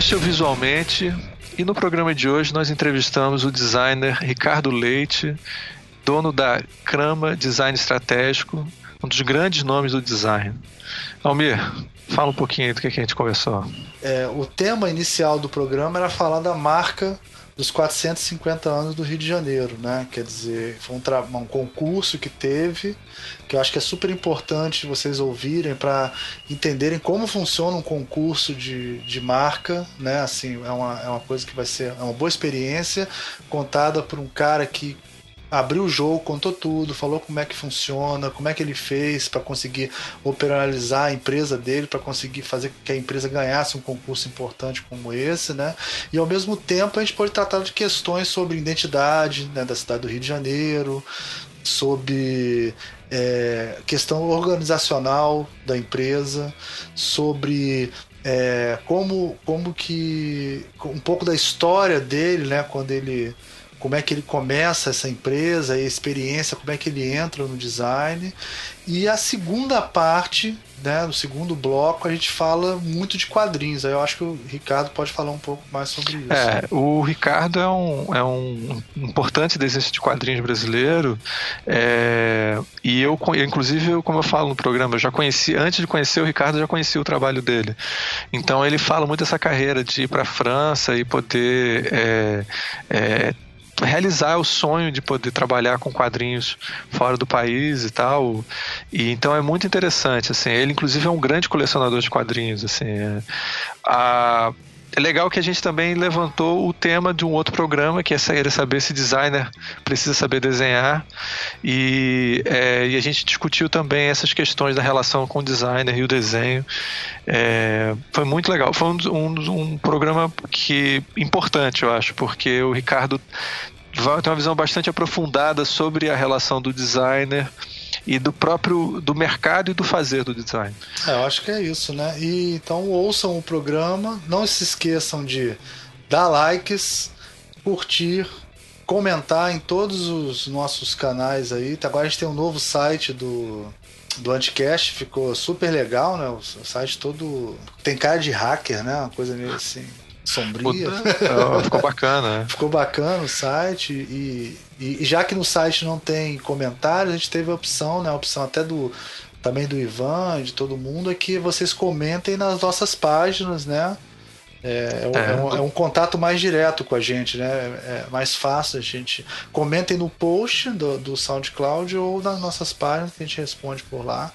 Este é o Visualmente e no programa de hoje nós entrevistamos o designer Ricardo Leite, dono da Crama Design Estratégico, um dos grandes nomes do design. Almir, fala um pouquinho do que a gente conversou. É, o tema inicial do programa era falar da marca dos 450 anos do Rio de Janeiro, né? Quer dizer, foi um, um concurso que teve, que eu acho que é super importante vocês ouvirem para entenderem como funciona um concurso de, de marca, né? Assim, é uma, é uma coisa que vai ser é uma boa experiência contada por um cara que abriu o jogo, contou tudo, falou como é que funciona, como é que ele fez para conseguir operacionalizar a empresa dele, para conseguir fazer que a empresa ganhasse um concurso importante como esse, né? E ao mesmo tempo a gente pode tratar de questões sobre identidade né, da cidade do Rio de Janeiro, sobre é, questão organizacional da empresa, sobre é, como, como que um pouco da história dele, né, quando ele como é que ele começa essa empresa, a experiência, como é que ele entra no design. E a segunda parte, né, no segundo bloco, a gente fala muito de quadrinhos. Aí eu acho que o Ricardo pode falar um pouco mais sobre isso. É, o Ricardo é um, é um importante desenhista de quadrinhos brasileiro. É, e eu, inclusive, como eu falo no programa, eu já conheci, antes de conhecer o Ricardo, eu já conheci o trabalho dele. Então ele fala muito dessa carreira de ir para a França e poder. É, é, realizar o sonho de poder trabalhar com quadrinhos fora do país e tal. E então é muito interessante, assim. Ele inclusive é um grande colecionador de quadrinhos, assim. É, a é legal que a gente também levantou o tema de um outro programa, que é saber se designer precisa saber desenhar. E, é, e a gente discutiu também essas questões da relação com o designer e o desenho. É, foi muito legal. Foi um, um, um programa que importante, eu acho, porque o Ricardo tem uma visão bastante aprofundada sobre a relação do designer e do próprio do mercado e do fazer do design. É, eu acho que é isso, né? E então ouçam o programa, não se esqueçam de dar likes, curtir, comentar em todos os nossos canais aí. Agora a gente tem um novo site do do Anticast, ficou super legal, né? O site todo tem cara de hacker, né? Uma coisa meio assim sombria. ficou bacana. Né? ficou bacana o site e, e, e, já que no site não tem comentários, a gente teve a opção, né? A opção até do também do Ivan, de todo mundo, é que vocês comentem nas nossas páginas, né? É, é, é, um, é, um, contato mais direto com a gente, né? É mais fácil a gente. Comentem no post do, do SoundCloud ou nas nossas páginas que a gente responde por lá.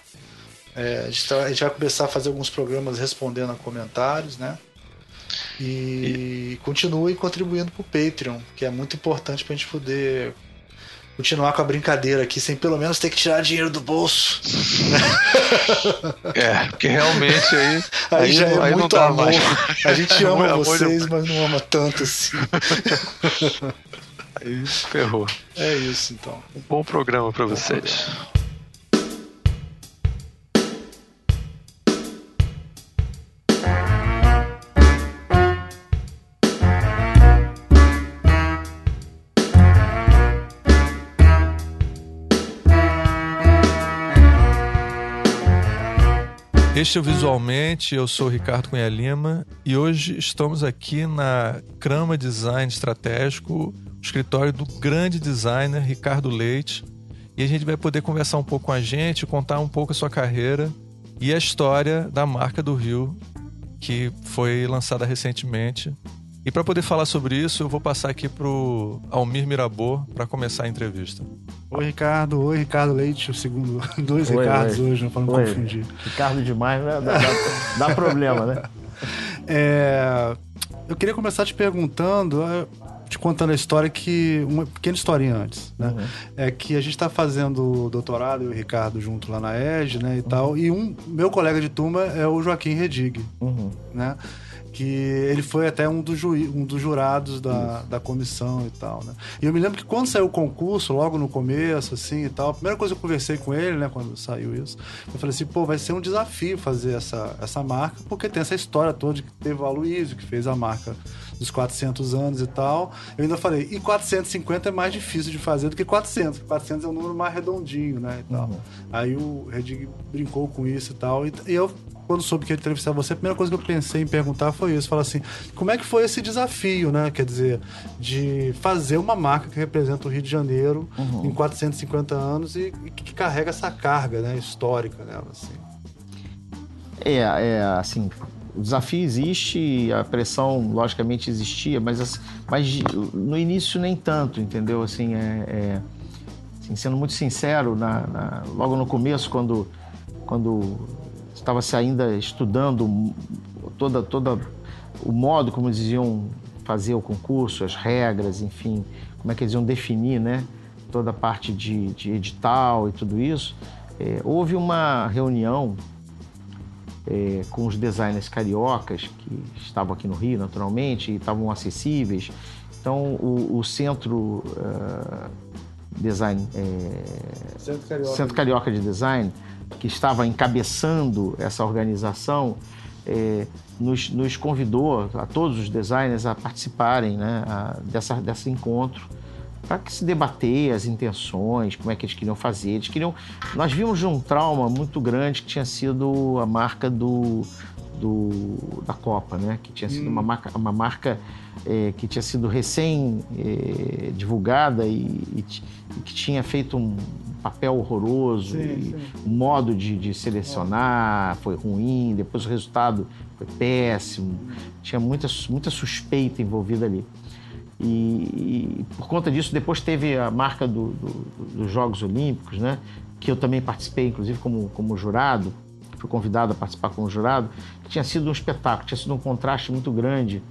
É, a, gente tá, a, gente vai começar a fazer alguns programas respondendo a comentários, né? E, e... continue contribuindo para o Patreon, que é muito importante para a gente poder continuar com a brincadeira aqui, sem pelo menos ter que tirar dinheiro do bolso. É, porque realmente aí. Aí, aí já é aí muito amor. Mais. A gente ama vocês, mas não ama tanto assim. Aí ferrou. É isso então. Um bom programa para vocês. Este é o Visualmente, eu sou Ricardo Cunha Lima e hoje estamos aqui na Crama Design Estratégico, escritório do grande designer Ricardo Leite. E a gente vai poder conversar um pouco com a gente, contar um pouco a sua carreira e a história da marca do Rio, que foi lançada recentemente e para poder falar sobre isso, eu vou passar aqui pro Almir Mirabô para começar a entrevista. Oi, Ricardo. Oi, Ricardo Leite, o segundo. Dois oi, Ricardos oi. hoje, para não oi. confundir. Ricardo demais, né? Dá, dá, dá problema, né? É, eu queria começar te perguntando, é, te contando a história que. Uma pequena historinha antes, né? Uhum. É que a gente está fazendo doutorado, eu e o Ricardo junto lá na EG, né? E uhum. tal. E um meu colega de turma é o Joaquim Redig, uhum. né? Que ele foi até um, do juiz, um dos jurados da, da comissão e tal, né? E eu me lembro que quando saiu o concurso, logo no começo, assim e tal, a primeira coisa que eu conversei com ele, né, quando saiu isso, eu falei assim, pô, vai ser um desafio fazer essa, essa marca, porque tem essa história toda de que teve o Aloysio, que fez a marca dos 400 anos e tal. Eu ainda falei, e 450 é mais difícil de fazer do que 400. 400 é um número mais redondinho, né? E tal. Uhum. Aí o Redig brincou com isso e tal. E eu quando soube que ia entrevistar você, a primeira coisa que eu pensei em perguntar foi isso. Falar assim, como é que foi esse desafio, né? Quer dizer, de fazer uma marca que representa o Rio de Janeiro uhum. em 450 anos e, e, que carrega essa carga né, histórica nela, assim. É, é, assim, o desafio existe, a pressão, logicamente, existia, mas, mas no início nem tanto, entendeu? Assim, é, é assim, sendo muito sincero, na, na, logo no começo, quando, quando estava-se ainda estudando toda, toda o modo como eles iam fazer o concurso, as regras, enfim, como é que eles iam definir, né? Toda a parte de, de edital e tudo isso. É, houve uma reunião é, com os designers cariocas que estavam aqui no Rio, naturalmente, e estavam acessíveis. Então, o, o centro uh, design, é, centro, Carioca. centro Carioca de Design que estava encabeçando essa organização, é, nos, nos, convidou a todos os designers a participarem né, a, dessa, desse encontro para que se debater as intenções, como é que eles queriam fazer. Eles queriam. Nós vimos de um trauma muito grande que tinha sido a marca do, do da Copa, né? Que tinha sido hum. uma marca, uma marca é, que tinha sido recém é, divulgada e, e, e, que tinha feito um papel horroroso, sim, sim. o modo de, de selecionar foi ruim, depois o resultado foi péssimo, tinha muita, muita suspeita envolvida ali. E, e, por conta disso, depois teve a marca do, do, dos Jogos Olímpicos, né? que eu também participei, inclusive, como, como jurado, fui convidado a participar como jurado, que tinha sido um espetáculo, tinha sido um contraste muito grande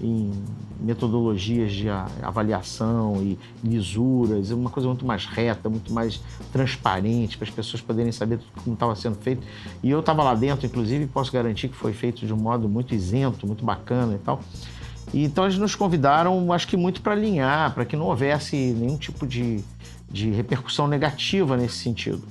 em metodologias de avaliação e lisuras, uma coisa muito mais reta, muito mais transparente, para as pessoas poderem saber como estava sendo feito. E eu estava lá dentro, inclusive, posso garantir que foi feito de um modo muito isento, muito bacana e tal. E, então eles nos convidaram, acho que muito para alinhar, para que não houvesse nenhum tipo de, de repercussão negativa nesse sentido.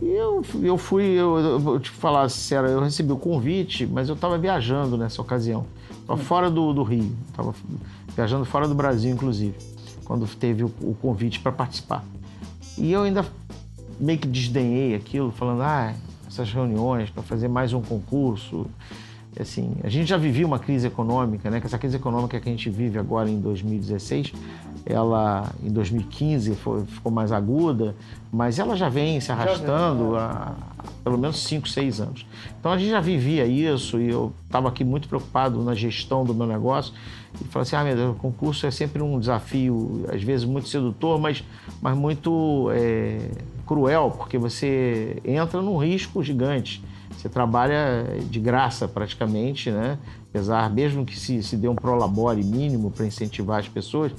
E eu, eu fui, eu, eu vou te falar sincero, eu recebi o convite, mas eu estava viajando nessa ocasião. Estava fora do, do Rio, estava viajando fora do Brasil, inclusive, quando teve o, o convite para participar. E eu ainda meio que desdenhei aquilo, falando, ah, essas reuniões para fazer mais um concurso. Assim, a gente já vivia uma crise econômica, né? Que essa crise econômica que a gente vive agora em 2016, ela em 2015 foi, ficou mais aguda, mas ela já vem se arrastando é. há pelo menos 5, 6 anos. Então a gente já vivia isso e eu estava aqui muito preocupado na gestão do meu negócio e falei assim, ah, meu Deus, o concurso é sempre um desafio, às vezes muito sedutor, mas, mas muito é, cruel, porque você entra num risco gigante. Você trabalha de graça praticamente, né? Apesar, mesmo que se, se dê um prolabore mínimo para incentivar as pessoas,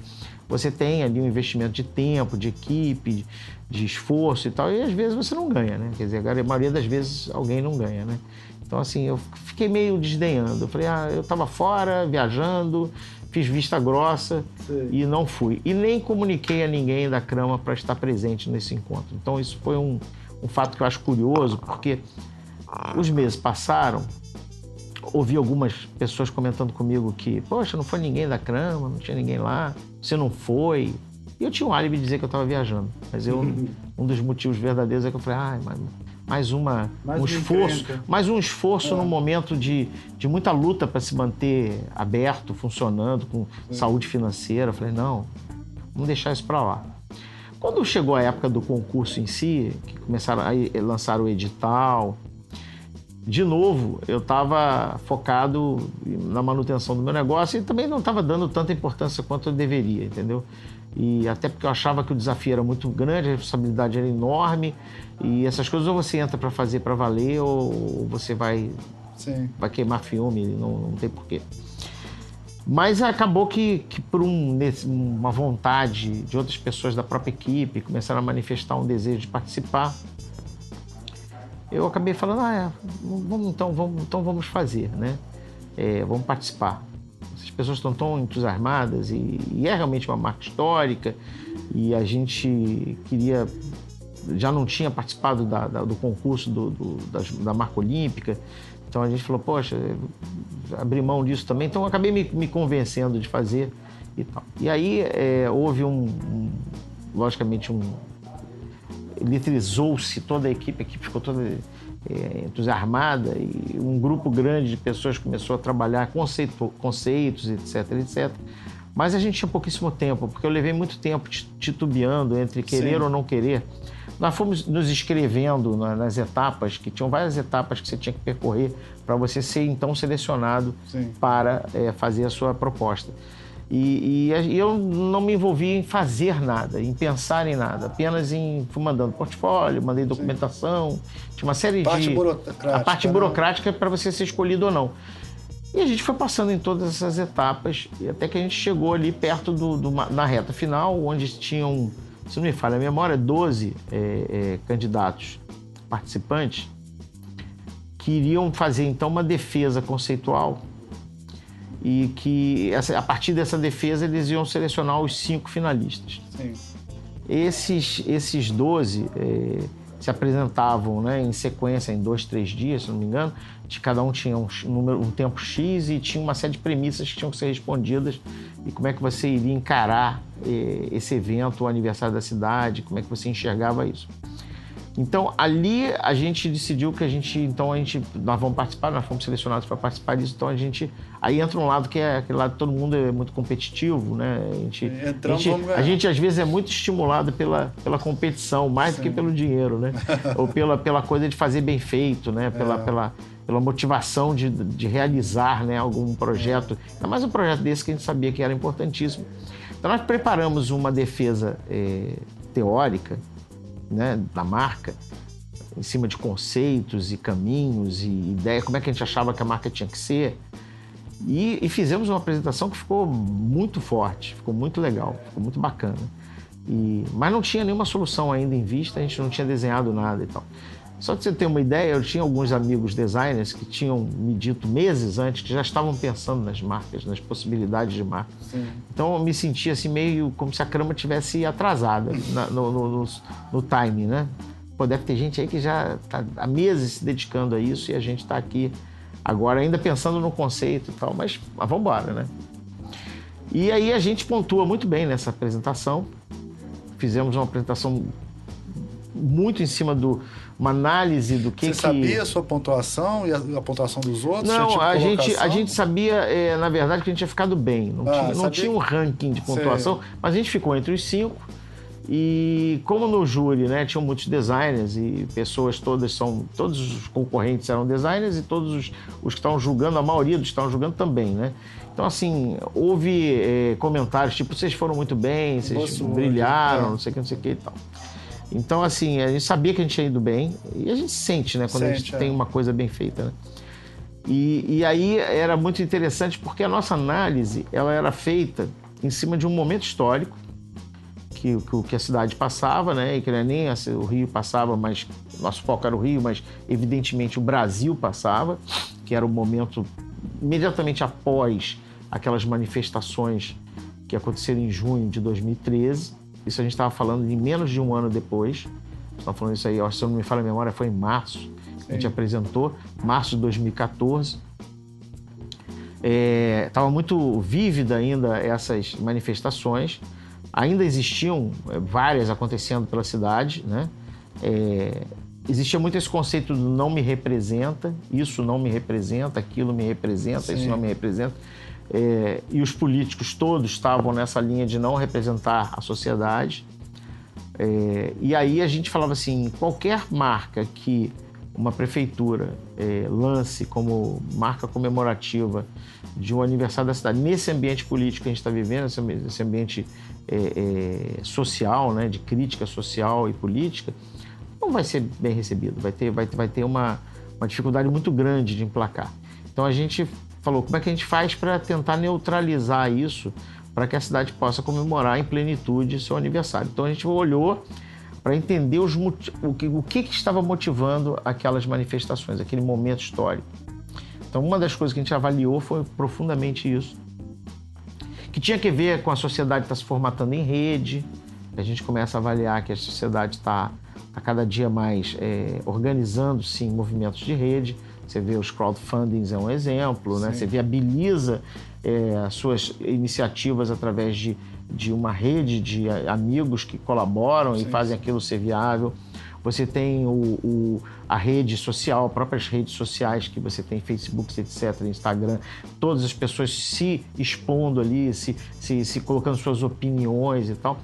você tem ali um investimento de tempo, de equipe, de, esforço e tal, e às vezes você não ganha, né? Quer dizer, a maioria das vezes alguém não ganha, né? Então, assim, eu fiquei meio desdenhando. Eu falei, ah, eu estava fora, viajando, fiz vista grossa Sim. e não fui. E nem comuniquei a ninguém da Crama para estar presente nesse encontro. Então, isso foi um, um fato que eu acho curioso, porque os meses passaram, ouvi algumas pessoas comentando comigo que, poxa, não foi ninguém da Crama, não tinha ninguém lá, você não foi. E eu tinha um álibi de dizer que eu estava viajando. Mas eu, um dos motivos verdadeiros é que eu falei, ah, mas mais uma mais um esforço, mais um esforço é. no momento de, de muita luta para se manter aberto, funcionando, com é. saúde financeira. Eu falei, não, vamos deixar isso para lá. Quando chegou a época do concurso em si, que começaram a lançar o edital, de novo, eu estava focado na manutenção do meu negócio e também não estava dando tanta importância quanto eu deveria, entendeu? E até porque eu achava que o desafio era muito grande, a responsabilidade era enorme e essas coisas ou você entra para fazer para valer ou você vai Sim. vai queimar filme, não, não tem porquê. Mas acabou que, que por um, uma vontade de outras pessoas da própria equipe começaram a manifestar um desejo de participar eu acabei falando, ah, é, vamos, então, vamos, então vamos fazer, né? É, vamos participar. As pessoas estão tão entusiasmadas e, e, é realmente uma marca histórica e a gente queria já não tinha participado da, da, do concurso do, do, da, da, marca olímpica, Então a gente falou, poxa, abrir mão disso também. Então eu acabei me, me convencendo de fazer e tal. E aí é, houve um, um, logicamente, um. Eletrizou-se toda a equipe, a equipe ficou toda é, entusiasmada e um grupo grande de pessoas começou a trabalhar conceito, conceitos, etc, etc. Mas a gente tinha pouquíssimo tempo, porque eu levei muito tempo titubeando entre querer Sim. ou não querer. Nós fomos nos inscrevendo nas etapas, que tinham várias etapas que você tinha que percorrer para você ser então selecionado Sim. para é, fazer a sua proposta. E, e, eu não me envolvi em fazer nada, em pensar em nada, apenas em fui mandando portfólio, mandei documentação, Sim. tinha uma série parte de burocrática, a parte né? burocrática para você ser escolhido ou não. E a gente foi passando em todas essas etapas, e até que a gente chegou ali perto do, do na reta final, onde tinham, se não me falha a memória, 12 é, é, candidatos participantes que iriam fazer então uma defesa conceitual e que a partir dessa defesa eles iam selecionar os cinco finalistas. Sim. Esses, esses 12 é, se apresentavam né, em sequência em dois, três dias, se não me engano. De cada um tinha um, número, um tempo X e tinha uma série de premissas que tinham que ser respondidas. E como é que você iria encarar eh, esse evento, o aniversário da cidade, como é que você enxergava isso. Então ali a gente decidiu que a gente, então a gente, nós vamos participar, nós fomos selecionados para participar disso, então a gente, aí entra um lado que é aquele lado todo mundo é muito competitivo, né? A gente, a gente, a gente, às vezes é muito estimulado pela, pela competição, mais Sim. do que pelo dinheiro, né? Ou pela, pela coisa de fazer bem feito, né? Pela, é. pela, pela motivação de, de realizar né, algum projeto, ainda mais um projeto desse que a gente sabia que era importantíssimo. Então nós preparamos uma defesa é, teórica né, da marca, em cima de conceitos e caminhos e ideia, como é que a gente achava que a marca tinha que ser. E, e, fizemos uma apresentação que ficou muito forte, ficou muito legal, ficou muito bacana. E, mas não tinha nenhuma solução ainda em vista, a gente não tinha desenhado nada e tal. Só que você ter uma ideia, eu tinha alguns amigos designers que tinham me dito meses antes que já estavam pensando nas marcas, nas possibilidades de marca. Sim. Então eu me sentia assim meio como se a crama tivesse atrasada na, no, no, no, no time, né? Pô, deve ter gente aí que já está há meses se dedicando a isso e a gente está aqui agora ainda pensando no conceito e tal, mas, mas vamos embora, né? E aí a gente pontua muito bem nessa apresentação. Fizemos uma apresentação muito em cima do uma análise do que Você que... sabia a sua pontuação e a, a pontuação dos outros? Não, a gente, a gente sabia, é, na verdade, que a gente tinha ficado bem. Não, ah, tinha, não tinha um ranking de pontuação, Sei. mas a gente ficou entre os cinco. E como no júri, né, tinham muitos designers e pessoas todas são, todos os concorrentes eram designers e todos os, os que estavam julgando, a maioria dos que estavam julgando também, né? Então, assim, houve é, comentários tipo, vocês foram muito bem, vocês brilharam, é. não sei o que, não sei o que e tal. Então, assim, a gente sabia que a gente tinha ido bem e a gente sente, né, quando sente, a gente é. tem uma coisa bem feita, né? E, e aí era muito interessante porque a nossa análise ela era feita em cima de um momento histórico que, que, que a cidade passava, né? E que não é nem o Rio passava, mas nosso foco era o Rio, mas evidentemente o Brasil passava, que era o momento imediatamente após aquelas manifestações que aconteceram em junho de 2013. Isso a gente estava falando de menos de um ano depois. Estava falando isso aí, se eu não me falha a memória, foi em março. Sim. A gente apresentou, março de 2014. Estava é, muito vívida ainda essas manifestações. Ainda existiam é, várias acontecendo pela cidade, né? É, existia muito esse conceito do não me representa, isso não me representa, aquilo me representa, Sim. isso não me representa é, e os políticos todos estavam nessa linha de não representar a sociedade. É, e aí a gente falava assim: qualquer marca que uma prefeitura é, lance como marca comemorativa de um aniversário da cidade, nesse ambiente político que a gente está vivendo, esse ambiente é, é, social, né, de crítica social e política, não vai ser bem recebido, vai ter, vai, vai ter uma, uma dificuldade muito grande de emplacar. Então a gente falou como é que a gente faz para tentar neutralizar isso para que a cidade possa comemorar em plenitude seu aniversário. Então a gente olhou para entender os, o, que, o que, que estava motivando aquelas manifestações, aquele momento histórico. Então uma das coisas que a gente avaliou foi profundamente isso, que tinha que ver com a sociedade estar tá se formatando em rede, a gente começa a avaliar que a sociedade está tá cada dia mais é, organizando-se em movimentos de rede, Você vê os crowdfundings é um exemplo, né? Você viabiliza é, suas iniciativas através de, de uma rede de amigos que colaboram Sim. e fazem aquilo ser viável. Você tem o, o, a rede social, próprias redes sociais que você tem, Facebook, etc., Instagram, todas as pessoas se expondo ali, se, se, se colocando suas opiniões e tal.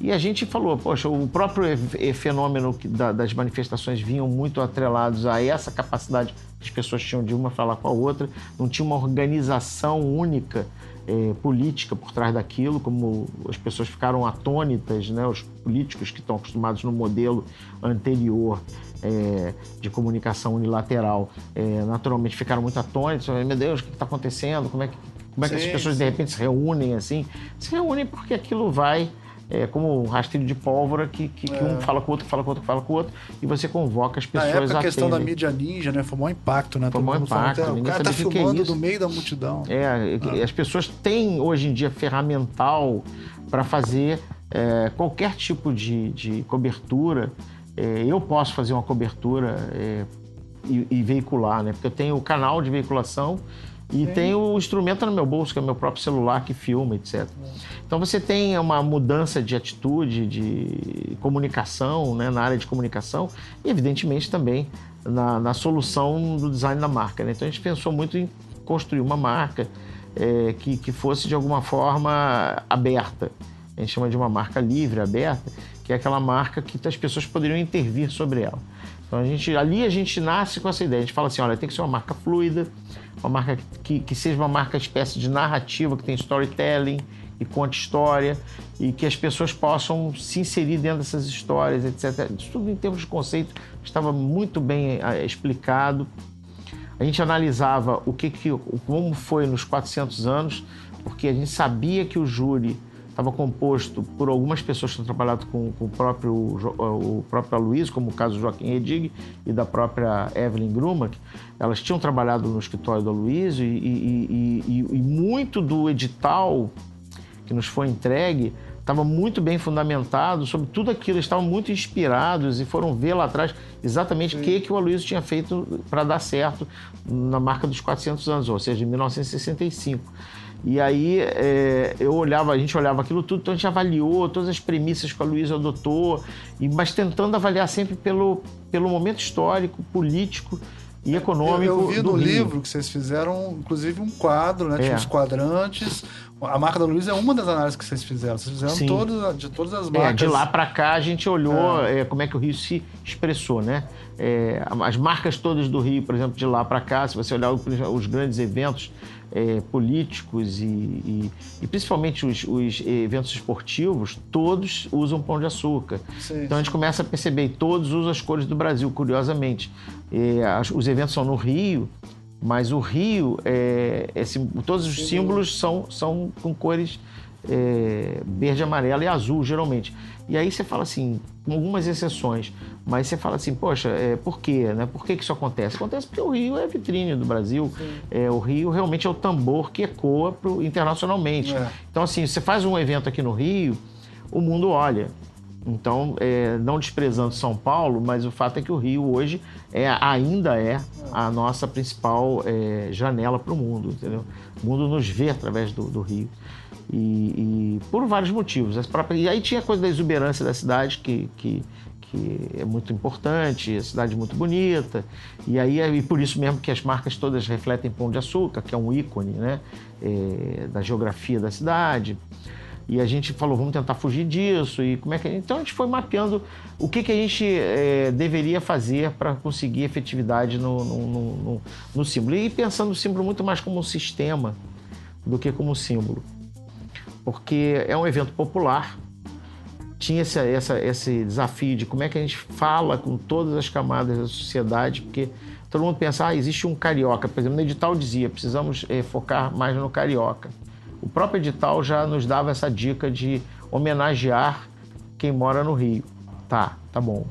E a gente falou, poxa, o próprio fenômeno das manifestações vinham muito atrelados a essa capacidade as pessoas tinham de uma falar com a outra, não tinha uma organização única é, política por trás daquilo, como as pessoas ficaram atônitas, né, os políticos que estão acostumados no modelo anterior é, de comunicação unilateral, é, naturalmente ficaram muito atônitos, meu Deus, o que está acontecendo? Como é que, como é que sim, as pessoas sim. de repente se reúnem assim? Se reúnem porque aquilo vai é, como um rastrilho de pólvora que, que, que um é. fala com o outro, fala com o outro, fala com o outro, e você convoca as pessoas Na época, a questão da mídia ninja, né? Foi um impacto, né? Foi um impacto. Falando, o cara tá filmando do meio da multidão. É, ah. as pessoas têm hoje em dia ferramental para fazer é, qualquer tipo de, de cobertura. É, eu posso fazer uma cobertura é, e, e, veicular, né? Porque eu tenho o canal de veiculação e Sim. tem o instrumento no meu bolso, que é o meu próprio celular que filma, etc. Então você tem uma mudança de atitude, de comunicação, né, na área de comunicação e, evidentemente, também na, na solução do design da marca. Né? Então a gente pensou muito em construir uma marca é, que, que fosse, de alguma forma, aberta. A gente chama de uma marca livre, aberta, que é aquela marca que as pessoas poderiam intervir sobre ela. Então a gente, ali a gente nasce com essa ideia. A gente fala assim, olha, tem que ser uma marca fluida, uma marca que, que seja uma marca espécie de narrativa, que tem storytelling e conte história e que as pessoas possam se inserir dentro dessas histórias, etc. Isso tudo em termos de conceito estava muito bem é, explicado. A gente analisava o que, que como foi nos 400 anos, porque a gente sabia que o júri estava composto por algumas pessoas que tinham trabalhado com, com o próprio o próprio Aloysio, como o caso do Joaquim Redig e da própria Evelyn Grumack. Elas tinham trabalhado no escritório do Aloysio e, e, e, e muito do edital que nos foi entregue estava muito bem fundamentado sobre tudo aquilo, eles estavam muito inspirados e foram ver lá atrás exatamente o que, que o Aloysio tinha feito para dar certo na marca dos 400 anos, ou seja, em 1965. E aí é, eu olhava, a gente olhava aquilo tudo, então a gente avaliou todas as premissas que a Luísa adotou, e, mas tentando avaliar sempre pelo, pelo momento histórico, político e econômico. Eu, eu vi no Rio. livro que vocês fizeram, inclusive, um quadro, né? É. Tinha os quadrantes. A marca da Luísa é uma das análises que vocês fizeram. Vocês fizeram todas, de todas as marcas. É, de lá para cá a gente olhou é. É, como é que o Rio se expressou, né? É, as marcas todas do Rio, por exemplo, de lá para cá, se você olhar os grandes eventos é, políticos e, e, e principalmente os, os, eventos esportivos, todos usam pão de açúcar. Sim, então a gente começa a perceber, todos usam as cores do Brasil, curiosamente. É, as, os eventos são no Rio, mas o Rio, é, é todos os símbolos são, são com cores é, verde, amarelo e azul, geralmente. E aí você fala assim, com algumas exceções, mas você fala assim, poxa, é, por quê? Né? Por que, que isso acontece? Acontece porque o Rio é vitrine do Brasil. É, o Rio realmente é o tambor que ecoa pro, internacionalmente. É. Então, assim, você faz um evento aqui no Rio, o mundo olha. Então, é, não desprezando São Paulo, mas o fato é que o Rio hoje é, ainda é a nossa principal é, janela para o mundo, entendeu? O mundo nos vê através do, do Rio. E, e, por vários motivos. E aí tinha a coisa da exuberância da cidade, que, que, que é muito importante, a cidade muito bonita. E aí e por isso mesmo que as marcas todas refletem Pão de Açúcar, que é um ícone né, é, da geografia da cidade. E a gente falou, vamos tentar fugir disso. E como é que então a gente foi mapeando o que, que a gente é, deveria fazer para conseguir efetividade no, no, no, no, símbolo. E pensando o símbolo muito mais como um sistema do que como um símbolo porque é um evento popular. Tinha esse, essa, esse desafio de como é que a gente fala com todas as camadas da sociedade, porque todo mundo pensa, ah, existe um carioca. Por exemplo, no edital dizia, precisamos é, focar mais no carioca. O próprio edital já nos dava essa dica de homenagear quem mora no Rio. Tá, tá bom.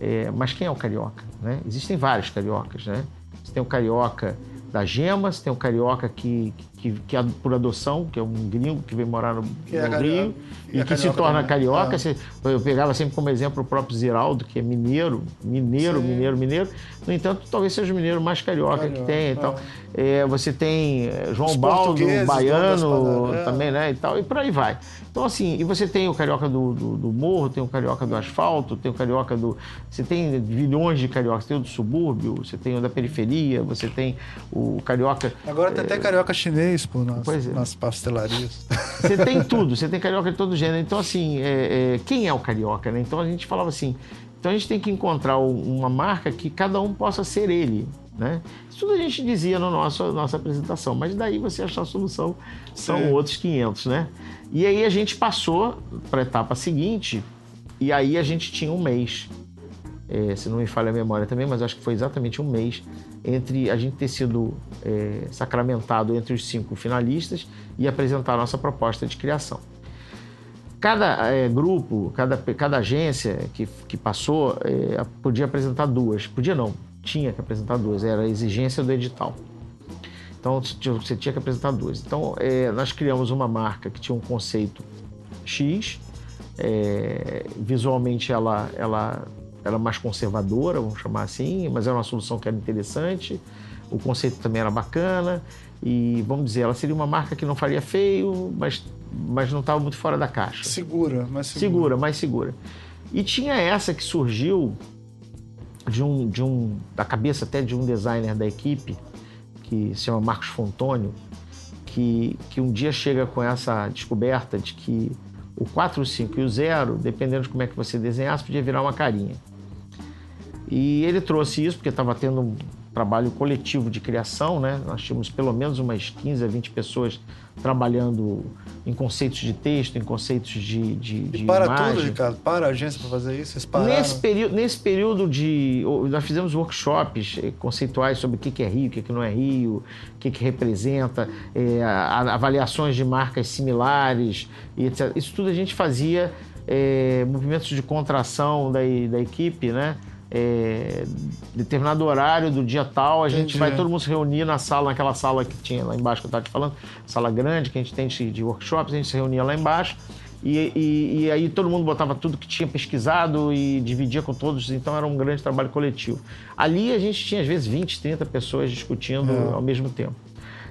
É, mas quem é o carioca? Né? Existem vários cariocas, né? Você tem o carioca da Gema, você tem o carioca que, que, que é por adoção, que é um gringo que vem morar no, Que é no a Rio e e, a que se torna também. carioca. Ah. Eu pegava sempre como exemplo o próprio Ziraldo, que é mineiro, mineiro, Sim. mineiro, mineiro. No entanto, talvez seja o mineiro mais carioca, que Carioca, tem. é. Então, é, você tem eh, João Os Baldo, baiano é. também, né? E tal, e por aí vai. Então, assim, e você tem o carioca do, do, do morro, tem o carioca do asfalto, tem o carioca do. Você tem milhões de cariocas, tem o do subúrbio, você tem o da periferia, você tem o carioca. Agora tem até carioca chinês, pô, nas, é. nas pastelarias. Você tem tudo, você tem carioca de todo gênero. Então, assim, é, é, quem é o carioca, né? Então a gente falava assim. Então a gente tem que encontrar um- uma marca que cada um possa ser ele, né? Isso tudo a gente dizia na nossa, nossa apresentação, mas daí você achar a solução são Sim. outros 500, né? E aí a gente passou para a etapa seguinte e aí a gente tinha um mês. É, se não me falha a memória também, mas acho que foi exatamente um mês entre a gente ter sido é, sacramentado entre os cinco finalistas e apresentar a nossa proposta de criação. Cada é, grupo, cada, cada agência que, que passou é, podia apresentar duas. Podia não, tinha que apresentar duas, era a exigência do edital. Então você tinha que apresentar duas. Então é, nós criamos uma marca que tinha um conceito X, é, visualmente ela, ela era mais conservadora, vamos chamar assim, mas era uma solução que era interessante. O conceito também era bacana e vamos dizer, ela seria uma marca que não faria feio, mas, mas não estava muito fora da caixa. Segura, mas segura. Segura, mais segura. E tinha essa que surgiu de um, de um da cabeça até de um designer da equipe que se chama Marcos Fontônio, que, que um dia chega com essa descoberta de que o 4, o 5 e o 0, dependendo de como é que você desenhasse, podia virar uma carinha. E ele trouxe isso porque estava tendo um trabalho coletivo de criação, né? Nós tínhamos pelo menos umas 15 a 20 pessoas trabalhando em conceitos de texto, em conceitos de, de, de E para imagem. tudo, Ricardo. Para a agência para fazer isso. Vocês pararam. Nesse período, nesse período de. Nós fizemos workshops eh, conceituais sobre o que é Rio, o que não é Rio, o que, representa, a- avaliações de marcas similares, e etc. Isso tudo a gente fazia eh, movimentos de contração da, da equipe, né? Eh, determinado horário do dia tal, a gente Entendi. vai todo mundo se reunir na sala, naquela sala que tinha lá embaixo que eu estava te falando, sala grande que a gente tem de, workshops, a gente se reunia lá embaixo. E, e- e aí todo mundo botava tudo que tinha pesquisado e dividia com todos, então era um grande trabalho coletivo. Ali a gente tinha às vezes 20, 30 pessoas discutindo É. ao mesmo tempo.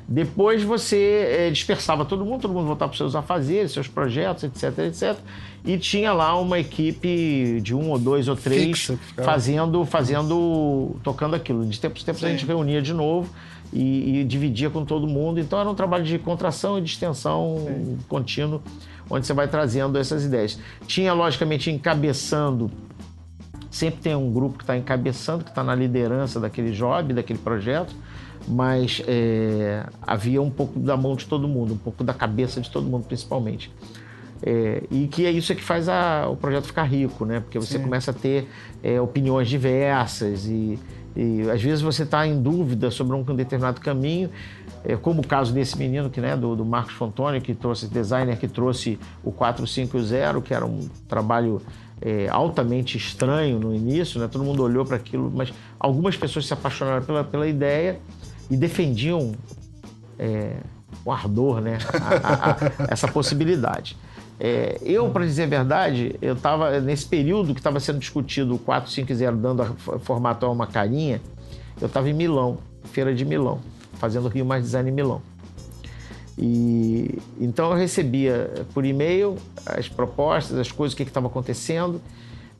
Depois você eh, dispersava todo mundo, todo mundo voltava para os seus afazeres, seus projetos, etc, etc. E tinha lá uma equipe de um ou dois ou três Fixa fazendo, fazendo, tocando aquilo. De tempos em tempos a Sim. gente reunia de novo e, e dividia com todo mundo. Então era um trabalho de contração e de extensão contínuo, onde você vai trazendo essas ideias. Tinha, logicamente, encabeçando sempre tem um grupo que está encabeçando, que está na liderança daquele job, daquele projeto, mas é, havia um pouco da mão de todo mundo, um pouco da cabeça de todo mundo, principalmente. É, e que é isso que faz a- o projeto ficar rico, né? Porque você Sim. começa a ter é, opiniões diversas e, e às vezes você está em dúvida sobre um determinado caminho, é, como o caso desse menino que, né, do, do Marcos Fontoni, que trouxe, designer que trouxe o 450, que era um trabalho é, altamente estranho no início, né? Todo mundo olhou para aquilo, mas algumas pessoas se apaixonaram pela, pela ideia e defendiam é, o ardor, né? A- a- a- essa possibilidade. É, eu, para dizer a verdade, eu estava nesse período que estava sendo discutido o 450 dando a formato a uma carinha, eu estava em Milão, feira de Milão, fazendo Rio Mais Design em Milão. E então eu recebia por e-mail as propostas, as coisas, o que estava acontecendo,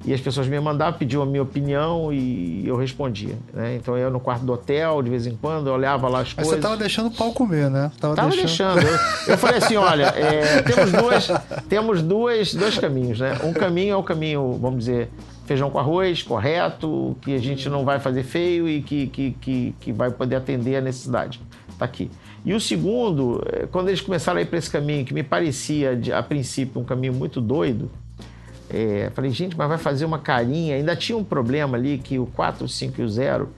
e as pessoas me mandavam, pediam a minha opinião e eu respondia. né? Então eu ia no quarto do hotel, de vez em quando, eu olhava lá as Mas coisas. você tava deixando o pau comer, né? Tava, Tava deixando. Eu, eu falei assim, olha, é, temos, duas, temos duas, dois caminhos, né? Um caminho é o caminho, vamos dizer, feijão com arroz, correto, que a gente não vai fazer feio e que, que, que, que vai poder atender a necessidade. Tá aqui. E o segundo, é, quando eles começaram a ir para esse caminho, que me parecia, a princípio, um caminho muito doido, é, falei, gente, mas vai fazer uma carinha. Ainda tinha um problema ali que o 4, o 5 e o 0,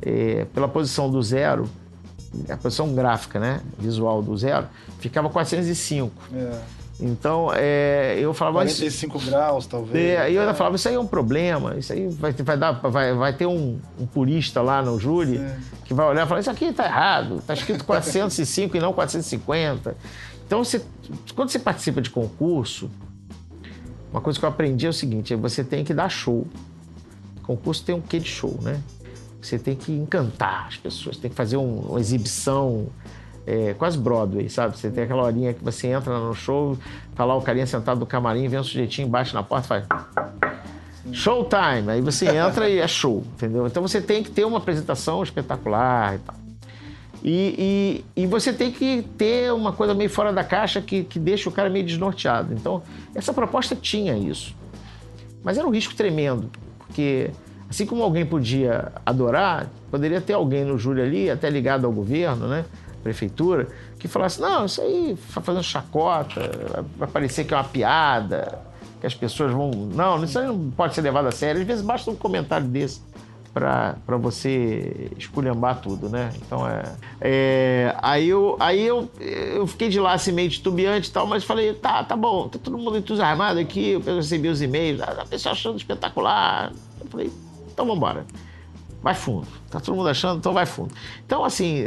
é, pela posição do zero, a posição gráfica, né, visual do zero, ficava 405. É. Então, é, eu falava... 45 isso, graus, talvez. É, aí eu ainda falava, isso aí é um problema, isso aí vai, vai, dar, vai, vai ter um, um purista lá no júri Sim. que vai olhar e falar, isso aqui está errado, está escrito 405 e não 450. Então, você, quando você participa de concurso, uma coisa que eu aprendi é o seguinte, é você tem que dar show. concurso tem um quê de show, né? Você tem que encantar as pessoas, tem que fazer um, uma exibição é, quase Broadway, sabe? Você tem aquela horinha que você entra no show, tá lá o carinha sentado no camarim, vem um sujeitinho embaixo na porta faz. Showtime! Aí você entra e é show, entendeu? Então você tem que ter uma apresentação espetacular e tal. E, e, e, você tem que ter uma coisa meio fora da caixa que, que deixa o cara meio desnorteado. Então, essa proposta tinha isso. Mas era um risco tremendo, porque assim como alguém podia adorar, poderia ter alguém no júri ali, até ligado ao governo, né? prefeitura, que falasse, não, isso aí tá fazendo chacota, vai parecer que é uma piada, que as pessoas vão. Não, isso aí não pode ser levado a sério. Às vezes basta um comentário desse para você esculhambar tudo, né? Então é. é aí eu, aí eu, eu fiquei de lá assim meio titubeante e tal, mas falei, tá, tá bom, tá todo mundo entusiasmado aqui, eu recebi os e-mails, a pessoa achando espetacular. Eu falei, então vamos embora. Vai fundo. Tá todo mundo achando, então vai fundo. Então, assim,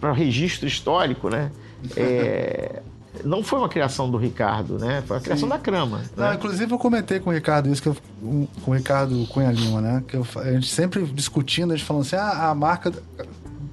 para registro histórico, né? É, não foi uma criação do Ricardo, né? Foi a criação Sim. da Crama. Não, né? Inclusive eu comentei com o Ricardo isso, que eu, com o Ricardo Cunha Lima, né? Que eu, a gente sempre discutindo, a gente falando assim, ah, a marca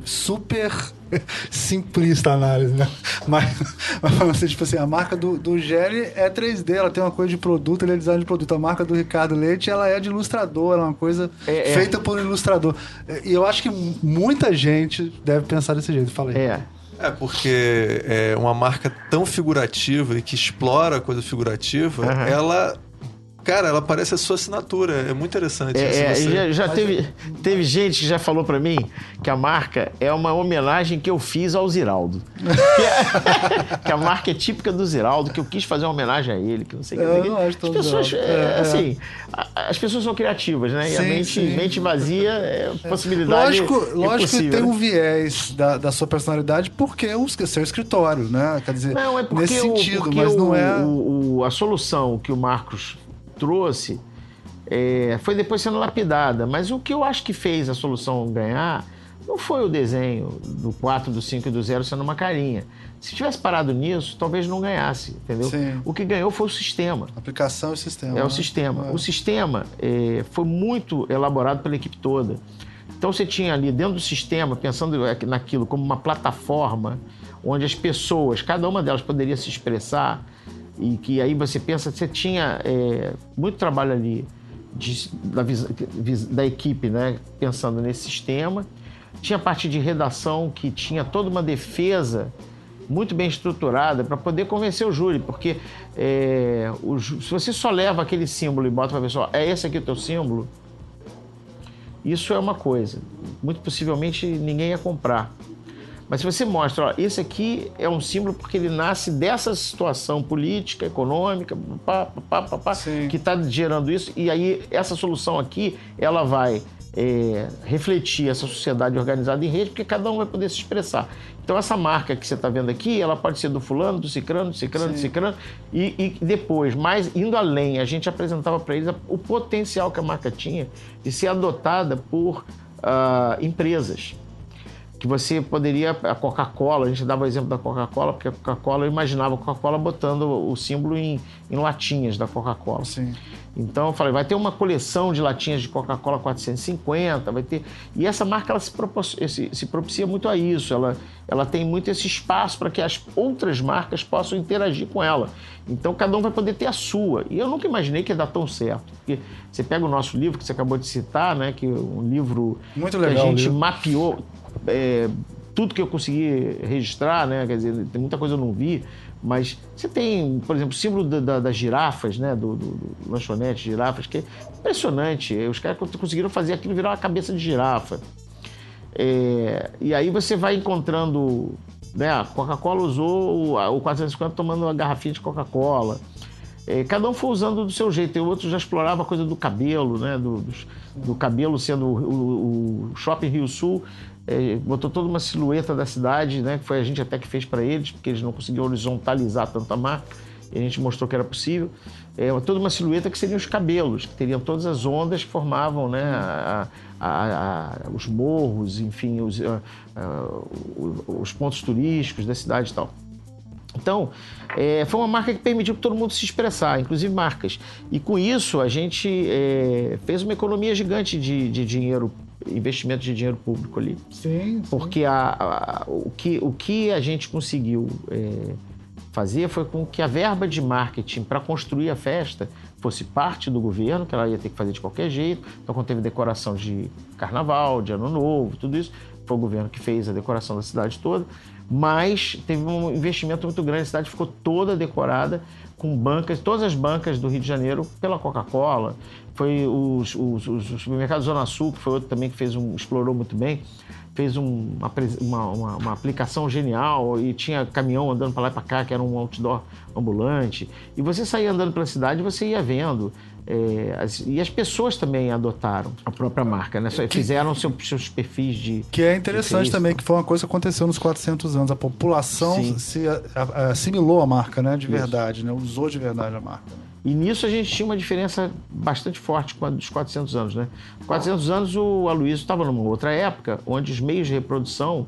super simplista a análise, né? Mas, mas assim, tipo assim, a marca do, do Gelli é 3D, ela tem uma coisa de produto, ele é design de produto. A marca do Ricardo Leite, ela é de ilustrador, é uma coisa é, é. feita é. por um ilustrador. E eu acho que muita gente deve pensar desse jeito, falei. É. É, porque é uma marca tão figurativa e que explora a coisa figurativa, uhum. ela Cara, ela parece a sua assinatura. É muito interessante. É, é, já, já teve, teve gente que já falou para mim que a marca é uma homenagem que eu fiz ao Ziraldo. que, é, a marca é típica do Ziraldo, que eu quis fazer uma homenagem a ele, que não sei o que. Não as pessoas, é, é, assim, as pessoas são criativas, né? E sim, a mente, mente vazia é possibilidade. Lógico, lógico que tem né? um viés da, da sua personalidade porque é o seu escritório, né? Quer dizer, não, é nesse sentido, mas o, não é. O, o, a solução que o Marcos trouxe é, foi depois sendo lapidada. Mas o que eu acho que fez a solução ganhar não foi o desenho do 4, do 5 e do 0 sendo uma carinha. Se tivesse parado nisso, talvez não ganhasse, entendeu? Sim. O que ganhou foi o sistema. Aplicação e sistema. É o né? sistema. É. O sistema é, foi muito elaborado pela equipe toda. Então você tinha ali dentro do sistema, pensando naquilo como uma plataforma onde as pessoas, cada uma delas poderia se expressar, e que aí você pensa, você tinha é, muito trabalho ali de, da, da, equipe, né, pensando nesse sistema. Tinha parte de redação que tinha toda uma defesa muito bem estruturada para poder convencer o júri, porque é, o, se você só leva aquele símbolo e bota para a pessoa, é esse aqui o teu símbolo, isso é uma coisa. Muito possivelmente ninguém ia comprar. Mas se você mostra, ó, esse aqui é um símbolo porque ele nasce dessa situação política, econômica, pá, pá, pá, pá, que está gerando isso, e aí essa solução aqui, ela vai é, refletir essa sociedade organizada em rede, porque cada um vai poder se expressar. Então essa marca que você está vendo aqui, ela pode ser do fulano, do cicrano, do cicrano, Sim. do cicrano, e, e depois, mais indo além, a gente apresentava para eles o potencial que a marca tinha de ser adotada por uh, empresas que você poderia. A Coca-Cola, a gente dava o exemplo da Coca-Cola, porque a Coca-Cola, eu imaginava a Coca-Cola botando o símbolo em, em latinhas da Coca-Cola. Então eu falei, vai ter uma coleção de latinhas de Coca-Cola 450, vai ter. E essa marca ela se, se, se propicia muito a isso, ela, ela tem muito esse espaço para que as outras marcas possam interagir com ela. Então cada um vai poder ter a sua. E eu nunca imaginei que ia dar tão certo. Porque você pega o nosso livro que você acabou de citar, né? Que é um livro muito legal, que a gente mapeou é, tudo que eu consegui registrar, né? Quer dizer, tem muita coisa eu não vi, mas você tem, por exemplo, o símbolo da, da, das girafas, né? Do, do, do lanchonete girafas, que é impressionante. Os caras conseguiram fazer aquilo virar uma cabeça de girafa. É, e aí você vai encontrando, né? A Coca-Cola usou o, o 450 tomando uma garrafinha de Coca-Cola. É, cada um foi usando do seu jeito. O outro já explorava a coisa do cabelo, né? Do, do, do cabelo sendo o, o, o Shopping Rio Sul é, botou toda uma silhueta da cidade, né? Que foi a gente até que fez para eles, porque eles não conseguiam horizontalizar tanta marca. E a gente mostrou que era possível. É, toda uma silhueta que seriam os cabelos, que teriam todas as ondas que formavam né, a, a, a, os morros, enfim, os, os pontos turísticos da cidade e tal. Então, é, foi uma marca que permitiu que todo mundo se expressar, inclusive marcas. E com isso, a gente é, fez uma economia gigante de, de dinheiro, investimento de dinheiro público ali. Sim. sim. Porque a, a, o, que, o que a gente conseguiu é, fazer foi com que a verba de marketing para construir a festa fosse parte do governo, que ela ia ter que fazer de qualquer jeito. Então, quando teve decoração de carnaval, de ano novo, tudo isso, foi o governo que fez a decoração da cidade toda mas teve um investimento muito grande. A cidade ficou toda decorada com bancas, todas as bancas do Rio de Janeiro pela Coca-Cola. Foi os, os, os, supermercados Zona Sul, que foi outro também que fez um, explorou muito bem, fez um, uma, uma, uma, aplicação genial e tinha caminhão andando para lá e para cá, que era um outdoor ambulante. E você saía andando pela cidade e você ia vendo é, as, e as pessoas também adotaram a própria marca, né? Que, Fizeram seu, seus perfis de. Que é interessante também, que foi uma coisa que aconteceu nos 400 anos. A população Sim. se a, a, assimilou a marca, né? De verdade, né? Usou de verdade a marca. E nisso a gente tinha uma diferença bastante forte com a dos 400 anos, né? 400 anos o Aloysio estava numa outra época onde os meios de reprodução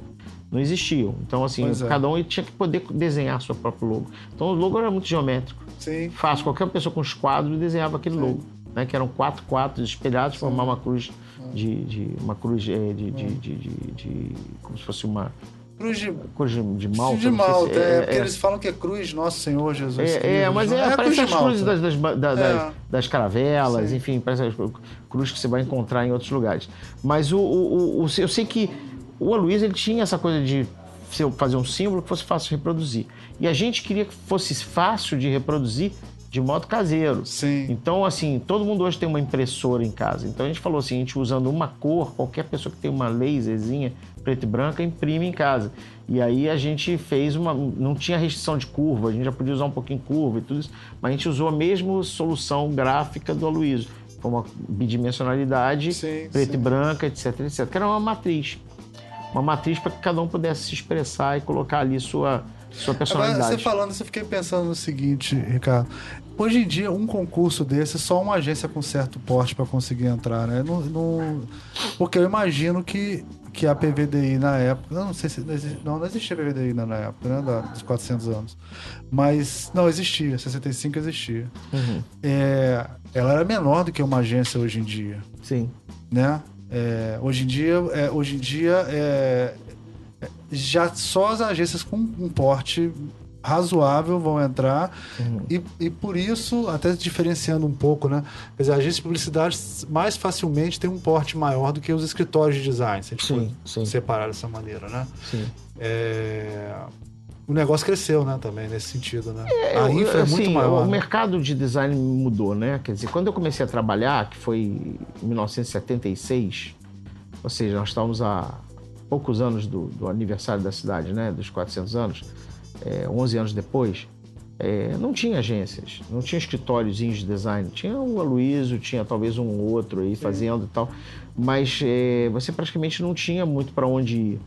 não existiam. Então, assim, é. cada um tinha que poder desenhar seu próprio logo. Então, o logo era muito geométrico. Sim. Fácil. Qualquer pessoa com os quadros desenhava aquele Sim. logo. Né? Que eram quatro quadros espelhados para formar uma cruz de, de uma cruz é, de, de, de, de, como se fosse uma Cruz de, cruz de malta. de malta, se, é, é, porque é, eles falam que é cruz Nosso Senhor Jesus É, é mas é, é parece as cruzes das, das, das, é. das caravelas, Sim. enfim, parece as cruzes que você vai encontrar em outros lugares. Mas o, o, o, eu sei que o Aloysio ele tinha essa coisa de fazer um símbolo que fosse fácil de reproduzir. E a gente queria que fosse fácil de reproduzir de modo caseiro. Sim. Então, assim, todo mundo hoje tem uma impressora em casa. Então a gente falou assim, a gente usando uma cor, qualquer pessoa que tem uma laserzinha preta e branca imprime em casa. E aí a gente fez uma. Não tinha restrição de curva, a gente já podia usar um pouquinho curva e tudo isso, mas a gente usou a mesma solução gráfica do Aloysio. Foi uma bidimensionalidade, sim, preta sim. e branca, etc, etc. Que era uma matriz uma matriz para que cada um pudesse se expressar e colocar ali sua, sua personalidade. Agora, você falando, você fiquei pensando no seguinte, Ricardo. Hoje em dia, um concurso desse, só uma agência com certo porte para conseguir entrar, né? Não, não, porque eu imagino que, que a PVDI na época. Não, sei se. Não, não existia PVDI na época, né? Da, dos 400 anos. Mas. Não, existia. 65 existia. Uhum. É, ela era menor do que uma agência hoje em dia. Sim. Né? É, hoje em dia, é, hoje em dia é, já só as agências com um porte razoável vão entrar uhum. e, e por isso, até diferenciando um pouco, né? Quer dizer, a agência de publicidade mais facilmente tem um porte maior do que os escritórios de design, se a gente sim, sim. separar dessa maneira, né? Sim. É, o negócio cresceu, né, também, nesse sentido, né? É, a infra assim, é muito maior. O né? mercado de design mudou, né? Quer dizer, quando eu comecei a trabalhar, que foi em 1976, ou seja, nós estávamos há poucos anos do, do aniversário da cidade, né, dos 400 anos, é, 11 anos depois, é, não tinha agências, não tinha escritórios de design. Tinha o Aloysio, tinha talvez um outro aí fazendo e tal, mas é, você praticamente não tinha muito para onde ir.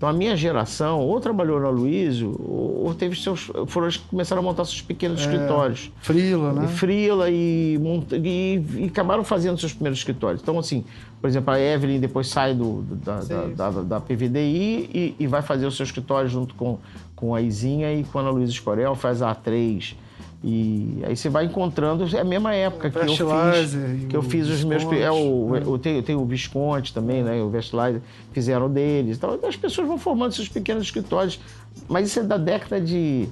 Então a minha geração ou trabalhou na Luísio ou teve seus. Foram os que começaram a montar seus pequenos é, escritórios. Frila, né? Frila e, e, e, acabaram fazendo seus primeiros escritórios. Então, assim, por exemplo, a Evelyn depois sai do, da, da, da, da, PVDI e, e, vai fazer o seu escritório junto com, com a Izinha e com a Ana Luísa Escorel, faz a A3. E aí você vai encontrando, é a mesma época que eu fiz, que eu fiz os meus. É o, né? eu tenho, tenho o Visconde também, né? O Vestlizer, fizeram deles. Então as pessoas vão formando seus pequenos escritórios. Mas isso é da década de,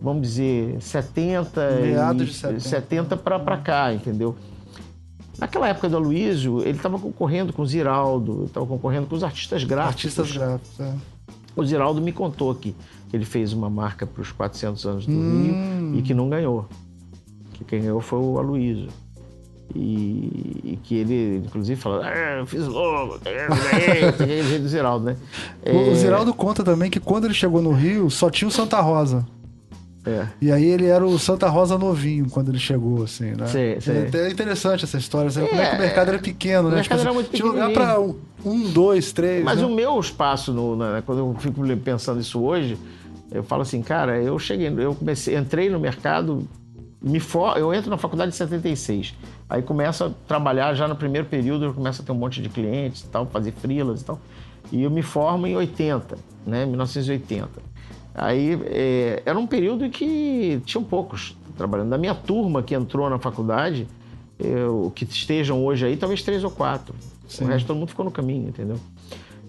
vamos dizer, 70. Meados de 70. 70 para cá, entendeu? Naquela época do Aloysio, ele estava concorrendo com o Ziraldo, estava concorrendo com os artistas gráficos. Artistas gráficos, é. O Ziraldo me contou que ele fez uma marca para os 400 anos do hum. Rio e que não ganhou. Que quem ganhou foi o Aloysio. E, e, que ele, inclusive, falou: ah, eu fiz logo, ganhei, ganhei do Ziraldo, né? O, é... Ziraldo conta também que quando ele chegou no Rio, só tinha o Santa Rosa. É. E aí ele era o Santa Rosa novinho quando ele chegou, assim, né? Sim, sim. É, é interessante essa história, assim, é, como é que o mercado era pequeno, né? O mercado tipo, era muito tinha lugar para um, dois, três. Mas né? o meu espaço, no, né, quando eu fico pensando isso hoje, Eu falo assim, cara, eu cheguei, eu comecei, entrei no mercado, me for, eu entro na faculdade em 76. Aí começo a trabalhar já no primeiro período, eu começo a ter um monte de clientes e tal, fazer frilas e tal. E eu me formo em 80, né, 1980. Aí é, era um período em que tinham poucos trabalhando. Da minha turma que entrou na faculdade, eu, que estejam hoje aí, talvez três ou quatro. Sim. O resto todo mundo ficou no caminho, entendeu?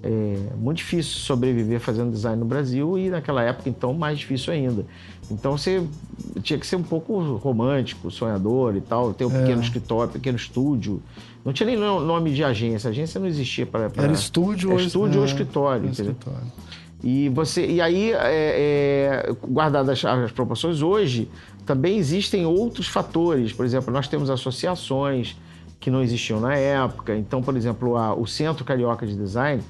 É muito difícil sobreviver fazendo design no Brasil e naquela época, então, mais difícil ainda. Então você tinha que ser um pouco romântico, sonhador e tal, ter um é. pequeno escritório, pequeno estúdio. Não tinha nem nome de agência, a agência não existia para. Era estúdio, é, estúdio ou é, escritório. escritório. E você e aí, é, é, guardadas as, as proporções, hoje também existem outros fatores. Por exemplo, nós temos associações que não existiam na época. Então, por exemplo, a, o Centro Carioca de Design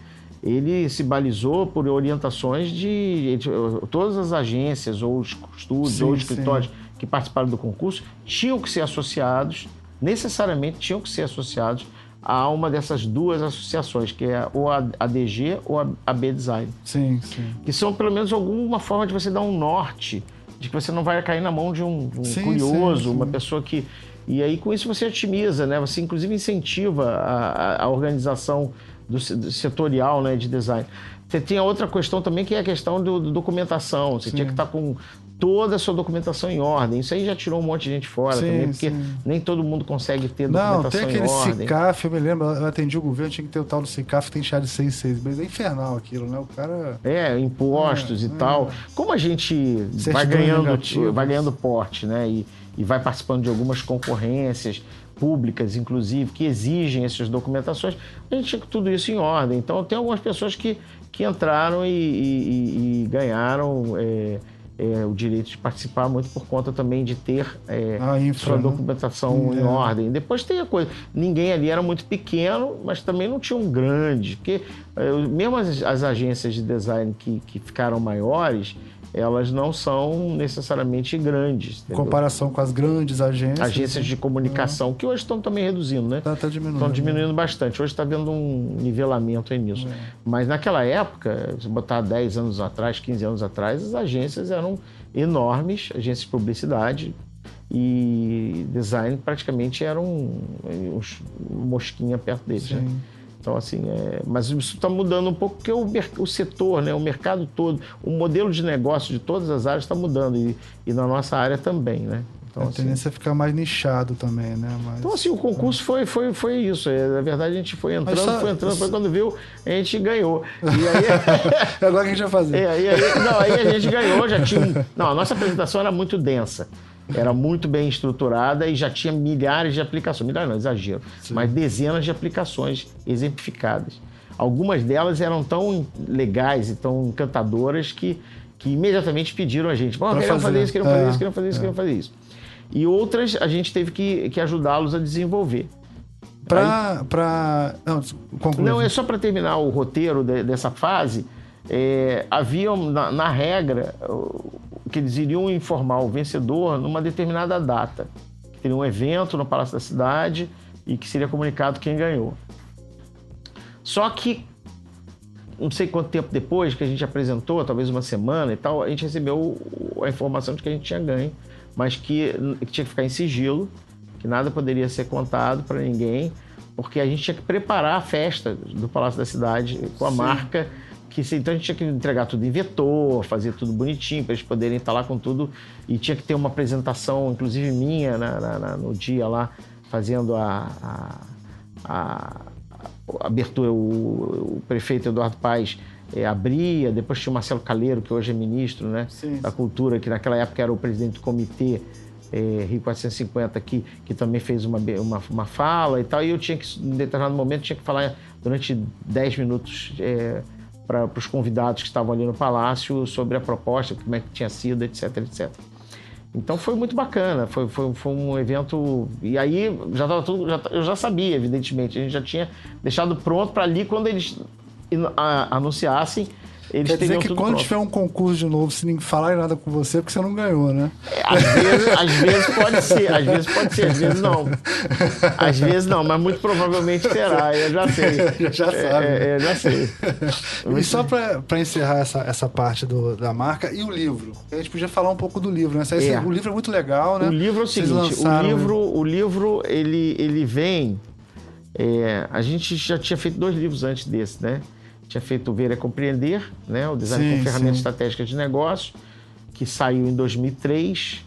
ele se balizou por orientações de, de todas as agências ou estúdios sim, ou escritórios sim. que participaram do concurso tinham que ser associados, necessariamente tinham que ser associados a uma dessas duas associações, que é ou a ADG ou a AB Design. Sim, sim. Que são pelo menos alguma forma de você dar um norte, de que você não vai cair na mão de um, um sim, curioso, uma pessoa que. E aí com isso você otimiza, né? Você inclusive incentiva a, a organização do, do setorial né, de design. Você tinha outra questão também que é a questão do, do documentação. Você sim. tinha que estar com toda a sua documentação em ordem. Isso aí já tirou um monte de gente fora sim, também, porque sim. nem todo mundo consegue ter documentação em ordem. Não, tem aquele CICAF, eu me lembro, eu atendi o governo, tinha que ter o tal do CICAF, tem chá de 6 6 mas é infernal aquilo, né? O cara... É, impostos é, e é. tal. Como a gente vai ganhando, vai ganhando porte, né? E, e vai participando de algumas concorrências, públicas, inclusive, que exigem essas documentações, a gente tinha tudo isso em ordem. Então, tem algumas pessoas que, que entraram e, e, e ganharam é, é, o direito de participar, muito por conta também de ter é, infra, sua né? documentação né? em ordem. Depois tem a coisa, ninguém ali era muito pequeno, mas também não tinha um grande, porque é, mesmo as, as agências de design que, que ficaram maiores, elas não são necessariamente grandes. Em comparação com as grandes agências. Agências de comunicação, que hoje estão também reduzindo, né? Está tá diminuindo. Estão diminuindo bastante. Hoje está vendo um nivelamento aí nisso. É. Mas naquela época, se botar 10 anos atrás, 15 anos atrás, as agências eram enormes, agências de publicidade, e design praticamente eram um, um mosquinha perto deles. Né? Então, assim, é... mas isso está mudando um pouco porque o, o, setor, né, o mercado todo, o modelo de negócio de todas as áreas está mudando e, e, na nossa área também, né? Então, a assim... tendência é ficar mais nichado também, né? Mas... Então, assim, o concurso foi, foi, foi isso. É, na verdade, a gente foi entrando, só... foi entrando, foi quando viu, a gente ganhou. E aí... Agora que a gente vai fazer. É, aí, aí, não, aí a gente ganhou, já tinha... Não, a nossa apresentação era muito densa era muito bem estruturada e já tinha milhares de aplicações, milhares não, exagero, Sim. mas dezenas de aplicações exemplificadas. Algumas delas eram tão legais e tão encantadoras que, que imediatamente pediram a gente, queriam fazer isso, queriam fazer é, isso, queriam fazer isso, é. queriam fazer isso. E outras a gente teve que, que ajudá-los a desenvolver. Para. Pra... Não, não, é só para terminar o roteiro de, dessa fase. É, havia, na, na regra, que eles iriam informar o vencedor numa determinada data. Que teria um evento no Palácio da Cidade e que seria comunicado quem ganhou. Só que, não sei quanto tempo depois que a gente apresentou, talvez uma semana e tal, a gente recebeu a informação de que a gente tinha ganho, mas que, que tinha que ficar em sigilo, que nada poderia ser contado para ninguém, porque a gente tinha que preparar a festa do Palácio da Cidade com a Sim. marca que então a gente tinha que entregar tudo em vetor, fazer tudo bonitinho para eles poderem estar lá com tudo e tinha que ter uma apresentação, inclusive minha, na, na, na, no dia lá fazendo a, a, a, a abertura. O, o, prefeito Eduardo Paes é, abria, depois tinha o Marcelo Caleiro que hoje é ministro, né, sim, da Cultura, que naquela época era o presidente do comitê é, Rio 450 que, que também fez uma, uma, uma, fala e tal, e eu tinha que, em determinado momento, tinha que falar durante 10 minutos é, para os convidados que estavam ali no palácio sobre a proposta, como é que tinha sido, etc, etc. Então foi muito bacana, foi, foi, foi um evento. E aí já estava tudo, já, eu já sabia, evidentemente, a gente já tinha deixado pronto para ali quando eles anunciassem eles Quer dizer que quando pronto. tiver um concurso de novo, se ninguém falar nada com você, é porque você não ganhou, né? Às vezes, às vezes pode ser, às vezes pode ser, às vezes não. Às vezes não, mas muito provavelmente será, eu já sei. Já sabe. É, é, eu já sei. E só pra encerrar essa, essa parte do- da marca, e o livro? A gente podia falar um pouco do livro, né? Esse- É. O livro é muito legal, né? O livro é o seguinte, o lançaram- livro, o livro ele, ele vem. é, a gente já tinha feito dois livros antes desse, né? Tinha feito o Ver é Compreender, né? O Design Sim, com Ferramentas. Estratégicas de Negócio, que saiu em 2003,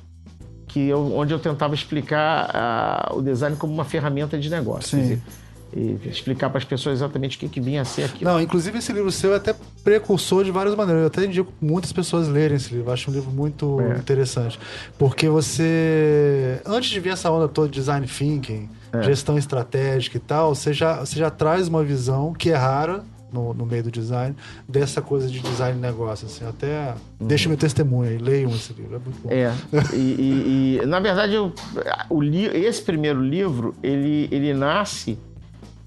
que eu, onde eu tentava explicar ah, o design como uma ferramenta de negócio. Sim. Dizer, e explicar para as pessoas exatamente o que, que vinha a ser aquilo. Não, inclusive esse livro seu é até precursor de várias maneiras. Eu até indico muitas pessoas lerem esse livro. Eu acho um livro muito É. interessante. Porque você, antes de vir essa onda toda de design thinking, É. gestão estratégica e tal, você já, você já traz uma visão que é rara no, no meio do design, dessa coisa de design de negócio. Assim, até deixa meu testemunho aí, leiam esse livro. É muito bom. Uhum. É, e, e- e, na verdade eu, o li, esse primeiro livro ele, ele nasce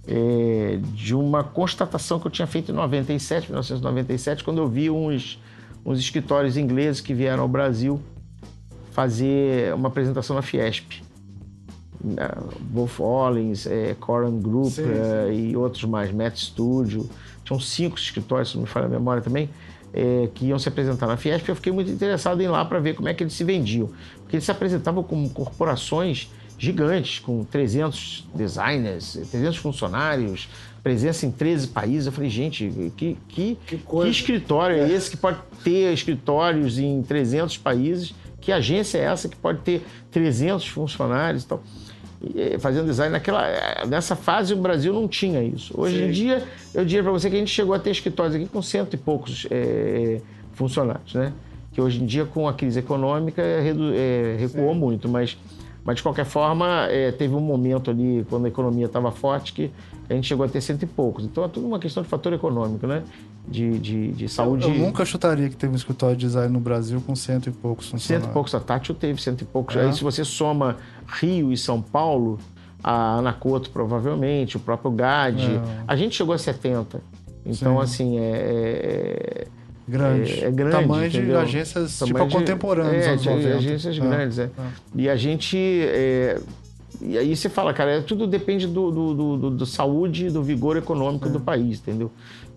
é, de uma constatação que eu tinha feito em 97, 1997, quando eu vi uns, uns escritórios ingleses que vieram ao Brasil fazer uma apresentação na Fiesp. Na Wolf Hollins, é, Coran Group Sim, é, e outros mais, Met Studio. Tinham cinco escritórios, se não me falha a memória também, é, que iam se apresentar na Fiesp. Eu fiquei muito interessado em ir lá para ver como é que eles se vendiam. Porque eles se apresentavam como corporações gigantes, com 300 designers, 300 funcionários, presença em 13 países. Eu falei, gente, que, que, Que que, escritório é esse que pode ter escritórios em 300 países? Que agência é essa que pode ter 300 funcionários e tal? Eh, Fazendo design naquela eh, nessa fase o Brasil não tinha isso. Hoje Sim. em dia eu diria para você que a gente chegou a ter escritórios aqui com cento e poucos eh, funcionários, né? Que hoje em dia com a crise econômica eh, recuou muito, mas mas de qualquer forma eh, teve um momento ali quando a economia estava forte que a gente chegou a ter cento e poucos. Então é tudo uma questão de fator econômico, né? De, de, de saúde. Eu nunca chutaria que teve um escritório de design no Brasil com cento e poucos Cento funcionários. e poucos, a Tátil teve cento e poucos. É. Aí se você soma Rio e São Paulo, a Anacoto provavelmente, o próprio GAD, É. a gente chegou a 70. Então, Sim. assim, é, Grande. É- é grande, Tamanho de agências Tamanho tipo de- contemporânea dos é, de 90. agências É. grandes, é. E a gente. é, e aí você fala, cara, é, tudo depende do, do, do- do- do saúde e do vigor econômico É. do país, entendeu?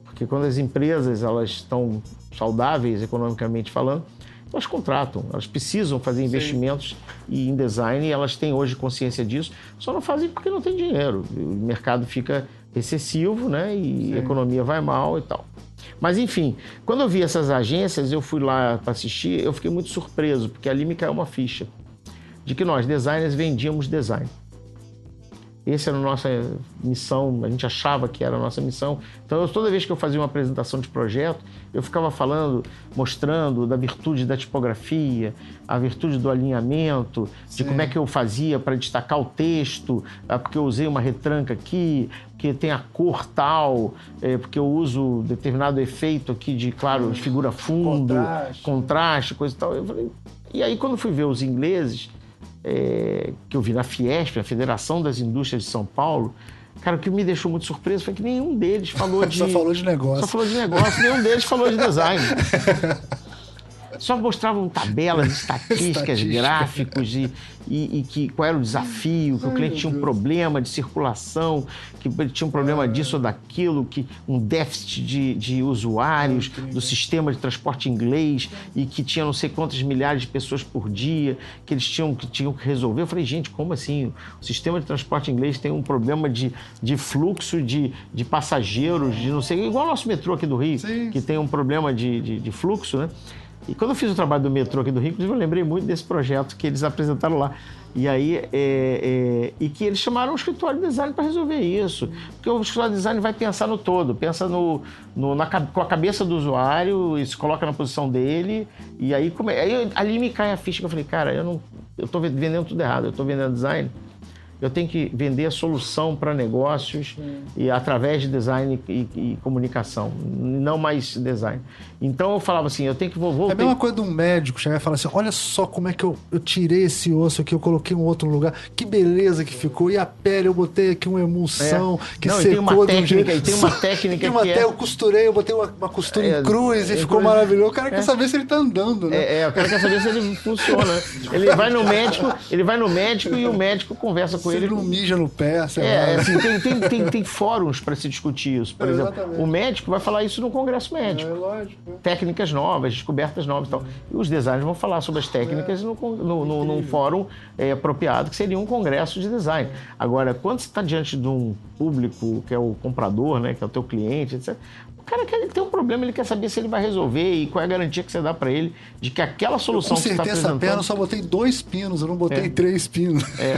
Porque quando as empresas elas estão saudáveis economicamente falando, elas contratam, elas precisam fazer investimentos e em design e elas têm hoje consciência disso, só não fazem porque não tem dinheiro. O mercado fica recessivo, né? E a economia vai mal e tal. Mas enfim, quando eu vi essas agências, eu fui lá para assistir, eu fiquei muito surpreso, porque ali me caiu uma ficha de que nós, designers, vendíamos design. Essa era a nossa missão, a gente achava que era a nossa missão. Então, eu, toda vez que eu fazia uma apresentação de projeto, eu ficava falando, mostrando da virtude da tipografia, a virtude do alinhamento, de como é que eu fazia para destacar o texto, ah, porque eu usei uma retranca aqui, porque tem a cor tal, eh, porque eu uso determinado efeito aqui de, claro, de figura fundo, Contraste. contraste, coisa e tal. Eu falei... E aí, quando fui ver os ingleses, é, que eu vi na Fiesp, a Federação das Indústrias de São Paulo, cara, o que me deixou muito surpreso foi que nenhum deles falou de. Só falou de negócio. Só falou de negócio, nenhum deles falou de design. Só mostravam tabelas, estatísticas, Estatística. gráficos e, e, e que, qual era o desafio, que o cliente tinha um problema de circulação, que ele tinha um problema disso ou daquilo, que um déficit de, de usuários do sistema de transporte inglês e que tinha não sei quantas milhares de pessoas por dia que eles tinham que, tinham que resolver. Eu falei, gente, como assim? O sistema de transporte inglês tem um problema de, de fluxo de, de passageiros, de não sei, igual o nosso metrô aqui do Rio, Sim. que tem um problema de, de, de fluxo, né? E quando eu fiz o trabalho do metrô aqui do Rio, eu lembrei muito desse projeto que eles apresentaram lá. E aí, é, é, e que eles chamaram o escritório de design para resolver isso. Porque o escritório de design vai pensar no todo, pensa no, no- na, com a cabeça do usuário e se coloca na posição dele. E aí, come, aí ali me cai a ficha que eu falei, cara, eu não. Eu tô vendendo tudo errado, eu tô vendendo design. Eu tenho que vender a solução para negócios e através de design e, e, comunicação, não mais design. Então eu falava assim, eu tenho que vou, É a mesma coisa de um médico chegar e falar assim, olha só como é que eu, eu tirei esse osso aqui, eu coloquei um outro lugar, que beleza que ficou, e a pele eu botei aqui uma emulsão É. que Não, secou tem uma de um técnica- jeito. tem uma técnica Tem uma que é- té- eu costurei, eu botei uma, uma costura É, em cruz e em ficou cruz. maravilhoso. O cara quer É. saber se ele tá andando, né? É, é, o cara quer saber se ele funciona. Ele vai no médico, ele vai no médico e o médico conversa com se ele. ele não mija no pé, sei É, lá. assim, tem, tem, tem, tem fóruns para se discutir isso. Por É, exemplo, exatamente. o médico vai falar isso no congresso médico. É lógico. né? Técnicas novas, descobertas novas e tal. E os designers vão falar sobre as técnicas no, con- no, no- num fórum é, apropriado, que seria um congresso de design. Agora, quando você está diante de um público, que é o comprador, né, que é o teu cliente, etc., cara quer, ele tem um problema, ele quer saber se ele vai resolver e qual é a garantia que você dá para ele de que aquela solução que você está Consertei essa perna, eu apresentando... só botei dois pinos, eu não botei É. três pinos. É.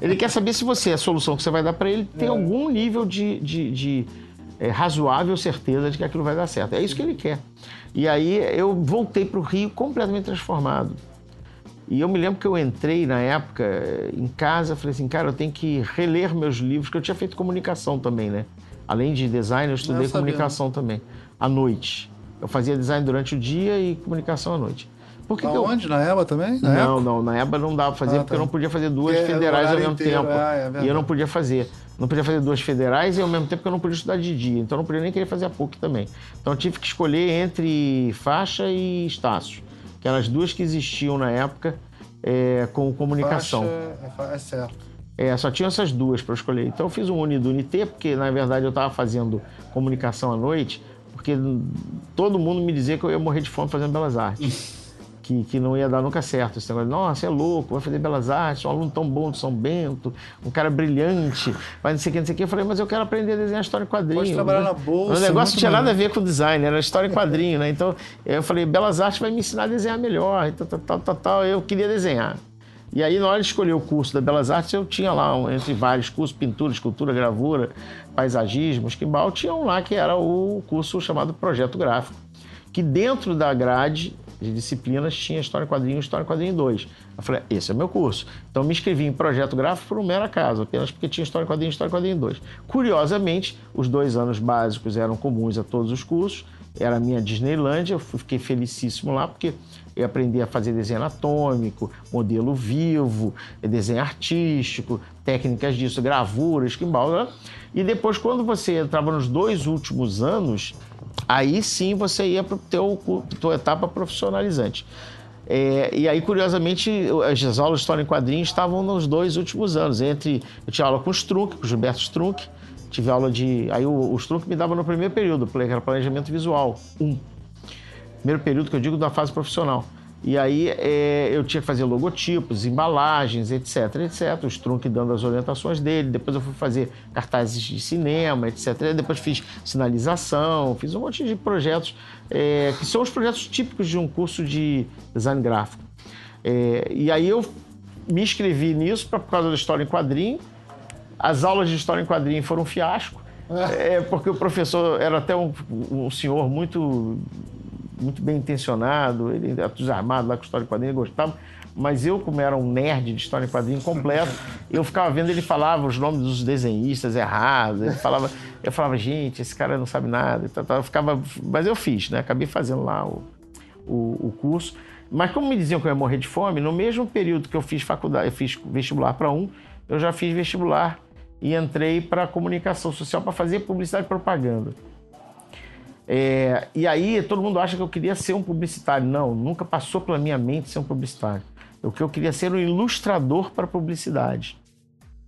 Ele quer saber se você, a solução que você vai dar para ele, É. tem algum nível de, de, de, é, razoável certeza de que aquilo vai dar certo. É isso que ele quer. E aí eu voltei para o Rio completamente transformado. E eu me lembro que eu entrei na época em casa, falei assim, cara, eu tenho que reler meus livros, que eu tinha feito comunicação também, né? Além de design, eu estudei Eu comunicação também, à noite. Eu fazia design durante o dia e comunicação à noite. Por que que eu... Aonde? Na EBA também? Na Não, EBA? não, na EBA não dava pra fazer Ah, porque tá. eu não podia fazer duas É, federais ao mesmo inteiro, tempo. ah, é e eu não podia fazer. Não podia fazer duas federais e ao mesmo tempo que eu não podia estudar de dia. Então eu não podia nem querer fazer a PUC também. Então eu tive que escolher entre faixa e Estácio, que eram as duas que existiam na época é, com comunicação. Faixa, é é certo. É, só tinha essas duas para escolher. Então eu fiz um Uni do Unité, porque na verdade eu estava fazendo comunicação à noite, porque todo mundo me dizia que eu ia morrer de fome fazendo belas artes. que, que não ia dar nunca certo. Esse negócio, nossa, é louco, vai fazer belas artes, um aluno tão bom de São Bento, um cara brilhante, vai não sei o que, não sei o que. Eu falei, mas eu quero aprender a desenhar história em quadrinho. Pode trabalhar na bolsa, O negócio não tinha nada a ver com design, era história em quadrinho, né? Então eu falei, belas artes vai me ensinar a desenhar melhor, tal, tal, tal, tal. Eu queria desenhar. E aí, na hora de escolher o curso da Belas Artes, eu tinha lá, entre vários cursos, pintura, escultura, gravura, paisagismo, esquimbal, tinha um lá que era o curso chamado Projeto Gráfico, que dentro da grade de disciplinas tinha História em Quadrinho e História em Quadrinho 2. Eu falei, esse é o meu curso. Então, me inscrevi em Projeto Gráfico por um mero acaso, apenas porque tinha História em Quadrinho e História em Quadrinho 2. Curiosamente, os dois anos básicos eram comuns a todos os cursos, era a minha Disneylândia, eu fiquei felicíssimo lá, porque eu aprendi a fazer desenho anatômico, modelo vivo, desenho artístico, técnicas disso, gravura, esquimbal. né? E depois, quando você entrava nos dois últimos anos, aí sim você ia para a tua etapa profissionalizante. É, e aí, curiosamente, as aulas de História em Quadrinhos estavam nos dois últimos anos. Entre, eu tinha aula com o Strunk, com o Gilberto Strunk, tive aula de... Aí o, o Strunk me dava no primeiro período, que era planejamento visual, um primeiro período que eu digo da fase profissional. E aí é, eu tinha que fazer logotipos, embalagens, etc, etc. O Strunk dando as orientações dele. Depois eu fui fazer cartazes de cinema, etc. Depois fiz sinalização, fiz um monte de projetos é, que são os projetos típicos de um curso de design gráfico. É, e aí eu me inscrevi nisso pra, por causa da história em quadrinho. As aulas de história em quadrinho foram um fiasco. É, porque o professor era até um, um senhor muito muito bem intencionado, ele entusiasmado lá com história em quadrinho, ele gostava. Mas eu, como era um nerd de história em quadrinho completo, eu ficava vendo ele falava os nomes dos desenhistas errados. Ele falava, eu falava, gente, esse cara não sabe nada. e. Eu ficava, mas eu fiz, né? Acabei fazendo lá o, o, o curso. Mas como me diziam que eu ia morrer de fome, no mesmo período que eu fiz faculdade, eu fiz vestibular para um, eu já fiz vestibular e entrei para comunicação social para fazer publicidade e propaganda. É, e aí todo mundo acha que eu queria ser um publicitário. Não, nunca passou pela minha mente ser um publicitário. O que eu queria ser um ilustrador para publicidade.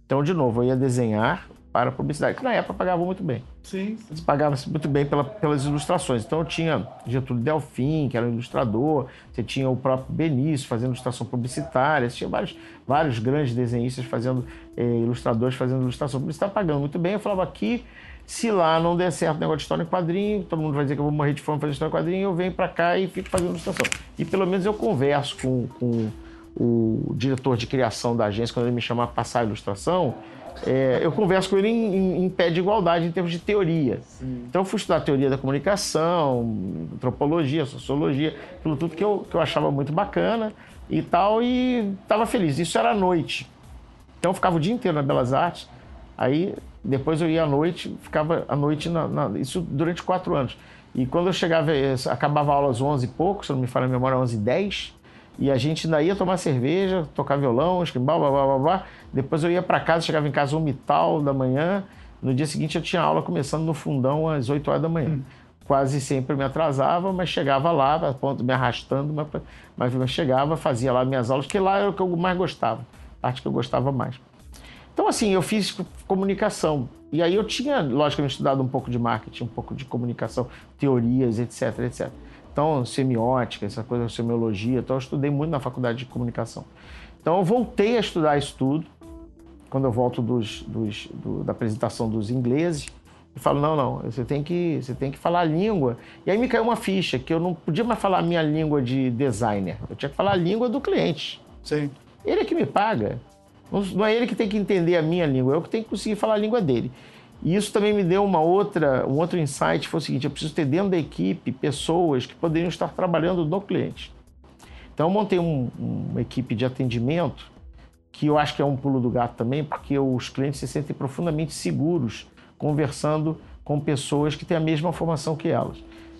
Então, de novo, eu ia desenhar para publicidade, que na época pagava muito bem. Sim. Eles pagavam muito bem pela- pelas ilustrações. Então, eu tinha Getúlio Delfim, que era um ilustrador, você tinha o próprio Benício fazendo ilustração publicitária, você tinha vários, vários grandes desenhistas fazendo, eh, ilustradores fazendo ilustração publicitária, pagando muito bem. Eu falava aqui, se lá não der certo o negócio de história em quadrinho, todo mundo vai dizer que eu vou morrer de fome fazendo história em quadrinho, eu venho para cá e fico fazendo ilustração. E pelo menos eu converso com, com o diretor de criação da agência, quando ele me chama para passar a ilustração, é, eu converso com ele em, em- em pé de igualdade em termos de teoria. Então eu fui estudar teoria da comunicação, antropologia, sociologia, aquilo tudo que eu, que eu achava muito bacana e tal, e estava feliz. Isso era à noite. Então eu ficava o dia inteiro na Belas Artes, aí depois eu ia à noite, ficava à noite, na, na, isso durante quatro anos. E quando eu chegava, eh, acabava a aula às 11 e pouco, se não me falha a memória, 11 e 10, e a gente ainda ia tomar cerveja, tocar violão, esquimbal, blá, blá, blá, blá. Depois eu ia para casa, chegava em casa um tal da manhã. No dia seguinte eu tinha aula começando no fundão às 8 horas da manhã. Hum. Quase sempre me atrasava, mas chegava lá, a ponto me arrastando, mas, mas chegava, fazia lá minhas aulas, que lá era o que eu mais gostava, a parte que eu gostava mais. Então, assim, eu fiz comunicação. E aí eu tinha, logicamente, estudado um pouco de marketing, um pouco de comunicação, teorias, etc, etc. Então, semiótica, essa coisa, semiologia, então eu estudei muito na faculdade de comunicação. Então, eu voltei a estudar isso tudo, quando eu volto dos, dos, do, da apresentação dos ingleses, e falo, não, não, você tem, que, você tem que falar a língua. E aí me caiu uma ficha, que eu não podia mais falar a minha língua de designer, eu tinha que falar a língua do cliente. Sim. Ele é que me paga. Não é ele que tem que entender a minha língua, eu que tenho que conseguir falar a língua dele. E isso também me deu uma outra, um outro insight, foi o seguinte, eu preciso ter dentro da equipe pessoas que poderiam estar trabalhando no cliente. Então eu montei um, uma equipe de atendimento, que eu acho que é um pulo do gato também, porque os clientes se sentem profundamente seguros conversando com pessoas que têm a mesma formação que elas.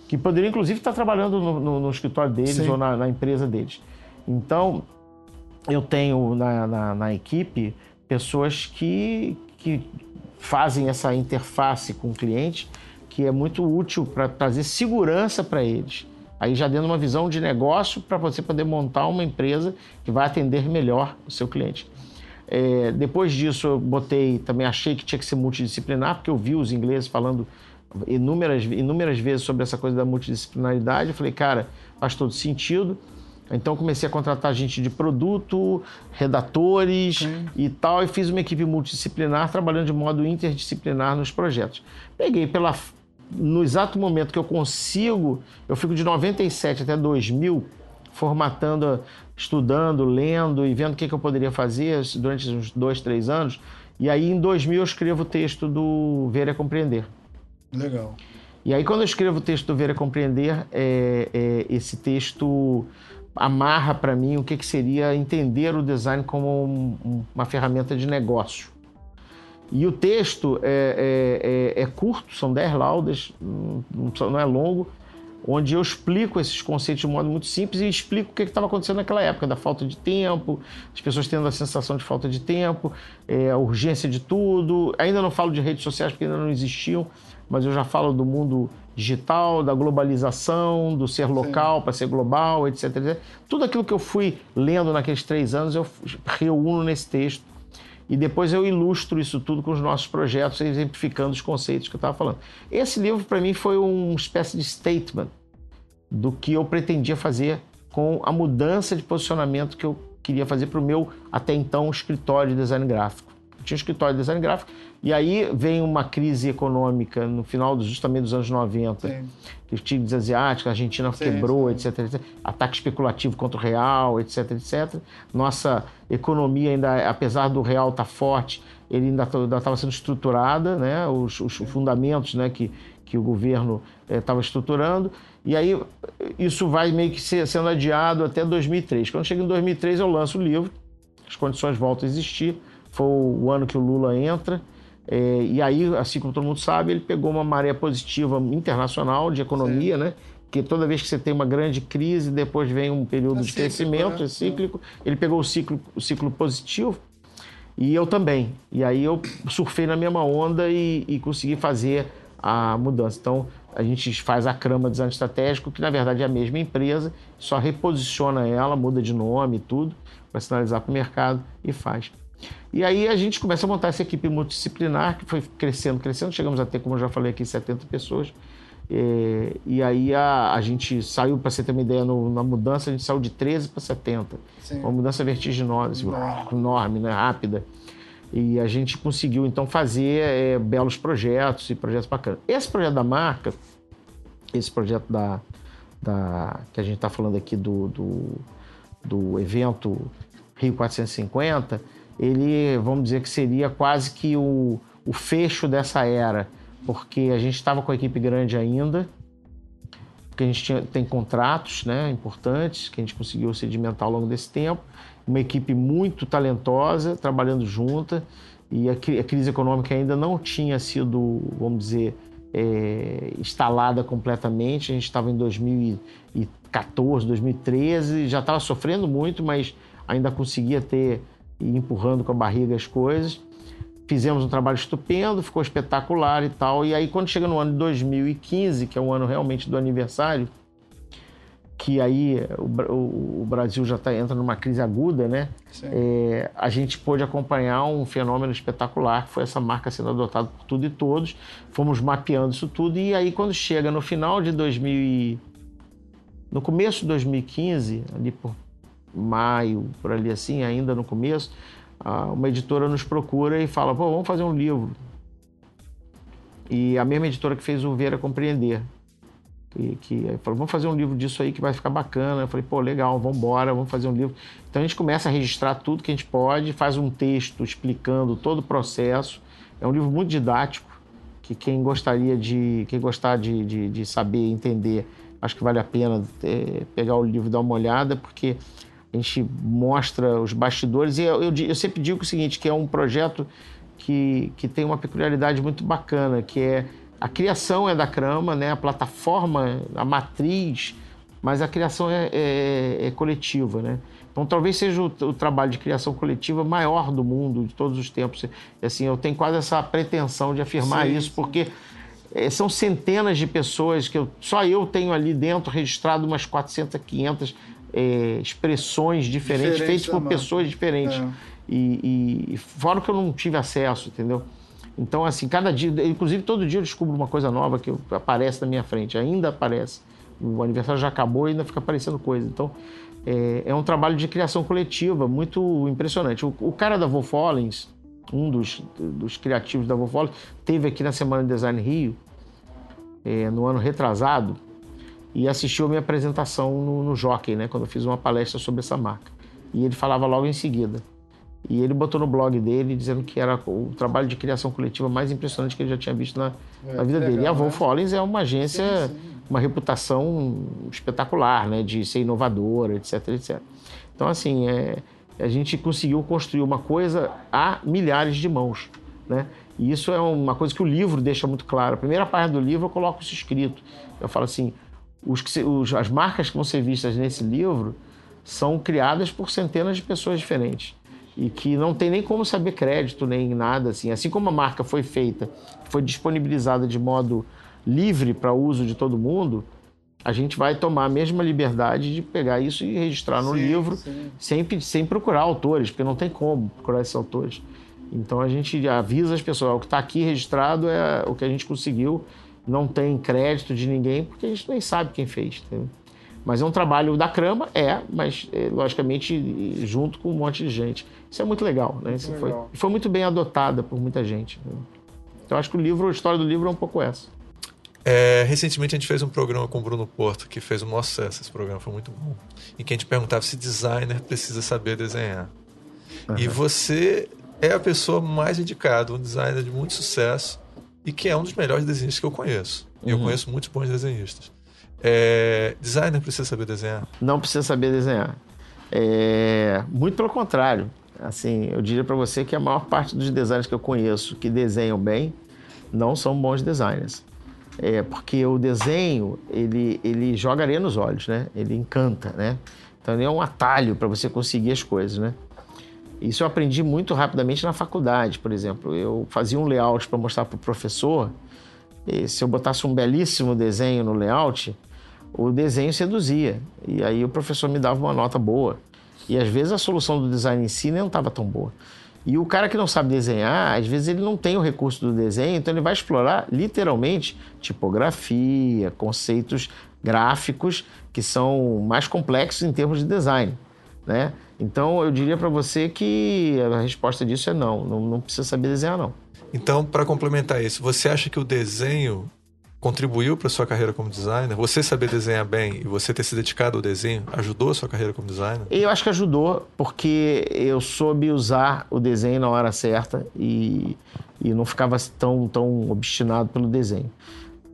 Que poderiam, inclusive, estar trabalhando no, no, no escritório deles Sim. ou na, na, empresa deles. Então, eu tenho na, na, na equipe pessoas que, que fazem essa interface com o cliente, que é muito útil para trazer segurança para eles. Aí já dando uma visão de negócio para você poder montar uma empresa que vai atender melhor o seu cliente. É, depois disso, eu botei, também achei que tinha que ser multidisciplinar, porque eu vi os ingleses falando inúmeras, inúmeras vezes sobre essa coisa da multidisciplinaridade. Eu falei, cara, faz todo sentido. Então comecei a contratar gente de produto, redatores Sim. e tal, e fiz uma equipe multidisciplinar trabalhando de modo interdisciplinar nos projetos. Peguei pela no exato momento que eu consigo, eu fico de 97 até 2000 formatando, estudando, lendo e vendo o que, que eu poderia fazer durante uns dois, três anos. E aí em 2000 eu escrevo o texto do Ver é Compreender. Legal. E aí quando eu escrevo o texto do Ver é Compreender, é, é, esse texto amarra para mim o que, que seria entender o design como um, uma ferramenta de negócio. E o texto é, é, é, é curto, são 10 laudas, não, é longo, onde eu explico esses conceitos de modo muito simples e explico o que estava acontecendo naquela época, da falta de tempo, as pessoas tendo a sensação de falta de tempo, é, a urgência de tudo. Ainda não falo de redes sociais porque ainda não existiam, mas eu já falo do mundo digital, da globalização, do ser local para ser global, etc, etc. Tudo aquilo que eu fui lendo naqueles três anos, eu reúno nesse texto. E depois eu ilustro isso tudo com os nossos projetos, exemplificando os conceitos que eu estava falando. Esse livro, para mim, foi uma espécie de statement do que eu pretendia fazer com a mudança de posicionamento que eu queria fazer para o meu, até então, escritório de design gráfico. Eu tinha um escritório de design gráfico e aí vem uma crise econômica no final dos, justamente dos anos 90, sim. os times asiáticos, a Argentina sim, quebrou, sim. Etc, etc, Ataque especulativo contra o real, etc, etc. Nossa economia ainda, apesar do real estar tá forte, ele ainda estava sendo estruturada, né? Os, os fundamentos, né? Que, que o governo estava eh, estruturando. E aí isso vai meio que ser, sendo adiado até 2003. Quando chega em 2003 eu lanço o livro, as condições voltam a existir. Foi o ano que o Lula entra. É, e aí, assim como todo mundo sabe, ele pegou uma maré positiva internacional de economia, Sim. né? Porque toda vez que você tem uma grande crise, depois vem um período é de crescimento, né? é cíclico. Ele pegou o ciclo, o ciclo positivo e eu também. E aí eu surfei na mesma onda e, e consegui fazer a mudança. Então, a gente faz a Crama Design Estratégico, que na verdade é a mesma empresa, só reposiciona ela, muda de nome e tudo, para sinalizar para o mercado e faz. E aí a gente começa a montar essa equipe multidisciplinar, que foi crescendo, crescendo. Chegamos a ter, como eu já falei aqui, 70 pessoas. É, e aí a, a gente saiu, para você ter uma ideia, no, na mudança, a gente saiu de 13 para 70. Sim. Uma mudança vertiginosa, assim, enorme, né? rápida. E a gente conseguiu, então, fazer é, belos projetos e projetos bacanas. Esse projeto da marca, esse projeto da, da que a gente está falando aqui do, do, do evento Rio 450, ele, vamos dizer que seria quase que o, o fecho dessa era, porque a gente estava com a equipe grande ainda, porque a gente tinha, tem contratos né, importantes que a gente conseguiu sedimentar ao longo desse tempo, uma equipe muito talentosa, trabalhando junta, e a, a crise econômica ainda não tinha sido, vamos dizer, é, instalada completamente. A gente estava em 2014, 2013, já estava sofrendo muito, mas ainda conseguia ter e empurrando com a barriga as coisas. Fizemos um trabalho estupendo, ficou espetacular e tal. E aí, quando chega no ano de 2015, que é o ano realmente do aniversário, que aí o, Brasil já tá, entra numa crise aguda, né? É, a gente pôde acompanhar um fenômeno espetacular, que foi essa marca sendo adotada por tudo e todos. Fomos mapeando isso tudo. E aí, quando chega no final de 2000 no começo de 2015, ali por maio, por ali assim, ainda no começo, uma editora nos procura e fala: Pô, vamos fazer um livro. E a mesma editora que fez o Ver a Compreender. Que, que falou: Vamos fazer um livro disso aí que vai ficar bacana. Eu falei: Pô, legal, vamos embora, vamos fazer um livro. Então a gente começa a registrar tudo que a gente pode, faz um texto explicando todo o processo. É um livro muito didático, que quem gostaria de, quem gostar de, de, de saber, entender, acho que vale a pena é, pegar o livro e dar uma olhada, porque a gente mostra os bastidores e eu, eu, eu, sempre digo o seguinte, que é um projeto que, que tem uma peculiaridade muito bacana, que é a criação é da Crama, né? a plataforma, a matriz, mas a criação é, é, é coletiva. Né? Então talvez seja o, o, trabalho de criação coletiva maior do mundo de todos os tempos. Assim, eu tenho quase essa pretensão de afirmar sim, isso, sim. porque é, são centenas de pessoas que eu, só eu tenho ali dentro registrado umas 400, 500 é, expressões diferentes, Diferente feitas por pessoas diferentes. É. E, e, fora que eu não tive acesso, entendeu? Então, assim, cada dia, inclusive todo dia eu descubro uma coisa nova que aparece na minha frente, ainda aparece. O aniversário já acabou e ainda fica aparecendo coisa. Então, é, é um trabalho de criação coletiva muito impressionante. O, o cara da Wolf Hollins, um dos, dos criativos da Wolf Hollins, teve aqui na Semana de Design Rio, é, no ano retrasado, e assistiu a minha apresentação no, no Jockey, né, quando eu fiz uma palestra sobre essa marca. E ele falava logo em seguida. E ele botou no blog dele dizendo que era o trabalho de criação coletiva mais impressionante que ele já tinha visto na, é, na vida legal, dele. E a Wolf né? é uma agência, sim, sim. uma reputação espetacular, né, de ser inovadora, etc, etc. Então, assim, é, a gente conseguiu construir uma coisa a milhares de mãos, né? E isso é uma coisa que o livro deixa muito claro. A primeira parte do livro eu coloco isso escrito. Eu falo assim, os, os, as marcas que vão ser vistas nesse livro são criadas por centenas de pessoas diferentes e que não tem nem como saber crédito nem nada assim. Assim como a marca foi feita, foi disponibilizada de modo livre para uso de todo mundo, a gente vai tomar a mesma liberdade de pegar isso e registrar no sim, livro sim. Sem, sem procurar autores, porque não tem como procurar esses autores. Então a gente avisa as pessoas, o que está aqui registrado é o que a gente conseguiu não tem crédito de ninguém, porque a gente nem sabe quem fez. Entendeu? Mas é um trabalho da Crama, é, mas é, logicamente junto com um monte de gente. Isso é muito legal, né? Isso foi, foi muito bem adotada por muita gente. Né? Então acho que o livro, a história do livro é um pouco essa. É, recentemente a gente fez um programa com o Bruno Porto, que fez um maior sucesso. Esse programa foi muito bom. Em que a gente perguntava se designer precisa saber desenhar. Uhum. E você é a pessoa mais indicada, um designer de muito sucesso e que é um dos melhores desenhistas que eu conheço. E uhum. eu conheço muitos bons desenhistas. É, designer precisa saber desenhar? Não precisa saber desenhar. É, muito pelo contrário. Assim, eu diria para você que a maior parte dos designers que eu conheço que desenham bem não são bons designers. É, porque o desenho, ele, ele joga areia nos olhos, né? Ele encanta, né? Então, ele é um atalho para você conseguir as coisas, né? Isso eu aprendi muito rapidamente na faculdade, por exemplo. Eu fazia um layout para mostrar para o professor. Se eu botasse um belíssimo desenho no layout, o desenho seduzia. E aí o professor me dava uma nota boa. E às vezes a solução do design em si não estava tão boa. E o cara que não sabe desenhar, às vezes ele não tem o recurso do desenho, então ele vai explorar literalmente tipografia, conceitos gráficos que são mais complexos em termos de design, né? Então, eu diria para você que a resposta disso é não, não, não precisa saber desenhar, não. Então, para complementar isso, você acha que o desenho contribuiu para sua carreira como designer? Você saber desenhar bem e você ter se dedicado ao desenho ajudou a sua carreira como designer? Eu acho que ajudou, porque eu soube usar o desenho na hora certa e, e não ficava tão, tão obstinado pelo desenho.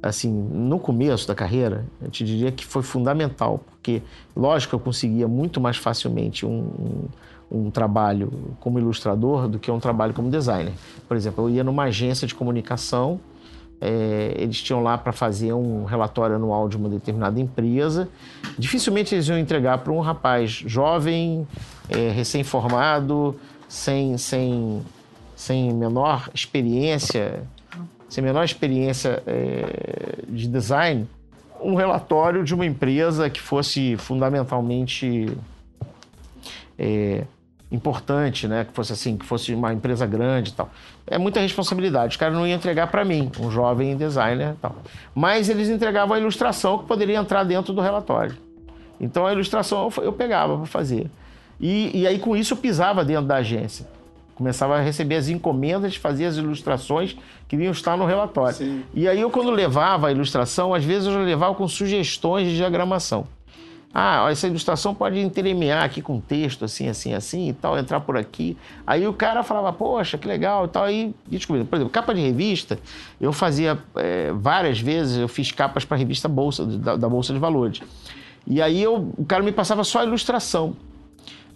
Assim, no começo da carreira, eu te diria que foi fundamental, porque, lógico, eu conseguia muito mais facilmente um, um, trabalho como ilustrador do que um trabalho como designer. Por exemplo, eu ia numa agência de comunicação, é, eles tinham lá para fazer um relatório anual de uma determinada empresa. Dificilmente eles iam entregar para um rapaz jovem, é, recém-formado, sem, sem, sem menor experiência, sem menor experiência é, de design, um relatório de uma empresa que fosse fundamentalmente é, importante, né? Que fosse assim, que fosse uma empresa grande e tal. É muita responsabilidade. Os caras não iam entregar para mim, um jovem designer e tal. Mas eles entregavam a ilustração que poderia entrar dentro do relatório. Então a ilustração eu pegava para fazer. E, e aí com isso eu pisava dentro da agência. Começava a receber as encomendas, fazia as ilustrações que iam estar no relatório. Sim. E aí eu quando levava a ilustração, às vezes eu levava com sugestões de diagramação. Ah, essa ilustração pode entremear aqui com texto, assim, assim, assim e tal, entrar por aqui. Aí o cara falava, poxa, que legal e tal. Aí descobrindo. Por exemplo, capa de revista, eu fazia é, várias vezes, eu fiz capas para a revista Bolsa, da, da, Bolsa de Valores. E aí eu, o cara me passava só a ilustração.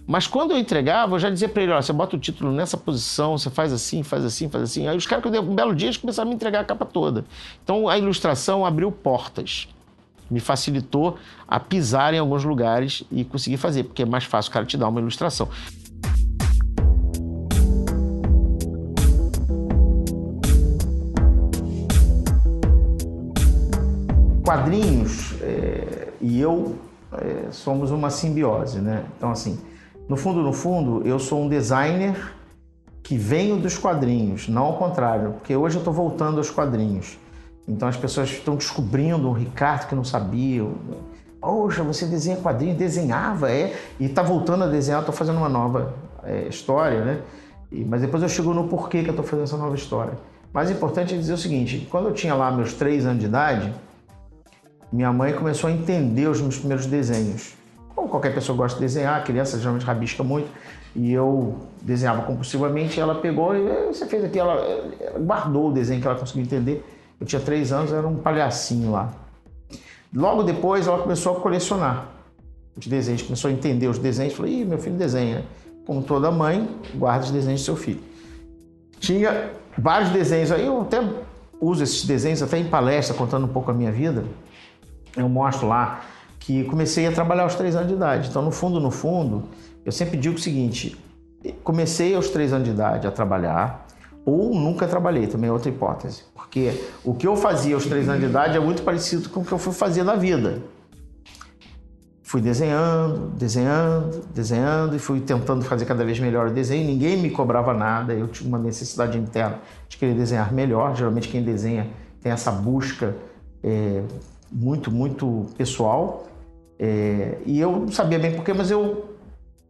Mas quando eu entregava, eu já dizia para ele: olha, você bota o título nessa posição, você faz assim, faz assim, faz assim. Aí os caras, um belo dia, começaram a me entregar a capa toda. Então a ilustração abriu portas me facilitou a pisar em alguns lugares e conseguir fazer, porque é mais fácil o cara te dar uma ilustração. Quadrinhos é, e eu é, somos uma simbiose, né? Então, assim, no fundo, no fundo, eu sou um designer que venho dos quadrinhos, não ao contrário, porque hoje eu estou voltando aos quadrinhos. Então as pessoas estão descobrindo um Ricardo que não sabia. Poxa, você desenha quadrinhos, desenhava, é, e está voltando a desenhar, estou fazendo uma nova é, história, né? E, mas depois eu chego no porquê que eu estou fazendo essa nova história. Mais importante é dizer o seguinte: quando eu tinha lá meus três anos de idade, minha mãe começou a entender os meus primeiros desenhos. Como qualquer pessoa gosta de desenhar, a criança geralmente rabisca muito, e eu desenhava compulsivamente, ela pegou e você fez aqui, ela, ela guardou o desenho que ela conseguiu entender eu tinha três anos, era um palhacinho lá. Logo depois ela começou a colecionar os desenhos, começou a entender os desenhos. Falei, Ih, meu filho desenha. Como toda mãe, guarda os desenhos do seu filho. Tinha vários desenhos aí, eu até uso esses desenhos até em palestra, contando um pouco a minha vida. Eu mostro lá que comecei a trabalhar aos três anos de idade. Então, no fundo, no fundo, eu sempre digo o seguinte: comecei aos três anos de idade a trabalhar, ou nunca trabalhei, também é outra hipótese. Porque o que eu fazia aos três anos de idade é muito parecido com o que eu fui fazer na vida. Fui desenhando, desenhando, desenhando e fui tentando fazer cada vez melhor o desenho. Ninguém me cobrava nada, eu tinha uma necessidade interna de querer desenhar melhor. Geralmente quem desenha tem essa busca é, muito, muito pessoal. É, e eu não sabia bem porquê, mas eu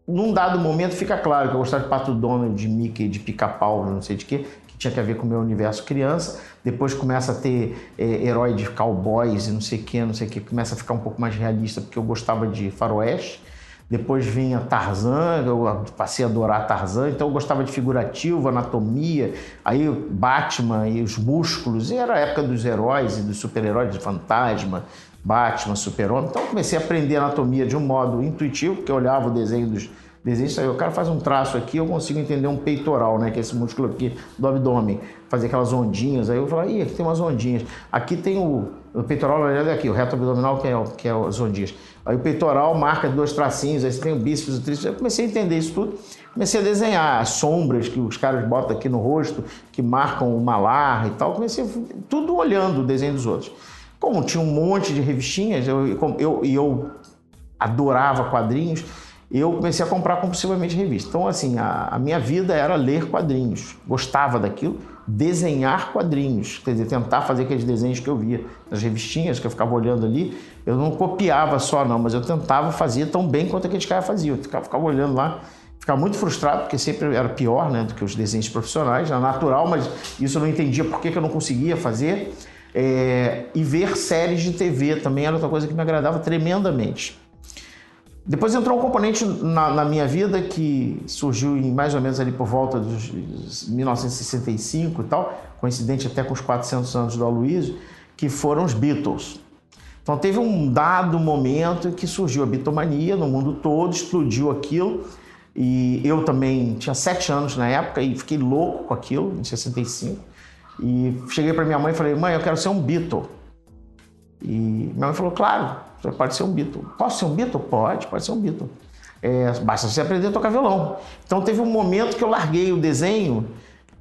num dado momento fica claro que eu gostava de Pato Donald, de Mickey, de Pica-Pau, não sei de quê, que tinha que ver com o meu universo criança. Depois começa a ter é, herói de cowboys e não sei o quê, não sei o quê. Começa a ficar um pouco mais realista, porque eu gostava de faroeste. Depois vinha Tarzan, eu passei a adorar Tarzan, então eu gostava de figurativo, anatomia, aí Batman e os músculos, e era a época dos heróis e dos super-heróis, fantasma, Batman, Super-Homem. Então comecei a aprender anatomia de um modo intuitivo, porque eu olhava o desenho dos desenhos, aí o cara faz um traço aqui, eu consigo entender um peitoral, né, que é esse músculo aqui do abdômen, fazer aquelas ondinhas, aí eu falo, ih, aqui tem umas ondinhas. Aqui tem o, o peitoral, é aqui, o reto abdominal que é, que é as ondinhas. Aí o peitoral marca dois tracinhos, aí você tem o bíceps, o tríceps. Eu comecei a entender isso tudo, comecei a desenhar as sombras que os caras botam aqui no rosto, que marcam o malar e tal, comecei tudo olhando o desenho dos outros. Como tinha um monte de revistinhas, eu, eu, eu adorava quadrinhos, eu comecei a comprar compulsivamente revistas. Então, assim, a, a, minha vida era ler quadrinhos. Gostava daquilo, desenhar quadrinhos, quer dizer, tentar fazer aqueles desenhos que eu via nas revistinhas, que eu ficava olhando ali. Eu não copiava só, não, mas eu tentava fazer tão bem quanto aqueles caras faziam. Eu ficava, ficava olhando lá, ficava muito frustrado, porque sempre era pior né, do que os desenhos profissionais, era natural, mas isso eu não entendia por que, que eu não conseguia fazer. É, e ver séries de TV também era outra coisa que me agradava tremendamente. Depois entrou um componente na, na, minha vida que surgiu em mais ou menos ali por volta de 1965 e tal, coincidente até com os 400 anos do Aloysio, que foram os Beatles. Então teve um dado momento em que surgiu a bitomania no mundo todo, explodiu aquilo. E eu também tinha sete anos na época e fiquei louco com aquilo, em 65. E cheguei para minha mãe e falei, mãe, eu quero ser um Beatle. E minha mãe falou, claro, você pode ser um Beatle. Posso ser um Beatle? Pode, pode ser um Beatle. É, basta você aprender a tocar violão. Então teve um momento que eu larguei o desenho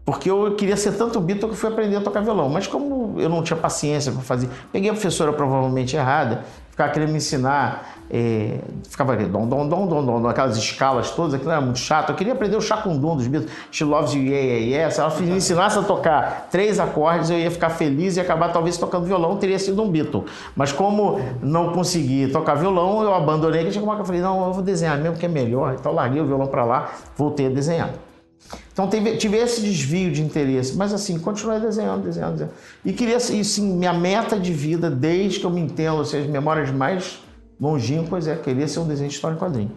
porque eu queria ser tanto Beatle que fui aprender a tocar violão. Mas como eu não tinha paciência para fazer, peguei a professora provavelmente errada, ficava querendo me ensinar, é, ficava dom, dom, dom, dom, dom, aquelas escalas todas, aquilo era muito chato. Eu queria aprender o chacundum dos Beatles, She Loves You, Yeah, Yeah, yeah. Se ela me ensinasse a tocar três acordes, eu ia ficar feliz e acabar talvez tocando violão, teria sido um Beatle. Mas como não consegui tocar violão, eu abandonei, uma que eu falei, não, eu vou desenhar mesmo que é melhor. Então larguei o violão para lá, voltei a desenhar. Então tive, tive, esse desvio de interesse, mas assim, continuei desenhando, desenhando, desenhando. E queria, e sim, minha meta de vida, desde que eu me entendo, assim, as memórias mais longínquas, é querer ser um desenho de história em quadrinho.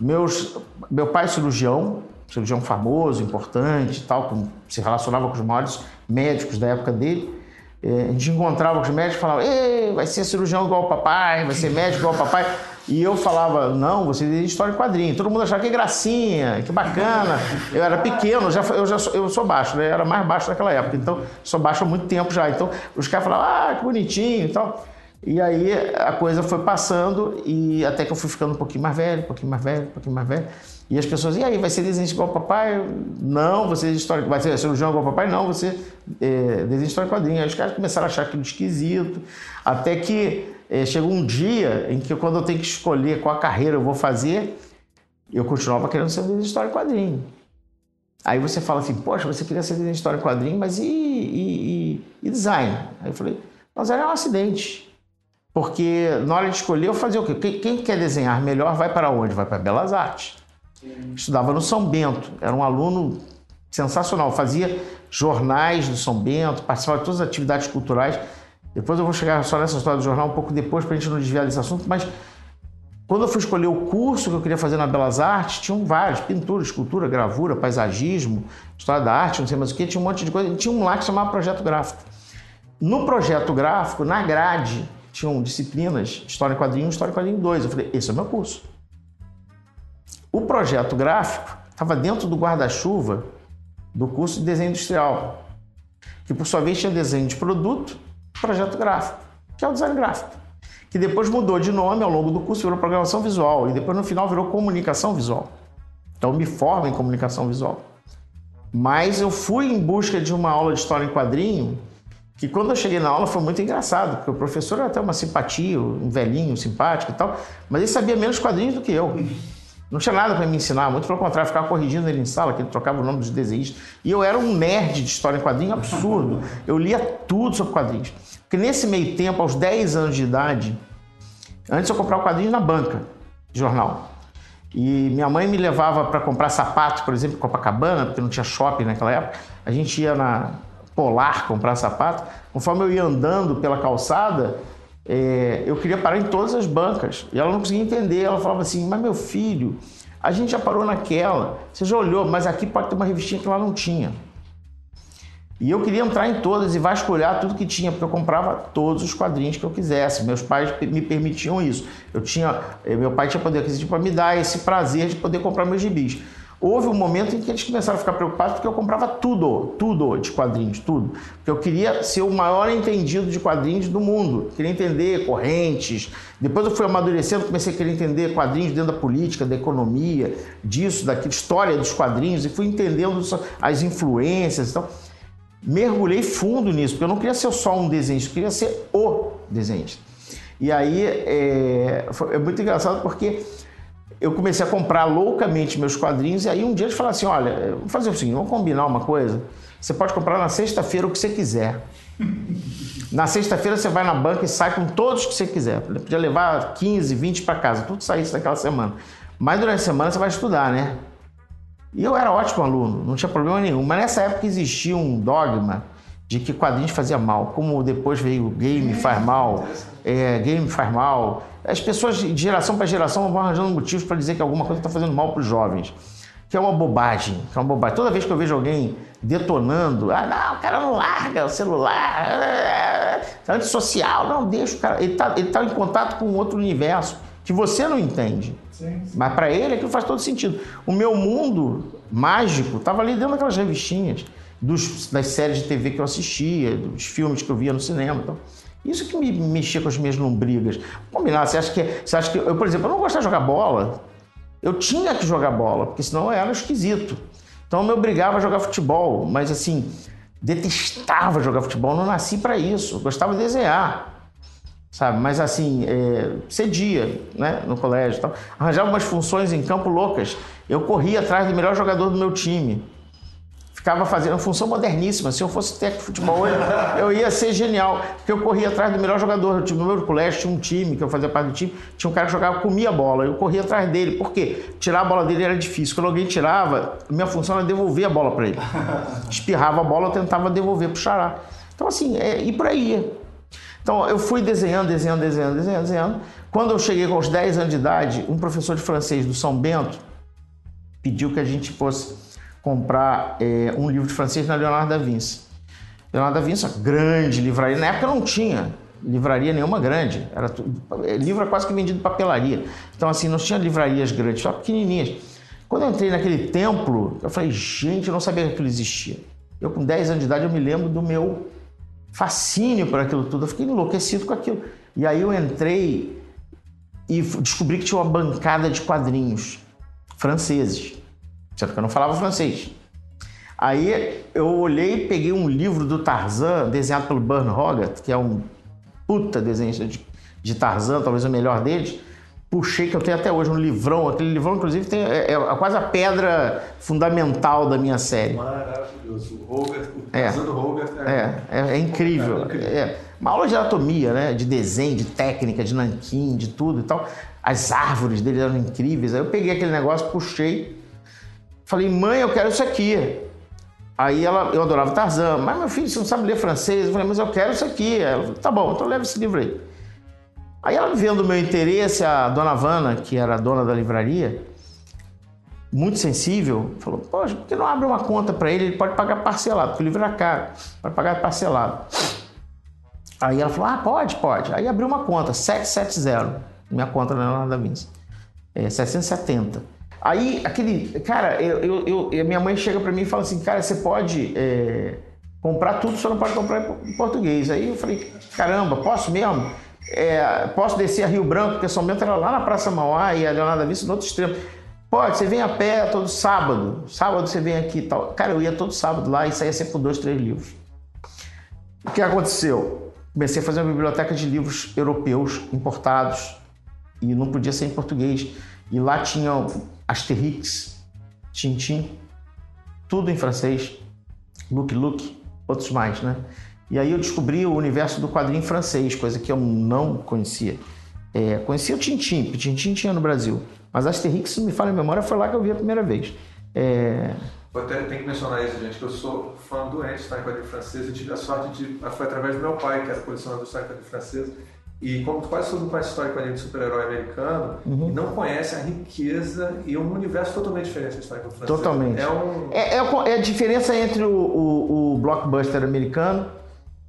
Meus, meu pai é cirurgião, cirurgião famoso, importante tal, com, se relacionava com os maiores médicos da época dele. É, a gente encontrava com os médicos e falava, Ei, vai ser cirurgião igual o papai, vai ser médico igual o papai. E eu falava, não, você tem história em quadrinho. Todo mundo achava que gracinha, que bacana. Eu era pequeno, já, eu já sou, eu sou baixo, né? Eu era mais baixo naquela época. Então, sou baixo há muito tempo já. Então, os caras falavam, ah, que bonitinho e tal. E aí a coisa foi passando e até que eu fui ficando um pouquinho mais velho, um pouquinho mais velho, um pouquinho mais velho. E as pessoas, e aí, vai ser desenho igual papai? Não, você é história, vai ser cirurgião igual papai? Não, você é, desenho história quadrinho. Aí os caras começaram a achar aquilo esquisito, até que é, chegou um dia em que quando eu tenho que escolher qual carreira eu vou fazer, eu continuava querendo ser desenho história quadrinho. Aí você fala assim, poxa, você queria ser desenho história quadrinho, mas e, e, e, e design? Aí eu falei, mas era um acidente. Porque na hora de escolher, eu fazia o quê? Quem, quem quer desenhar melhor vai para onde? Vai para Belas Artes. Estudava no São Bento, era um aluno sensacional, fazia jornais do São Bento, participava de todas as atividades culturais. Depois eu vou chegar só nessa história do jornal um pouco depois para a gente não desviar desse assunto, mas quando eu fui escolher o curso que eu queria fazer na Belas Artes, tinham vários, pintura, escultura, gravura, paisagismo, história da arte, não sei mais o que, tinha um monte de coisa. Tinha um lá que chamava projeto gráfico. No projeto gráfico, na grade, tinham disciplinas, História em Quadrinho História em Quadrinho 2. Eu falei, esse é o meu curso. O projeto gráfico estava dentro do guarda-chuva do curso de desenho industrial, que por sua vez tinha desenho de produto, projeto gráfico, que é o design gráfico, que depois mudou de nome ao longo do curso, virou programação visual e depois no final virou comunicação visual. Então me formo em comunicação visual. Mas eu fui em busca de uma aula de história em quadrinho que quando eu cheguei na aula foi muito engraçado, porque o professor era até uma simpatia, um velhinho simpático e tal, mas ele sabia menos quadrinhos do que eu. Não tinha nada para me ensinar, muito pelo contrário, ficava corrigindo ele em sala, que ele trocava o nome dos desenhistas. E eu era um nerd de história em quadrinho absurdo. Eu lia tudo sobre quadrinhos. Porque nesse meio tempo, aos 10 anos de idade, antes eu comprava quadrinhos na banca jornal. E minha mãe me levava para comprar sapato, por exemplo, em Copacabana, porque não tinha shopping naquela época. A gente ia na, Polar comprar sapato, conforme eu ia andando pela calçada, é, eu queria parar em todas as bancas. E ela não conseguia entender. Ela falava assim: Mas meu filho, a gente já parou naquela, você já olhou, mas aqui pode ter uma revistinha que lá não tinha. E eu queria entrar em todas e vasculhar tudo que tinha, porque eu comprava todos os quadrinhos que eu quisesse. Meus pais me permitiam isso. Eu tinha, eh, meu pai tinha poder aquisitivo para me dar esse prazer de poder comprar meus gibis. Houve um momento em que eles começaram a ficar preocupados porque eu comprava tudo, tudo de quadrinhos, tudo. Porque eu queria ser o maior entendido de quadrinhos do mundo. Queria entender correntes. Depois eu fui amadurecendo, comecei a querer entender quadrinhos dentro da política, da economia, disso, daquela história dos quadrinhos, e fui entendendo as influências e tal. Mergulhei fundo nisso, porque eu não queria ser só um desenhista, eu queria ser o desenhista. E aí é, é muito engraçado porque eu comecei a comprar loucamente meus quadrinhos e aí um dia eles falaram assim, olha, vamos fazer o seguinte, vamos combinar uma coisa. Você pode comprar na sexta-feira o que você quiser. Na sexta-feira você vai na banca e sai com todos que você quiser. Podia levar 15, 20 para casa, tudo saísse daquela semana. Mas durante a semana você vai estudar, né? E eu era ótimo aluno, não tinha problema nenhum. Mas nessa época existia um dogma de que quadrinhos fazia mal. Como depois veio game faz mal, é, game faz mal, as pessoas de geração para geração vão arranjando motivos para dizer que alguma coisa está fazendo mal para os jovens. que é uma bobagem, que é uma bobagem. Toda vez que eu vejo alguém detonando, ah, não, o cara não larga o celular, é antissocial, não, deixa o cara. Ele está tá em contato com outro universo que você não entende. Sim, sim. Mas para ele aquilo faz todo sentido. O meu mundo mágico estava ali dentro daquelas revistinhas, dos, das séries de TV que eu assistia, dos filmes que eu via no cinema. Então, isso que me mexia com as minhas lombrigas. Combinar, você acha que. Você acha que eu, por exemplo, eu não gostava de jogar bola. Eu tinha que jogar bola, porque senão eu era esquisito. Então eu me obrigava a jogar futebol, mas assim, detestava jogar futebol, não nasci para isso. Gostava de desenhar, sabe? Mas assim, é, cedia, né, no colégio, tal. arranjava umas funções em campo loucas. Eu corria atrás do melhor jogador do meu time ficava fazendo uma função moderníssima. Se eu fosse técnico de futebol, eu, eu ia ser genial, porque eu corria atrás do melhor jogador. Eu, no meu colégio tinha um time, que eu fazia parte do time, tinha um cara que jogava, comia a bola. Eu corria atrás dele. Por quê? Tirar a bola dele era difícil. Quando alguém tirava, minha função era devolver a bola para ele. Espirrava a bola, eu tentava devolver pro xará. Então, assim, é, e por aí. Então, eu fui desenhando, desenhando, desenhando, desenhando, desenhando. Quando eu cheguei com os 10 anos de idade, um professor de francês do São Bento pediu que a gente fosse comprar é, um livro de francês na Leonardo da Vinci. Leonardo da Vinci, grande livraria. Na época não tinha livraria nenhuma grande. Era tudo, é, livro era quase que vendido em papelaria. Então, assim, não tinha livrarias grandes, só pequenininhas. Quando eu entrei naquele templo, eu falei, gente, eu não sabia que aquilo existia. Eu, com 10 anos de idade, eu me lembro do meu fascínio por aquilo tudo. Eu fiquei enlouquecido com aquilo. E aí eu entrei e descobri que tinha uma bancada de quadrinhos franceses. Certo que eu não falava francês. Aí eu olhei e peguei um livro do Tarzan, desenhado pelo Burn Hogarth, que é um puta desenho de, de Tarzan, talvez o melhor deles. Puxei, que eu tenho até hoje um livrão. Aquele livrão, inclusive, tem, é, é quase a pedra fundamental da minha série. Maravilhoso. O Hogarth, o é. Tarzan é, do Hogarth é, é, é, é incrível. É, incrível. É, uma aula de anatomia, né? De desenho, de técnica, de nanquim, de tudo e tal. As árvores dele eram incríveis. Aí eu peguei aquele negócio, puxei Falei, mãe, eu quero isso aqui. Aí ela, eu adorava Tarzan, mas meu filho, você não sabe ler francês? Eu falei, mas eu quero isso aqui. Ela falou, tá bom, então leva esse livro aí. Aí ela, vendo o meu interesse, a dona Vana, que era a dona da livraria, muito sensível, falou, poxa, por que não abre uma conta para ele? Ele pode pagar parcelado, porque o livro era caro, pode pagar parcelado. Aí ela falou, ah, pode, pode. Aí abriu uma conta, 770, minha conta na Leonardo da Vinci, é, 770. Aí, aquele. Cara, eu, eu, eu minha mãe chega para mim e fala assim: cara, você pode é, comprar tudo, só não pode comprar em português. Aí eu falei: caramba, posso mesmo? É, posso descer a Rio Branco, porque São Bento era lá na Praça Mauá e a Leonardo Vinci no outro extremo. Pode, você vem a pé todo sábado. Sábado você vem aqui e tal. Cara, eu ia todo sábado lá e saía sempre com dois, três livros. O que aconteceu? Comecei a fazer uma biblioteca de livros europeus importados e não podia ser em português. E lá tinha Asterix, Tintin, tudo em francês, Luke Luke, outros mais, né? E aí eu descobri o universo do quadrinho francês, coisa que eu não conhecia. É, conhecia o Tintin, porque Tintin tinha no Brasil, mas Asterix, se não me falha a memória, foi lá que eu vi a primeira vez. É... Até tenho que mencionar isso, gente, que eu sou fã doente tá, em quadrinho francês. Eu tive a sorte de. Foi através do meu pai, que era colecionador de quadrinho francês e como quase todo mundo conhece a história quadrinho de super-herói americano, uhum. não conhece a riqueza e um universo totalmente diferente da história do francês. Totalmente. É, um... é, é, é, a diferença entre o, o, o, blockbuster americano,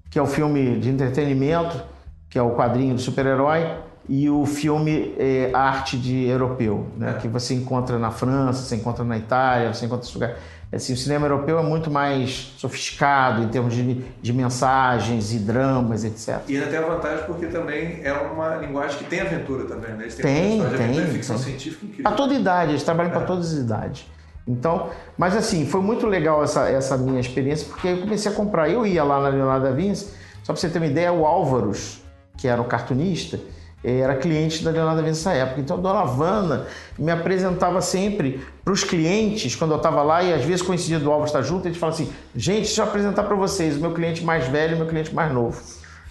que é o filme de entretenimento, que é o quadrinho do super-herói, e o filme é, arte de europeu, né? É. que você encontra na França, você encontra na Itália, você encontra em lugar. Assim, o cinema europeu é muito mais sofisticado em termos de, de mensagens e dramas, etc. E ainda tem a vantagem porque também é uma linguagem que tem aventura também, né? Eles têm tem, tem, tem, ficção tem. científica incrível. Para toda idade, eles trabalham é. para todas as idades. Então, mas assim, foi muito legal essa, essa minha experiência, porque eu comecei a comprar. Eu ia lá na Leonardo da Vinci, só para você ter uma ideia, o Álvaros, que era o cartunista, era cliente da Leonardo da nessa época. Então a dona Vanna me apresentava sempre para os clientes, quando eu estava lá, e às vezes coincidia do Álvaro estar junto, eles falavam assim: gente, deixa eu apresentar para vocês o meu cliente mais velho e o meu cliente mais novo.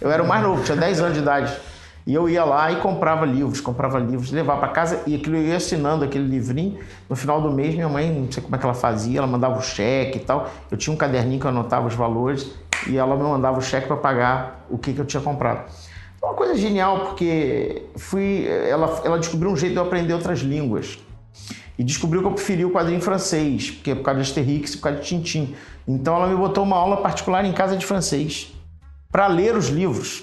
Eu era o mais novo, tinha 10 anos de idade. E eu ia lá e comprava livros, comprava livros, levava para casa e aquilo eu ia assinando aquele livrinho. No final do mês, minha mãe, não sei como é que ela fazia, ela mandava o cheque e tal. Eu tinha um caderninho que eu anotava os valores e ela me mandava o cheque para pagar o que, que eu tinha comprado. Uma coisa genial, porque fui, ela, ela descobriu um jeito de eu aprender outras línguas. e descobriu que eu preferia o quadrinho francês, porque é por causa de Asterix por causa de Tintim. Então ela me botou uma aula particular em casa de francês para ler os livros,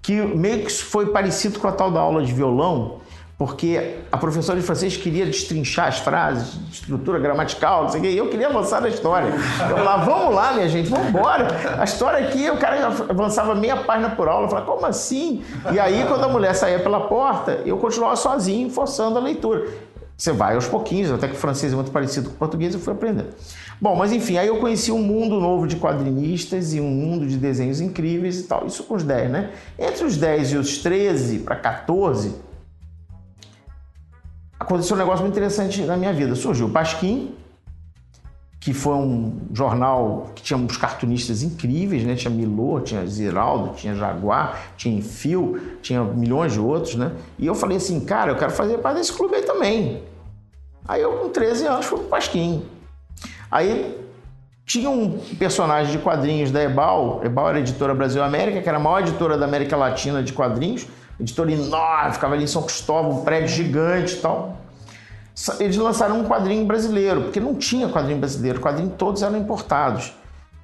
que meio que foi parecido com a tal da aula de violão, porque a professora de francês queria destrinchar as frases, estrutura gramatical, não sei o quê, e eu queria avançar na história. Eu falava, vamos lá, minha gente, vamos embora. A história aqui, o cara avançava meia página por aula, eu falava, como assim? E aí, quando a mulher saía pela porta, eu continuava sozinho, forçando a leitura. Você vai aos pouquinhos, até que o francês é muito parecido com o português, eu fui aprendendo. Bom, mas enfim, aí eu conheci um mundo novo de quadrinistas e um mundo de desenhos incríveis e tal. Isso com os 10, né? Entre os 10 e os 13 para 14, aconteceu um negócio muito interessante na minha vida. Surgiu o Pasquim, que foi um jornal que tinha uns cartunistas incríveis, né? Tinha Milor, tinha Ziraldo, tinha Jaguar, tinha Enfio, tinha milhões de outros, né? E eu falei assim, cara, eu quero fazer parte desse clube aí também. Aí eu, com 13 anos, fui pro Pasquim. Aí tinha um personagem de quadrinhos da Ebal, Ebal era editora Brasil América, que era a maior editora da América Latina de quadrinhos, editora enorme, ficava ali em São Cristóvão, um prédio gigante e tal. Eles lançaram um quadrinho brasileiro, porque não tinha quadrinho brasileiro, quadrinhos todos eram importados.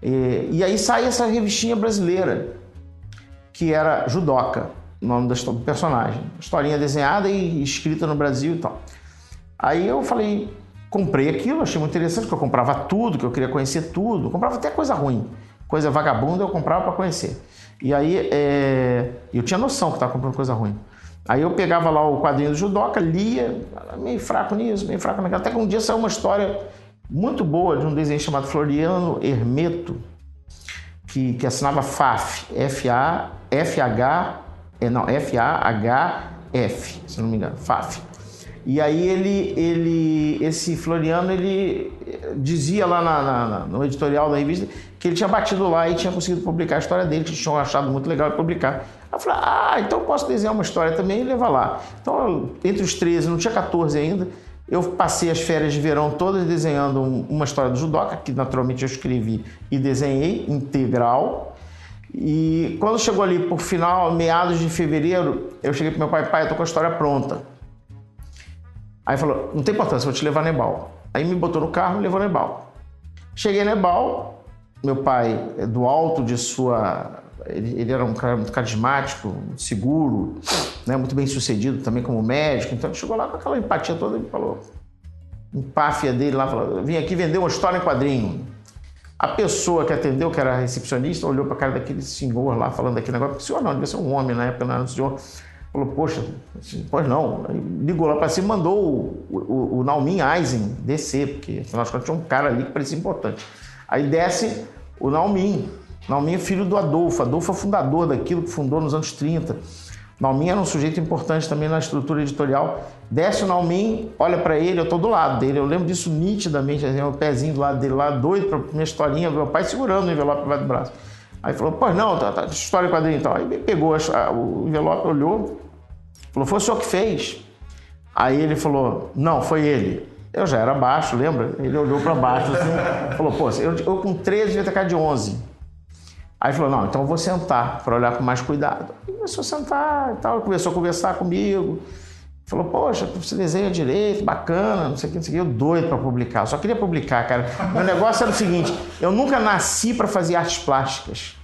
E, e aí sai essa revistinha brasileira, que era Judoca, o nome do personagem. Historinha desenhada e escrita no Brasil e tal. Aí eu falei, comprei aquilo, achei muito interessante, porque eu comprava tudo, que eu queria conhecer tudo, eu comprava até coisa ruim, coisa vagabunda eu comprava para conhecer. E aí é... eu tinha noção que estava comprando coisa ruim. Aí eu pegava lá o quadrinho do Judoca, lia, meio fraco nisso, meio fraco naquilo. Até que um dia saiu uma história muito boa de um desenho chamado Floriano Hermeto, que, que assinava FAF, F-A, F-H, é, não, F-A-H-F, se não me engano, FAF. E aí ele, ele, esse Floriano, ele dizia lá na, na, no editorial da revista que ele tinha batido lá e tinha conseguido publicar a história dele, que tinham achado muito legal publicar. Aí eu falei, ah, então eu posso desenhar uma história também e levar lá. Então, entre os 13, não tinha 14 ainda, eu passei as férias de verão todas desenhando uma história do judoca, que naturalmente eu escrevi e desenhei integral. E quando chegou ali por final, meados de fevereiro, eu cheguei pro meu pai, pai, eu tô com a história pronta. Aí falou, não tem importância, vou te levar a Nebal. Aí me botou no carro e levou a Nebal. Cheguei a Nebal, meu pai, é do alto de sua... Ele, ele, era um cara muito carismático, seguro, né, muito bem sucedido também como médico. Então ele chegou lá com aquela empatia toda e falou... Empáfia dele lá, falou, vim aqui vender uma história em quadrinho. A pessoa que atendeu, que era recepcionista, olhou para a cara daquele senhor lá, falando daquele negócio. O senhor não, devia ser um homem na época, não era um senhor. Falou, poxa, pois não. Ligou lá para cima mandou o, o, o Naumin Eisen descer, porque afinal de contas tinha um cara ali que parecia importante. Aí desce o Naumin. Naumin é filho do Adolfo. Adolfo é fundador daquilo que fundou nos anos 30. Naumin era um sujeito importante também na estrutura editorial. Desce o Naumin, olha para ele, eu estou do lado dele. Eu lembro disso nitidamente, assim, o pezinho do lado dele lá, doido para minha historinha, meu pai segurando o envelope debaixo do braço. Aí falou, pois não, tá, tá, história quadrinho e tal. Aí pegou a, o envelope, olhou, falou, foi o senhor que fez? Aí ele falou, não, foi ele. Eu já era baixo, lembra? Ele olhou para baixo assim, falou, pô, eu, eu com 13 devia ter cara de 11. Aí falou, não, então eu vou sentar para olhar com mais cuidado. Começou a sentar e tal, começou a conversar comigo. Falou, poxa, você desenha direito, bacana, não sei o que, não sei o que. Eu doido para publicar. Eu só queria publicar, cara. Meu negócio era o seguinte: eu nunca nasci para fazer artes plásticas.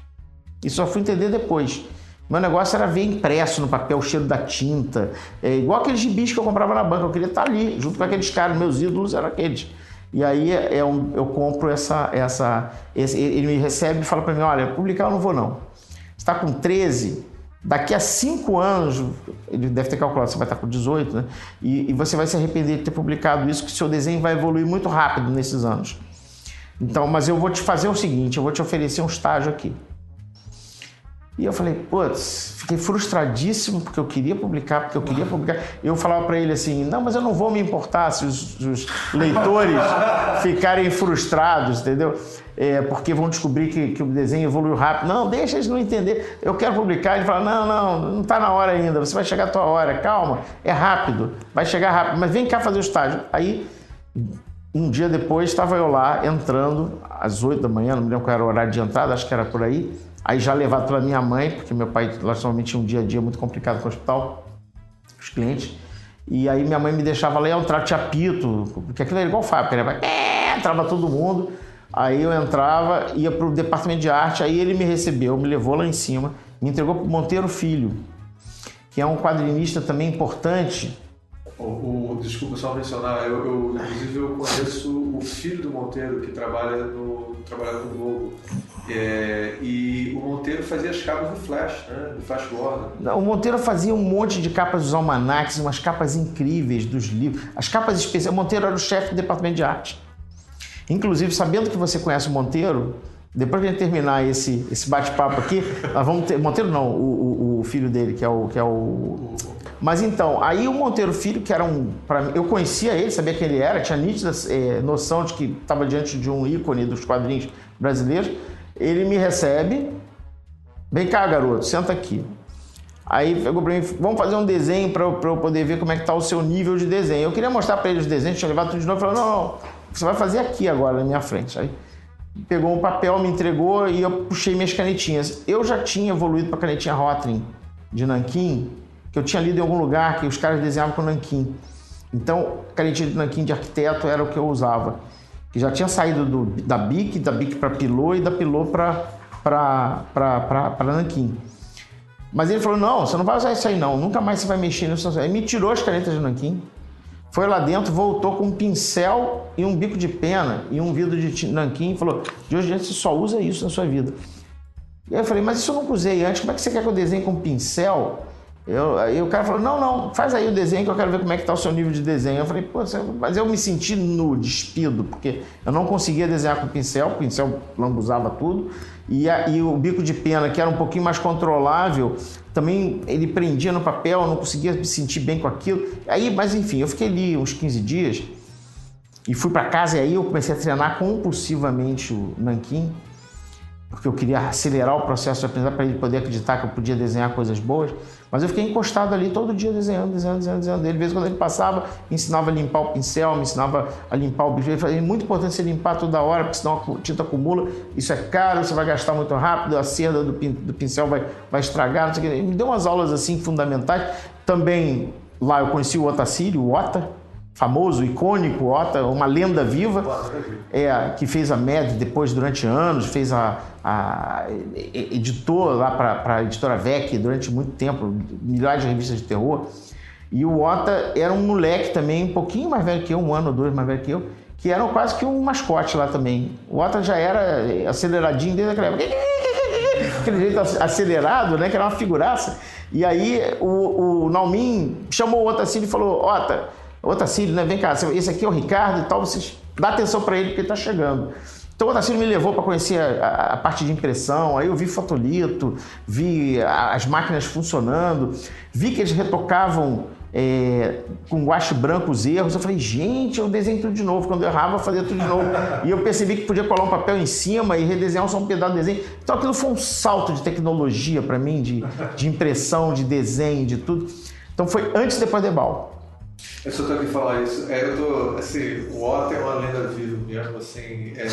E só fui entender depois. Meu negócio era ver impresso no papel o cheiro da tinta. É, igual aqueles gibis que eu comprava na banca. Eu queria estar ali, junto com aqueles caras. Meus ídolos eram aqueles. E aí é, é um, eu compro essa. essa esse, ele me recebe e fala para mim: olha, publicar eu não vou não. Você está com 13, Daqui a cinco anos, ele deve ter calculado, você vai estar com 18, né? E, e, você vai se arrepender de ter publicado isso, que seu desenho vai evoluir muito rápido nesses anos. Então, mas eu vou te fazer o seguinte, eu vou te oferecer um estágio aqui. E eu falei, putz, fiquei frustradíssimo porque eu queria publicar, porque eu queria publicar. Eu falava para ele assim, não, mas eu não vou me importar se os, os leitores ficarem frustrados, entendeu? É, porque vão descobrir que, que, o desenho evoluiu rápido. Não, deixa eles não entender. Eu quero publicar. Ele fala, não, não, não está na hora ainda. Você vai chegar a tua hora. Calma, é rápido. Vai chegar rápido. Mas vem cá fazer o estágio. Aí, um dia depois, estava eu lá, entrando, às oito da manhã, não me lembro qual era o horário de entrada, acho que era por aí Aí já levado pela minha mãe, porque meu pai, normalmente tinha um dia a dia muito complicado com o hospital, os clientes. E aí minha mãe me deixava lá eu entrava, tinha apito, porque aquilo era igual fábrica, né? É, entrava todo mundo. Aí eu entrava, ia pro departamento de arte, aí ele me recebeu, me levou lá em cima, me entregou pro Monteiro Filho, que é um quadrinista também importante. O, o, desculpa só mencionar, eu, eu, inclusive eu conheço o filho do Monteiro que trabalha no, trabalha no Globo. É, e o Monteiro fazia as capas do Flash, né? Do Flash Gordon. O Monteiro fazia um monte de capas dos almanacs, umas capas incríveis dos livros. As capas especiais. O Monteiro era o chefe do departamento de arte. Inclusive, sabendo que você conhece o Monteiro, depois que a gente terminar esse, esse bate-papo aqui, nós vamos ter. Monteiro não, o, o, o, filho dele, que é o. Que é o mas então, aí o Monteiro Filho, que era um. Pra, eu conhecia ele, sabia quem ele era, tinha nítida é, noção de que estava diante de um ícone dos quadrinhos brasileiros. Ele me recebe. Vem cá, garoto, senta aqui. Aí pegou pra mim, vamos fazer um desenho para eu, eu, poder ver como é que tá o seu nível de desenho. Eu queria mostrar para ele os desenhos, tinha levado tudo de novo falou, não, não, você vai fazer aqui agora na minha frente. Aí pegou um papel, me entregou e eu puxei minhas canetinhas. Eu já tinha evoluído para canetinha Rotring de nanquim, que eu tinha lido em algum lugar que os caras desenhavam com nanquim. Então, canetinha de nanquim de arquiteto era o que eu usava. Que já tinha saído do, da BIC, da BIC para Pilô e da Pilô para nanquim. Mas ele falou: não, você não vai usar isso aí não, nunca mais você vai mexer nisso. Aí me tirou as canetas de nanquim. Foi lá dentro, voltou com um pincel e um bico de pena e um vidro de nanquim e falou: de hoje em dia você só usa isso na sua vida. E aí eu falei: mas isso eu nunca usei antes, como é que você quer que eu desenhe com pincel? Eu, aí o cara falou: não, não, faz aí o desenho que eu quero ver como é que está o seu nível de desenho. Eu falei: pô, mas eu me senti no despido, porque eu não conseguia desenhar com pincel, o pincel lambuzava tudo. E, a, e, o bico de pena, que era um pouquinho mais controlável, também ele prendia no papel, eu não conseguia me sentir bem com aquilo. Aí, mas enfim, eu fiquei ali uns 15 dias e fui para casa e aí eu comecei a treinar compulsivamente o nanquim, porque eu queria acelerar o processo de aprendizagem para ele poder acreditar que eu podia desenhar coisas boas. Mas eu fiquei encostado ali todo dia desenhando, desenhando, desenhando, desenhando. Ele, de vez em quando ele passava, me ensinava a limpar o pincel, me ensinava a limpar o bicho. Ele falou, é muito importante você limpar toda hora, porque senão a tinta acumula, isso é caro, você vai gastar muito rápido, a cerda do, do pincel vai, vai estragar. Ele me deu umas aulas assim fundamentais. Também lá eu conheci o Otacílio, o Ota, famoso, icônico, Ota, uma lenda viva, é, que fez a MED depois durante anos, fez a, a editou lá para a editora VEC durante muito tempo, milhares de revistas de terror. E o Ota era um moleque também, um pouquinho mais velho que eu, um ano ou dois mais velho que eu, que era quase que um mascote lá também. O Ota já era aceleradinho desde aquela época. Aquele jeito acelerado, né? Que era uma figuraça. E aí o, o Naumin chamou o Ota assim e falou: Ota, Ô Tacílio, né? Vem cá, esse aqui é o Ricardo e tal, vocês dá atenção para ele porque ele está chegando. Então o Tacílio me levou para conhecer a, a, parte de impressão, aí eu vi fotolito, vi as máquinas funcionando, vi que eles retocavam é, com guache branco os erros. Eu falei, gente, eu desenho tudo de novo. Quando eu errava, eu fazia tudo de novo. E eu percebi que podia colar um papel em cima e redesenhar só um pedaço do desenho. Então aquilo foi um salto de tecnologia para mim, de, de impressão, de desenho, de tudo. Então foi antes e depois de Ebal. Eu só tenho que falar isso. É, eu tô, assim, o Otto é uma lenda viva mesmo, assim. É,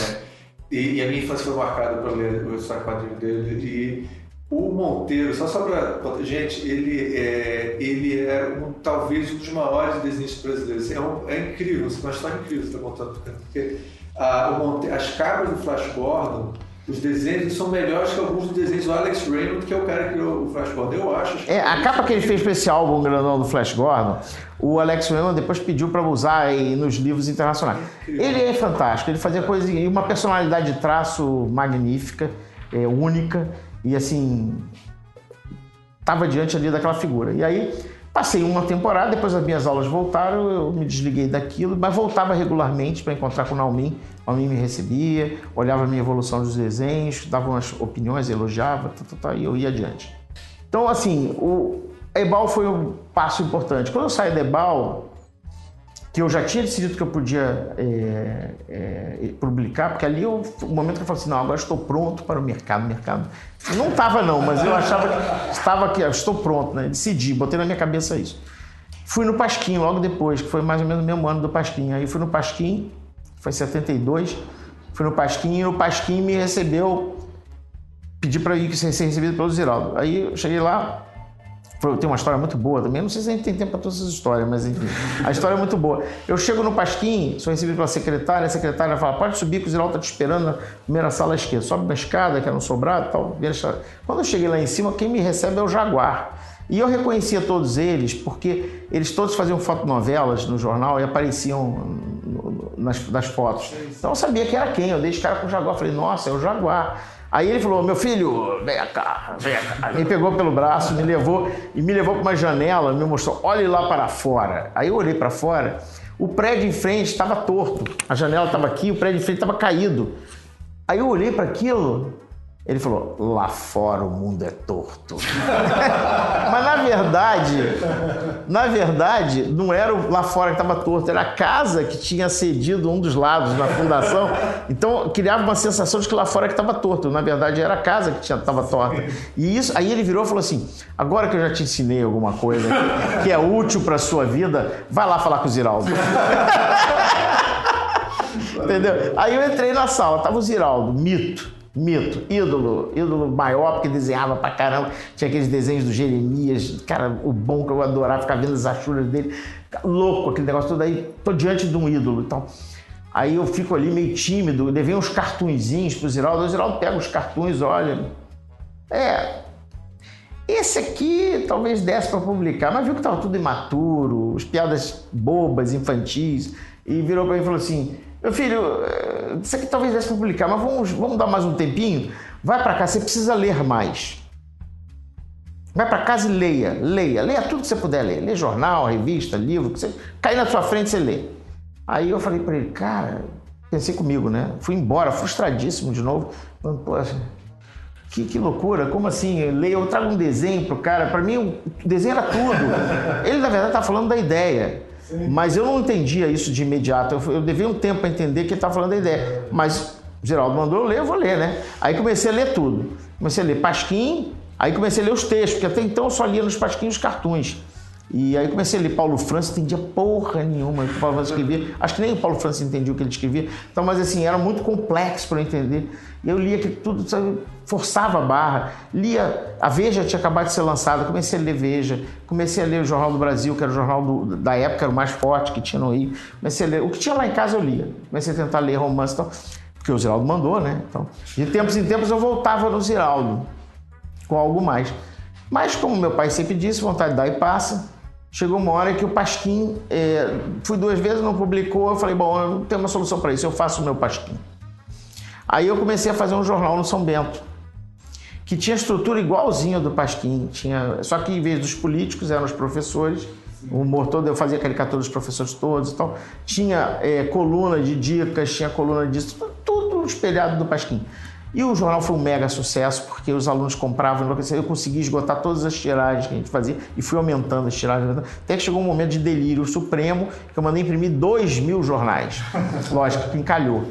e, e, a minha infância foi marcada por ler o história quadrinho dele. E o Monteiro, só só pra. Gente, ele é, ele é um, talvez um dos maiores desenhistas brasileiros. É, um, é incrível, uma história incrível que você está contando. Porque a, Monteiro, as cabras do Flash Gordon os desenhos são melhores que alguns dos desenhos do Alex Raymond, que é o cara que criou o Flash Gordon. Eu acho. É, a capa que ele fez para esse álbum grandão do Flash Gordon, o Alex Raymond depois pediu para usar aí nos livros internacionais. Ele é fantástico, ele fazia coisas e uma personalidade de traço magnífica, é, única e assim estava diante ali daquela figura. E aí Passei uma temporada, depois as minhas aulas voltaram, eu me desliguei daquilo, mas voltava regularmente para encontrar com o Naumin. O Naumin me recebia, olhava a minha evolução dos desenhos, dava umas opiniões, elogiava, tá, tá, tá, e eu ia adiante. Então, assim, o Ebal foi um passo importante. Quando eu saí da Ebal, que eu já tinha decidido que eu podia é, é, publicar, porque ali eu, o momento que eu falei assim, não, agora estou pronto para o mercado, mercado. Não estava não, mas eu achava que estava aqui, estou pronto, né? Decidi, botei na minha cabeça isso. Fui no Pasquim logo depois, que foi mais ou menos o mesmo ano do Pasquim. Aí fui no Pasquim, foi 72, fui no Pasquim e o Pasquim me recebeu, pedi para ir ser recebido pelo Ziraldo. Aí eu cheguei lá, tem uma história muito boa também. Não sei se a gente tem tempo para todas essas histórias, mas enfim, a história é muito boa. Eu chego no Pasquim, sou recebido pela secretária, a secretária fala: pode subir, que o Ziraldo está te esperando na primeira sala à esquerda. Sobe uma escada, que era um sobrado tal. Quando eu cheguei lá em cima, quem me recebe é o Jaguar. E eu reconhecia todos eles porque eles todos faziam fotonovelas no jornal e apareciam nas, nas fotos. Então eu sabia que era quem. Eu dei esse cara com o Jaguar. Falei, nossa, é o Jaguar. Aí ele falou: Meu filho, vem cá, vem cá. Me pegou pelo braço, me levou e me levou para uma janela, me mostrou: Olhe lá para fora. Aí eu olhei para fora, o prédio em frente estava torto. A janela estava aqui, o prédio em frente estava caído. Aí eu olhei para aquilo, ele falou: lá fora o mundo é torto. Mas na verdade, na verdade, não era lá fora que estava torto, era a casa que tinha cedido um dos lados na fundação. Então criava uma sensação de que lá fora que estava torto. Na verdade, era a casa que estava torta. E isso, aí ele virou e falou assim: agora que eu já te ensinei alguma coisa que, é útil para sua vida, vai lá falar com o Ziraldo. Entendeu? Aí eu entrei na sala, tava o Ziraldo, mito Mito, ídolo, ídolo maior, porque desenhava pra caramba. Tinha aqueles desenhos do Jeremias, cara, o bom que eu adorava ficar vendo as achuras dele. Louco aquele negócio todo aí, tô diante de um ídolo. Então, aí eu fico ali meio tímido, levei uns cartunzinhos pro Ziraldo. O Ziraldo pega os cartuns, olha. É. Esse aqui talvez desse para publicar, mas viu que tava tudo imaturo, as piadas bobas, infantis, e virou para mim e falou assim: meu filho, eh, isso aqui talvez desse publicar, mas vamos, vamos dar mais um tempinho. Vai para cá, você precisa ler mais. Vai para casa e leia, leia, leia tudo que você puder ler. Lê jornal, revista, livro, que você cair na sua frente você lê. Aí eu falei para ele, cara, pensei comigo, né? Fui embora, frustradíssimo de novo. Falando, Poxa, que, que loucura, como assim? Eu, eu trago um desenho pro cara, para mim o desenho era tudo. Ele, na verdade, tá falando da ideia. Mas eu não entendia isso de imediato. Eu, eu devia um tempo para entender que ele estava falando da ideia. Mas Geraldo mandou eu ler, eu vou ler, né? Aí comecei a ler tudo. Comecei a ler Pasquim, aí comecei a ler os textos, porque até então eu só lia nos Pasquinhos os cartuns. E aí comecei a ler Paulo França, entendia porra nenhuma o que o Paulo França escrevia. Acho que nem o Paulo França entendia o que ele escrevia. Então, mas assim, era muito complexo para eu entender. E eu lia que tudo, sabe, forçava a barra. Lia, a Veja tinha acabado de ser lançada, comecei a ler Veja. Comecei a ler o Jornal do Brasil, que era o jornal do, da época, era o mais forte que tinha no Rio. Comecei a ler, o que tinha lá em casa eu lia. Comecei a tentar ler romance e então, tal, porque o Ziraldo mandou, né? Então, de tempos em tempos eu voltava no Ziraldo com algo mais. Mas como meu pai sempre disse, vontade dá e passa. Chegou uma hora que o Pasquim, é, fui duas vezes, não publicou. Eu falei, bom, eu não tenho uma solução para isso, eu faço o meu Pasquim. Aí eu comecei a fazer um jornal no São Bento, que tinha estrutura igualzinha do Pasquim, tinha, só que em vez dos políticos eram os professores, o humor todo, eu fazia caricatura dos professores todos e tal. Tinha é, coluna de dicas, tinha coluna disso, tudo espelhado do Pasquim. E o jornal foi um mega sucesso, porque os alunos compravam, eu consegui esgotar todas as tiragens que a gente fazia e fui aumentando as tiragens. Até que chegou um momento de delírio supremo que eu mandei imprimir dois mil jornais. Lógico que encalhou.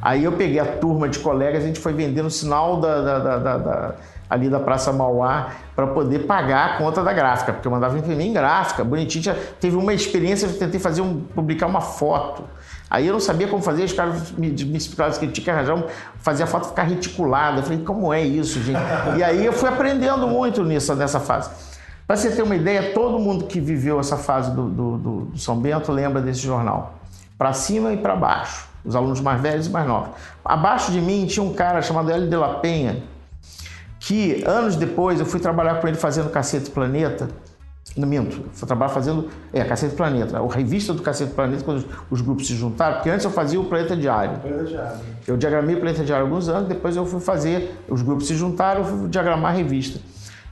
Aí eu peguei a turma de colegas, a gente foi vender no sinal da, da, da, da ali da Praça Mauá para poder pagar a conta da gráfica, porque eu mandava imprimir em gráfica, bonitinho. Já teve uma experiência, eu tentei fazer um, publicar uma foto Aí eu não sabia como fazer, os caras me, me explicaram que tinha que arranjar, um, fazer a foto ficar reticulada. Eu falei, como é isso, gente? E aí eu fui aprendendo muito nisso, nessa fase. Para você ter uma ideia, todo mundo que viveu essa fase do, do, do, do São Bento lembra desse jornal. Para cima e para baixo. Os alunos mais velhos e mais novos. Abaixo de mim tinha um cara chamado Hélio de la Penha, que anos depois eu fui trabalhar com ele fazendo Cacete Planeta. No minto, fui trabalhar fazendo. É, Cacete Planeta, a revista do Cacete Planeta, quando os, os, grupos se juntaram, porque antes eu fazia o Planeta Diário. Planeta Diário. Eu diagramei o Planeta Diário há alguns anos, depois eu fui fazer, os grupos se juntaram, eu fui diagramar a revista.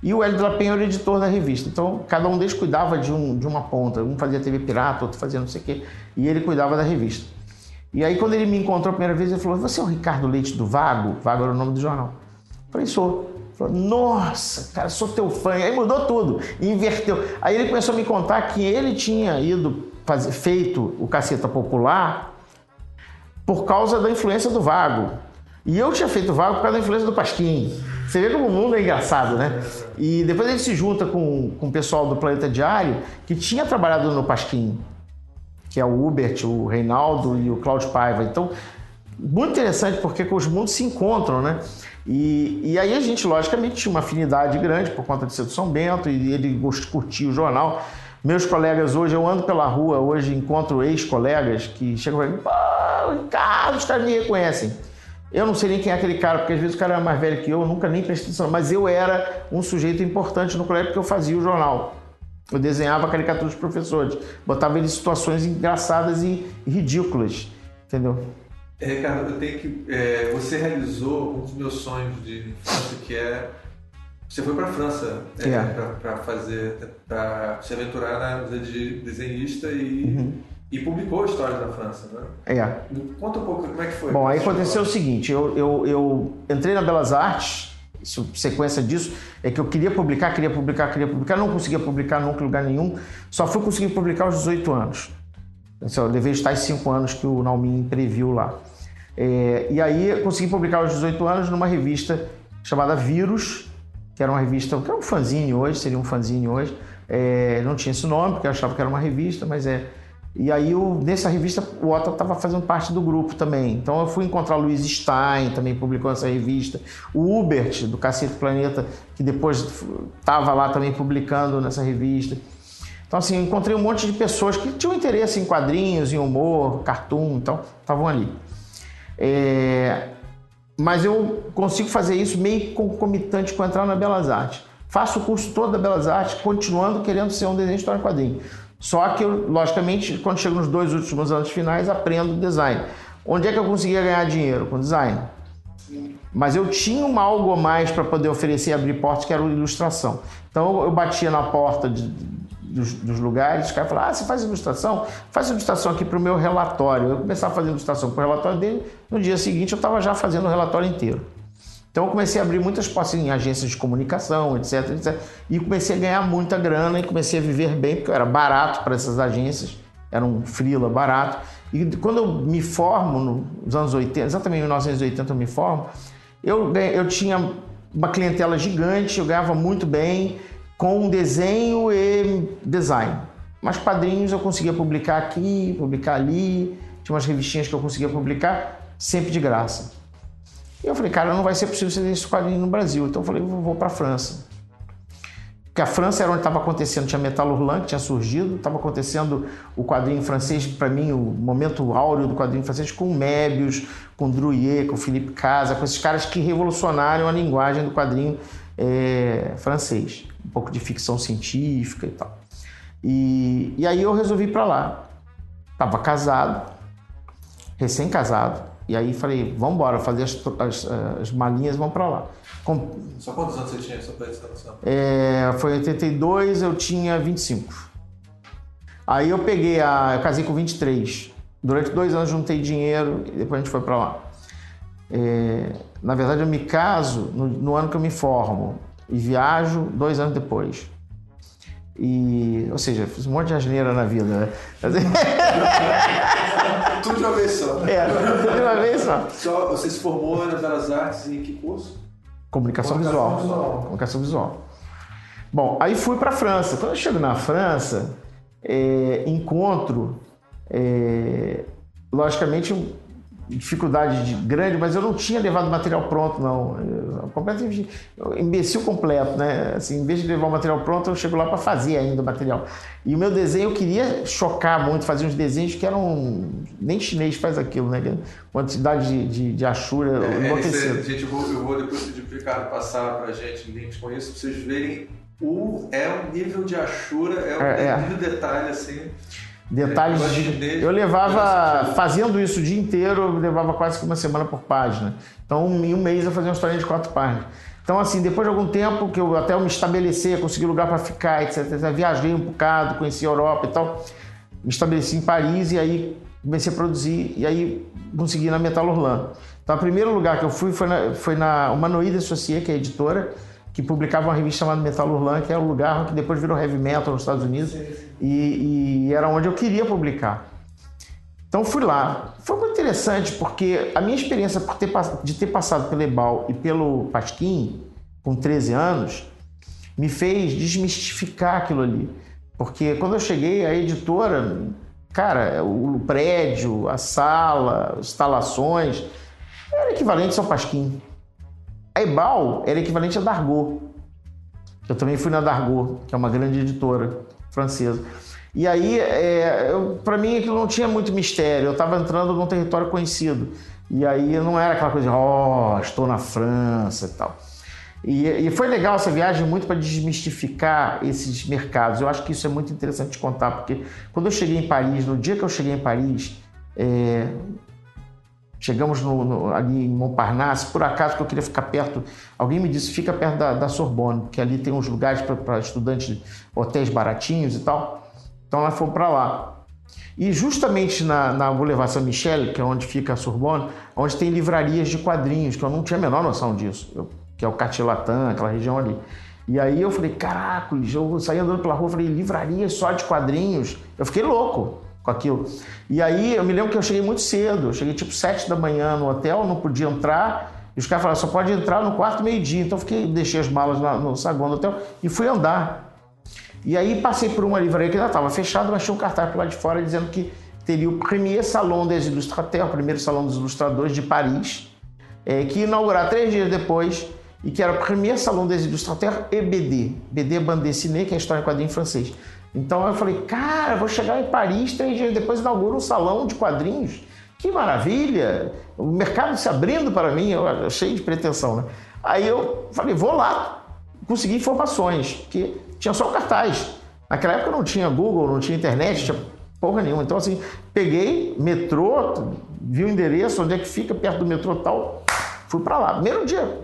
E o Hélio de la Penha era o editor da revista. Então, cada um deles cuidava de, um, de uma ponta. Um fazia TV Pirata, outro fazia não sei o quê. E ele cuidava da revista. E aí, quando ele me encontrou a primeira vez, ele falou: Você é o Ricardo Leite do Vago? Vago era o nome do jornal. Eu falei: Sou. Falou, nossa, cara, sou teu fã. Aí mudou tudo, inverteu. Aí ele começou a me contar que ele tinha ido fazer, feito o Caceta Popular por causa da influência do Vago. E eu tinha feito o Vago por causa da influência do Pasquim. Você vê como o mundo é engraçado, né? E depois ele se junta com, com o pessoal do Planeta Diário, que tinha trabalhado no Pasquim, que é o Hubert, o Reinaldo e o Cláudio Paiva. Então, muito interessante porque os mundos se encontram, né? E, e aí a gente, logicamente, tinha uma afinidade grande por conta de ser do São Bento e ele curtia o jornal. Meus colegas hoje, eu ando pela rua, hoje encontro ex-colegas que chegam e falam, Ricardo, os caras me reconhecem. Eu não sei nem quem é aquele cara, porque às vezes o cara era mais velho que eu, eu nunca nem prestei atenção, mas eu era um sujeito importante no colégio porque eu fazia o jornal. Eu desenhava caricaturas dos professores, botava eles em situações engraçadas e ridículas, entendeu? É, Ricardo, eu tenho que. é, você realizou um dos meus sonhos de infância, que é. Você foi para a França é, É. para fazer. para se aventurar na vida de desenhista e, Uhum. e publicou histórias da França, né? É. Conta um pouco como é que foi. Bom, aí aconteceu o seguinte, eu, eu, eu entrei na Belas Artes, sequência disso, é que eu queria publicar, queria publicar, queria publicar, não conseguia publicar nunca em lugar nenhum, só fui conseguir publicar aos 18 anos. Assim, eu levei os tais 5 anos que o Naumin previu lá. É, e aí consegui publicar aos 18 anos numa revista chamada Vírus, que era uma revista, que é um fanzine hoje, seria um fanzine hoje. É, não tinha esse nome, porque eu achava que era uma revista, mas é. E aí, eu, nessa revista, o Otto estava fazendo parte do grupo também. Então, eu fui encontrar o Luiz Stein, também publicou essa revista. O Hubert, do Cacete Planeta, que depois estava lá também publicando nessa revista. Então, assim, encontrei um monte de pessoas que tinham interesse em quadrinhos, em humor, cartoon, então, estavam ali. É, mas eu consigo fazer isso meio concomitante com entrar na Belas Artes. Faço o curso todo da Belas Artes, continuando querendo ser um desenho de história quadrinho. Só que, logicamente, quando chego nos dois últimos anos finais, aprendo design. Onde é que eu conseguia ganhar dinheiro? Com design. Mas eu tinha algo a mais para poder oferecer e abrir portas, que era ilustração. Então eu batia na porta de- dos, dos lugares, os caras falavam, ah, você faz ilustração? Faz ilustração aqui para o meu relatório. Eu começava a fazer ilustração para o relatório dele, no dia seguinte eu estava já fazendo o relatório inteiro. Então eu comecei a abrir muitas portas em agências de comunicação, etc, etc. E comecei a ganhar muita grana e comecei a viver bem, porque eu era barato para essas agências, era um freela barato. E quando eu me formo, nos anos 80, exatamente em 1980 eu me formo, eu, eu tinha uma clientela gigante, eu ganhava muito bem com desenho e design. Mas quadrinhos eu conseguia publicar aqui, publicar ali, tinha umas revistinhas que eu conseguia publicar, sempre de graça. Eu falei, cara, não vai ser possível você ter esse quadrinho no Brasil. Então eu falei, vou, para a França. Porque a França era onde estava acontecendo, tinha Metal Hurlant que tinha surgido, estava acontecendo o quadrinho francês, para mim, o momento áureo do quadrinho francês, com Mébius, com Drouillet, com Philippe Casa, com esses caras que revolucionaram a linguagem do quadrinho eh, francês. Um pouco de ficção científica e tal. E, e aí eu resolvi ir para lá. Estava casado, recém-casado. E aí falei, vamos embora, fazer as, as, as malinhas e vamos para lá. Com- Só quantos anos você tinha, só noção? é, foi em 82, eu tinha 25. Aí eu peguei a. Eu casei com 23. Durante dois anos juntei dinheiro e depois a gente foi para lá. É, na verdade, eu me caso no, no ano que eu me formo e viajo dois anos depois. E, ou seja, fiz um monte de asneira na vida, né? Tudo de uma vez só. É, tudo de uma vez só. Só você se formou nas Belas Artes em que curso? Comunicação, Comunicação visual. visual. Comunicação visual. Bom, aí fui para a França. Quando eu chego na França, é, encontro, é, logicamente, um- dificuldade de- grande, mas eu não tinha levado material pronto, não. Eu, completamente, imbecil completo, né? Assim, em vez de levar o material pronto, eu chego lá para fazer ainda o material. E o meu desenho eu queria chocar muito, fazer uns desenhos que eram. Nem chinês faz aquilo, né? Quantidade de, de, de achura É, enlouquecida. é, gente, eu vou, eu vou depois pedir pro Ricardo passar pra gente links com isso, pra vocês verem o, é um nível de achura, é um É, é. nível de detalhe assim. Detalhes É, de. Eu levava, fazendo isso o dia inteiro, eu levava quase que uma semana por página. Então, em um mês eu fazia uma historinha de quatro páginas. Então, assim, depois de algum tempo que eu até eu me estabelecer, consegui lugar para ficar, etc, etc, viajei um bocado, conheci a Europa e tal, me estabeleci em Paris e aí comecei a produzir e aí consegui na Metal Hurlant. Então, o primeiro lugar que eu fui foi na, foi na Humanoide Associé, que é a editora, que publicava uma revista chamada Metal Hurlant, que é o lugar que depois virou heavy metal nos Estados Unidos, E, e era onde eu queria publicar. Então fui lá. Foi muito interessante porque a minha experiência ter, de ter passado pelo Ebal e pelo Pasquim, com 13 anos, me fez desmistificar aquilo ali. Porque quando eu cheguei, a editora, cara, o prédio, a sala, instalações, era equivalente ao Pasquim. A Ebal era equivalente a Dargaud. Eu também fui na Dargaud, que é uma grande editora francesa. E aí, é, para mim, aquilo não tinha muito mistério. Eu estava entrando num território conhecido. E aí não era aquela coisa de, oh, estou na França e tal. E, e foi legal essa viagem muito para desmistificar esses mercados. Eu acho que isso é muito interessante de contar, porque quando eu cheguei em Paris, no dia que eu cheguei em Paris, é, chegamos no, no, ali em Montparnasse, por acaso que eu queria ficar perto, alguém me disse, fica perto da, da Sorbonne, porque ali tem uns lugares para estudantes, hotéis baratinhos e tal. Então nós fomos para lá. E justamente na, na Boulevard Saint-Michel, que é onde fica a Sorbonne, onde tem livrarias de quadrinhos, que eu não tinha a menor noção disso, eu, que é o Cartier-Latin, aquela região ali. E aí eu falei, caraca, eu saí andando pela rua, falei, livrarias só de quadrinhos. Eu fiquei louco com aquilo. E aí eu me lembro que eu cheguei muito cedo, eu cheguei tipo sete da manhã no hotel, não podia entrar. E os caras falaram, só pode entrar no quarto meio-dia. Então eu fiquei, deixei as malas no saguão do hotel e fui andar. E aí passei por uma livraria que ainda estava fechada, mas tinha um cartaz lá de fora dizendo que teria o Premier Salon des Illustrateurs, o primeiro salão dos ilustradores de Paris, é, que ia inaugurar três dias depois e que era o Premier Salon des Illustrateurs e BD, BD Bande Dessinée, que é a história em quadrinho francês. Então eu falei, cara, vou chegar em Paris, três dias depois inauguro um salão de quadrinhos. Que maravilha! O mercado se abrindo para mim, eu, cheio de pretensão, né? Aí eu falei, vou lá, consegui informações, porque tinha só o cartaz. Naquela época não tinha Google, não tinha internet, tinha porra nenhuma. Então, assim, peguei metrô, vi o endereço, onde é que fica, perto do metrô tal, fui para lá. Primeiro dia,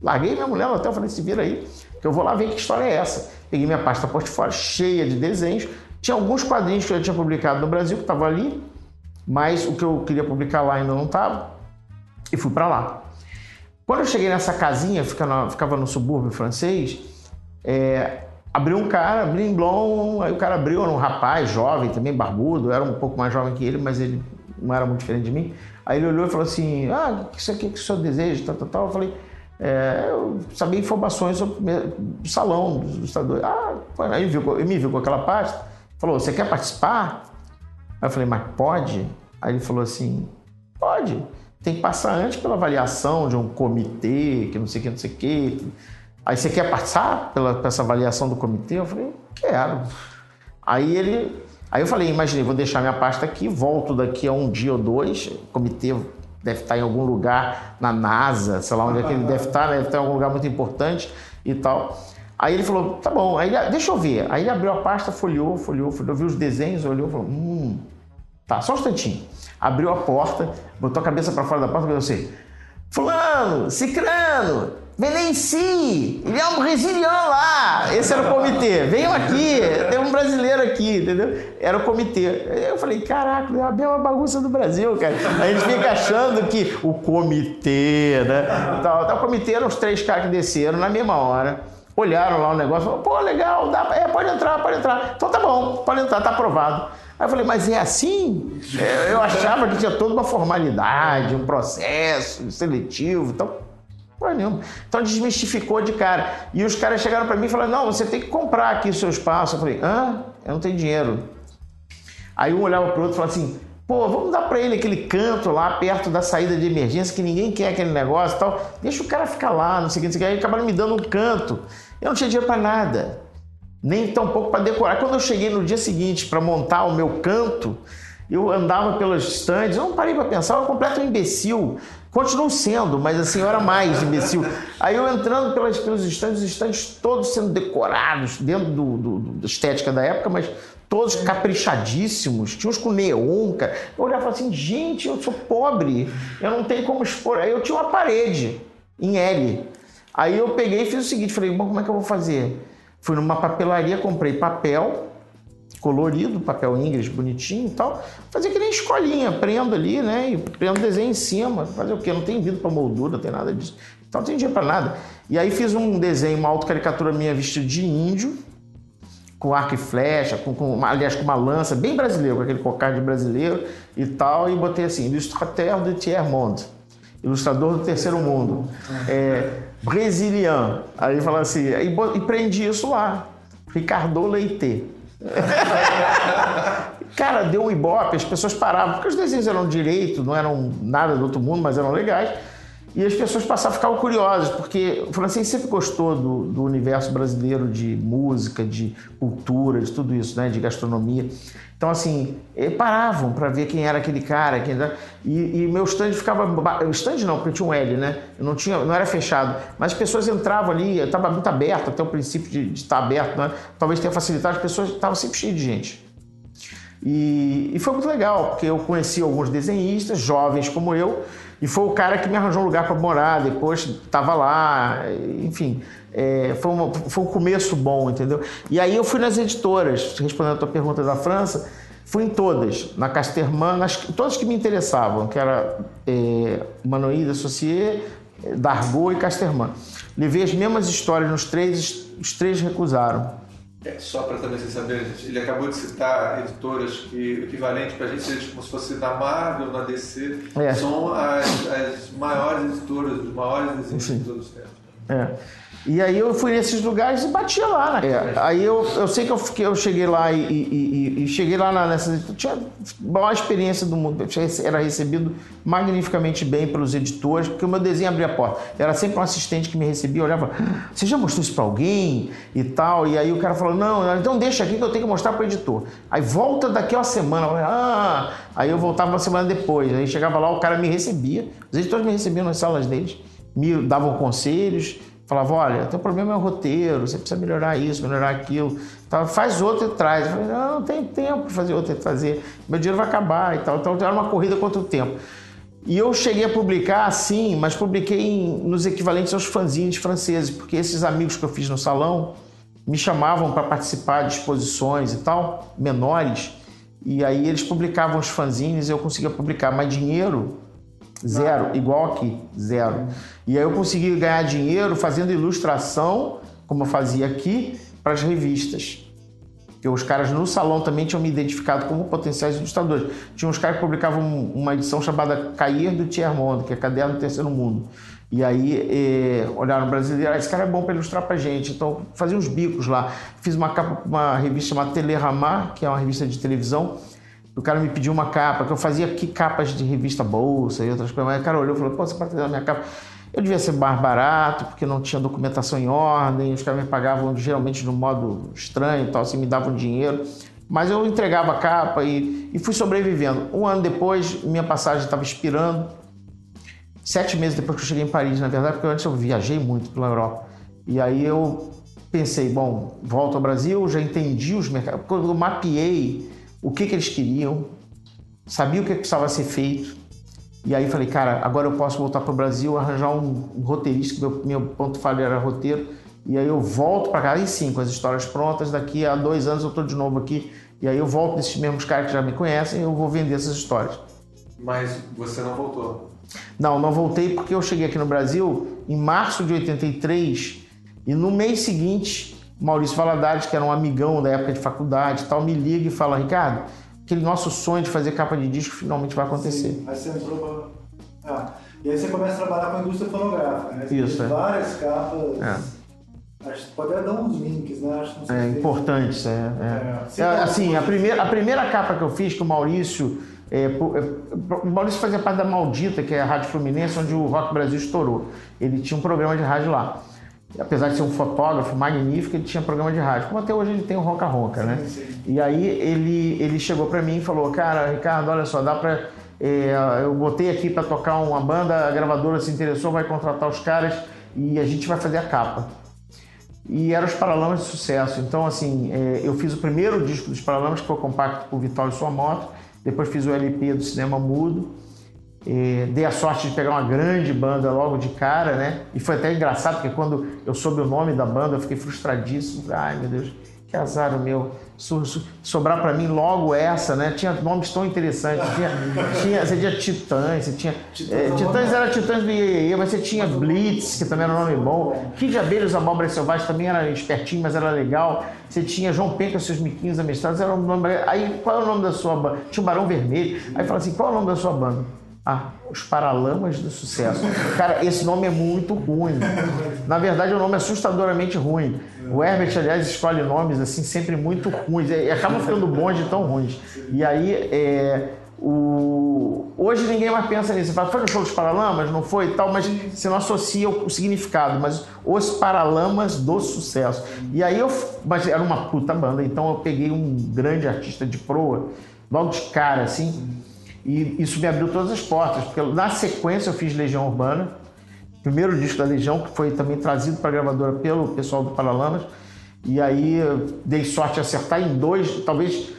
larguei minha mulher no falei, se vira aí, que eu vou lá ver que história é essa. Peguei minha pasta portfólio cheia de desenhos. Tinha alguns quadrinhos que eu tinha publicado no Brasil, que estavam ali, mas o que eu queria publicar lá ainda não estava. E fui para lá. Quando eu cheguei nessa casinha, ficava, no subúrbio francês, é, abriu um cara, Blim Blom, aí o cara abriu, era um rapaz jovem, também barbudo, era um pouco mais jovem que ele, mas ele não era muito diferente de mim. Aí ele olhou e falou assim: Ah, isso aqui que o senhor deseja, tal, tal, tal. Eu falei: é, Eu sabia informações sobre o salão dos ilustradores. Ah, aí viu, ele me viu com aquela pasta, falou: Você quer participar? Aí eu falei: Mas pode? Aí ele falou assim: Pode. Tem que passar antes pela avaliação de um comitê, que não sei o que, não sei o que Aí você quer passar pela, essa avaliação do comitê? Eu falei, quero. Aí ele. Aí eu falei, imaginei, vou deixar minha pasta aqui, volto daqui a um dia ou dois. O comitê deve estar em algum lugar na NASA, sei lá onde é que ele deve estar, né? deve estar em algum lugar muito importante e tal. Aí ele falou, tá bom, aí deixa eu ver. Aí ele abriu a pasta, folheou, folheou, folheou, viu os desenhos, olhou e falou, hum, tá, só um instantinho. Abriu a porta, botou a cabeça para fora da porta e falou assim, fulano, cicrano, Venenci, ele é um brasileiro lá. Esse era o comitê. Venham aqui, tem um brasileiro aqui, entendeu? Era o comitê. Eu falei, caraca, é a mesma bagunça do Brasil, cara. A gente fica achando que o comitê, né? Então, o comitê eram os três caras que desceram na mesma hora, olharam lá o negócio, falaram, pô, legal, dá, é, pode entrar, pode entrar. Então tá bom, pode entrar, tá aprovado. Aí eu falei, mas é assim? Eu achava que tinha toda uma formalidade, um processo seletivo, então Porra nenhuma. Então desmistificou de cara. E os caras chegaram para mim e falaram: não, você tem que comprar aqui o seu espaço. Eu falei: hã? Eu não tenho dinheiro. Aí um olhava pro outro e falava assim: pô, vamos dar para ele aquele canto lá perto da saída de emergência que ninguém quer aquele negócio e tal. Deixa o cara ficar lá, não sei o que, não sei o que. Aí acabaram me dando um canto. Eu não tinha dinheiro para nada. Nem tão pouco para decorar. Quando eu cheguei no dia seguinte para montar o meu canto, eu andava pelas estandes, não parei para pensar, eu era um completo imbecil. Continuo sendo, mas assim, eu era mais imbecil. Aí eu entrando pelas, pelos estandes, os estandes todos sendo decorados dentro do, do, da estética da época, mas todos caprichadíssimos, tinha uns com neon, cara. Eu olhava e falava assim, gente, eu sou pobre, eu não tenho como expor. Aí eu tinha uma parede em L. Aí eu peguei e fiz o seguinte, falei, bom, como é que eu vou fazer? Fui numa papelaria, comprei papel, colorido, papel Ingrid bonitinho e tal. Fazer que nem escolinha, prendo ali, né? E prendo desenho em cima. Fazer o quê? Não tem vidro para moldura, não tem nada disso. Então não tem dinheiro para nada. E aí fiz um desenho, uma autocaricatura minha vestido de índio, com arco e flecha, com, com aliás, com uma lança, bem brasileiro, com aquele cocarde brasileiro e tal. E botei assim, Illustrateur de Tiers. Ilustrador do terceiro mundo. É. Aí fala assim, e, e prendi isso lá. Ricardo Leite. Cara, deu um ibope, as pessoas paravam, porque os desenhos eram direito, não eram nada do outro mundo, mas eram legais. E as pessoas passavam ficar curiosas, porque o francês sempre gostou do, do universo brasileiro de música, de cultura, de tudo isso, né? de gastronomia. Então, assim, paravam para ver quem era aquele cara. Quem era... E, e meu stand ficava. O stand não, porque tinha um L, né? Eu não, tinha, não era fechado. Mas as pessoas entravam ali, estava muito aberto, até o princípio de, estar aberto, né? talvez tenha facilitado, as pessoas estavam sempre cheias de gente. E, e foi muito legal, porque eu conheci alguns desenhistas, jovens como eu, e foi o cara que me arranjou um lugar para morar, depois estava lá, enfim. É, foi, uma, foi um começo bom, entendeu? E aí eu fui nas editoras, respondendo a tua pergunta da França, fui em todas, na Casterman, nas, todas que me interessavam, que era é, Associé, Dargaud e Casterman. Levei as mesmas histórias nos três, os três recusaram. É, só para também você saber, ele acabou de citar editoras que o equivalente para a gente seria como se fosse da Marvel, na DC, é. são as, as, maiores editoras, os maiores desenhos de todos os tempos. É. E aí eu fui nesses lugares e batia lá, né? É. Aí eu, eu sei que eu, fiquei, eu cheguei lá e, e, e, e cheguei lá nessas. Tinha a maior experiência do mundo. Era recebido magnificamente bem pelos editores, porque o meu desenho abria a porta. Era sempre um assistente que me recebia, olhava, ah, você já mostrou isso para alguém e tal? E aí o cara falou, não, então deixa aqui que eu tenho que mostrar para o editor. Aí volta daqui a uma semana. Ah, aí eu voltava uma semana depois. Aí chegava lá, o cara me recebia. Os editores me recebiam nas salas deles, me davam conselhos Falava, olha, teu problema é o roteiro, você precisa melhorar isso, melhorar aquilo. Faz outro e traz. Eu falei, não, não tem tempo de fazer outro e fazer. Meu dinheiro vai acabar e tal. Então era uma corrida contra o tempo. E eu cheguei a publicar assim, mas publiquei em, nos equivalentes aos fanzines franceses, porque esses amigos que eu fiz no salão me chamavam para participar de exposições e tal, menores, e aí eles publicavam os fanzines e eu conseguia publicar, mas dinheiro Zero, igual aqui, zero. E aí eu consegui ganhar dinheiro fazendo ilustração, como eu fazia aqui, para as revistas. Porque os caras no salão também tinham me identificado como potenciais ilustradores. Tinha uns caras que publicavam uma edição chamada Cair do Tiermonde, que é Caderno do Terceiro Mundo. E aí eh, olharam brasileiro, ah, esse cara é bom para ilustrar para gente. Então fazia uns bicos lá. Fiz uma capa para uma revista chamada Telerama, que é uma revista de televisão o cara me pediu uma capa, que eu fazia aqui capas de revista Bolsa e outras coisas. Mas o cara olhou e falou: pô, você pode fazer a minha capa. Eu devia ser mais barato, porque não tinha documentação em ordem, os caras me pagavam geralmente de um modo estranho, tal, assim, me davam dinheiro. Mas eu entregava a capa e, e fui sobrevivendo. Um ano depois, minha passagem estava expirando. Sete meses depois que eu cheguei em Paris, na verdade, porque antes eu viajei muito pela Europa. E aí eu pensei, bom, volto ao Brasil, já entendi os mercados. Quando eu mapeei o que, que eles queriam, sabia o que precisava ser feito. E aí falei, cara, agora eu posso voltar para o Brasil, arranjar um, um roteirista, meu, meu ponto falho era roteiro, e aí eu volto para cá, e sim, com as histórias prontas, daqui a dois anos eu estou de novo aqui, e aí eu volto desses mesmos caras que já me conhecem e eu vou vender essas histórias. Mas você não voltou? Não, não voltei porque eu cheguei aqui no Brasil em março de 83 e no mês seguinte Maurício Valadares, que era um amigão da época de faculdade e tal, me liga e fala, Ricardo, aquele nosso sonho de fazer capa de disco finalmente vai acontecer. Sim. Aí você entrou pra... Ah, e aí você começa a trabalhar com a indústria fonográfica, né? Você Isso, é. várias capas... É. Acho que pode até dar uns links, né? Acho, não sei é importante, é. é. é. é assim, a primeira, a primeira capa que eu fiz com o Maurício... É, é, o Maurício fazia parte da Maldita, que é a Rádio Fluminense, onde o Rock Brasil estourou. Ele tinha um programa de rádio lá apesar de ser um fotógrafo magnífico, ele tinha programa de rádio. Como até hoje ele tem o Ronca Ronca, né? Sim, sim. E aí ele, ele chegou para mim e falou: Cara, Ricardo, olha só, dá para. É, eu botei aqui para tocar uma banda, a gravadora se interessou, vai contratar os caras e a gente vai fazer a capa. E eram os Paralamas de Sucesso. Então, assim, é, eu fiz o primeiro disco dos Paralamas, que foi o compacto por Vital e Sua Moto. Depois fiz o LP do Cinema Mudo. E dei a sorte de pegar uma grande banda logo de cara, né? E foi até engraçado, porque quando eu soube o nome da banda, eu fiquei frustradíssimo. Ai, meu Deus, que azar o meu. sobrar para mim logo essa, né? Tinha nomes tão interessantes. Tinha, tinha, você tinha Titãs, você tinha. Titãs, é, Titãs era Titãs do Iê, mas você tinha Blitz, que também era um nome bom. Kid de Abelhas, Abóbora Selvagem também era espertinho, mas era legal. Você tinha João Penca, seus miquinhos amestrados, era um nome. Aí qual é o nome da sua banda? Tinha o Barão Vermelho. Aí fala assim: qual é o nome da sua banda? Ah, os Paralamas do Sucesso. Cara, esse nome é muito ruim. Na verdade, o nome é assustadoramente ruim. O Herbert, aliás, escolhe nomes assim sempre muito ruins. E acabam ficando bons de tão ruins. E aí, é, o, hoje ninguém mais pensa nisso. Fala, foi no show dos Paralamas? Não foi e tal, mas você não associa o significado. Mas os Paralamas do sucesso. E aí eu. Mas era uma puta banda, então eu peguei um grande artista de proa, logo de cara, assim. E isso me abriu todas as portas, porque na sequência eu fiz Legião Urbana, primeiro disco da Legião, que foi também trazido para a gravadora pelo pessoal do Paralamas. E aí dei sorte de acertar em dois, talvez,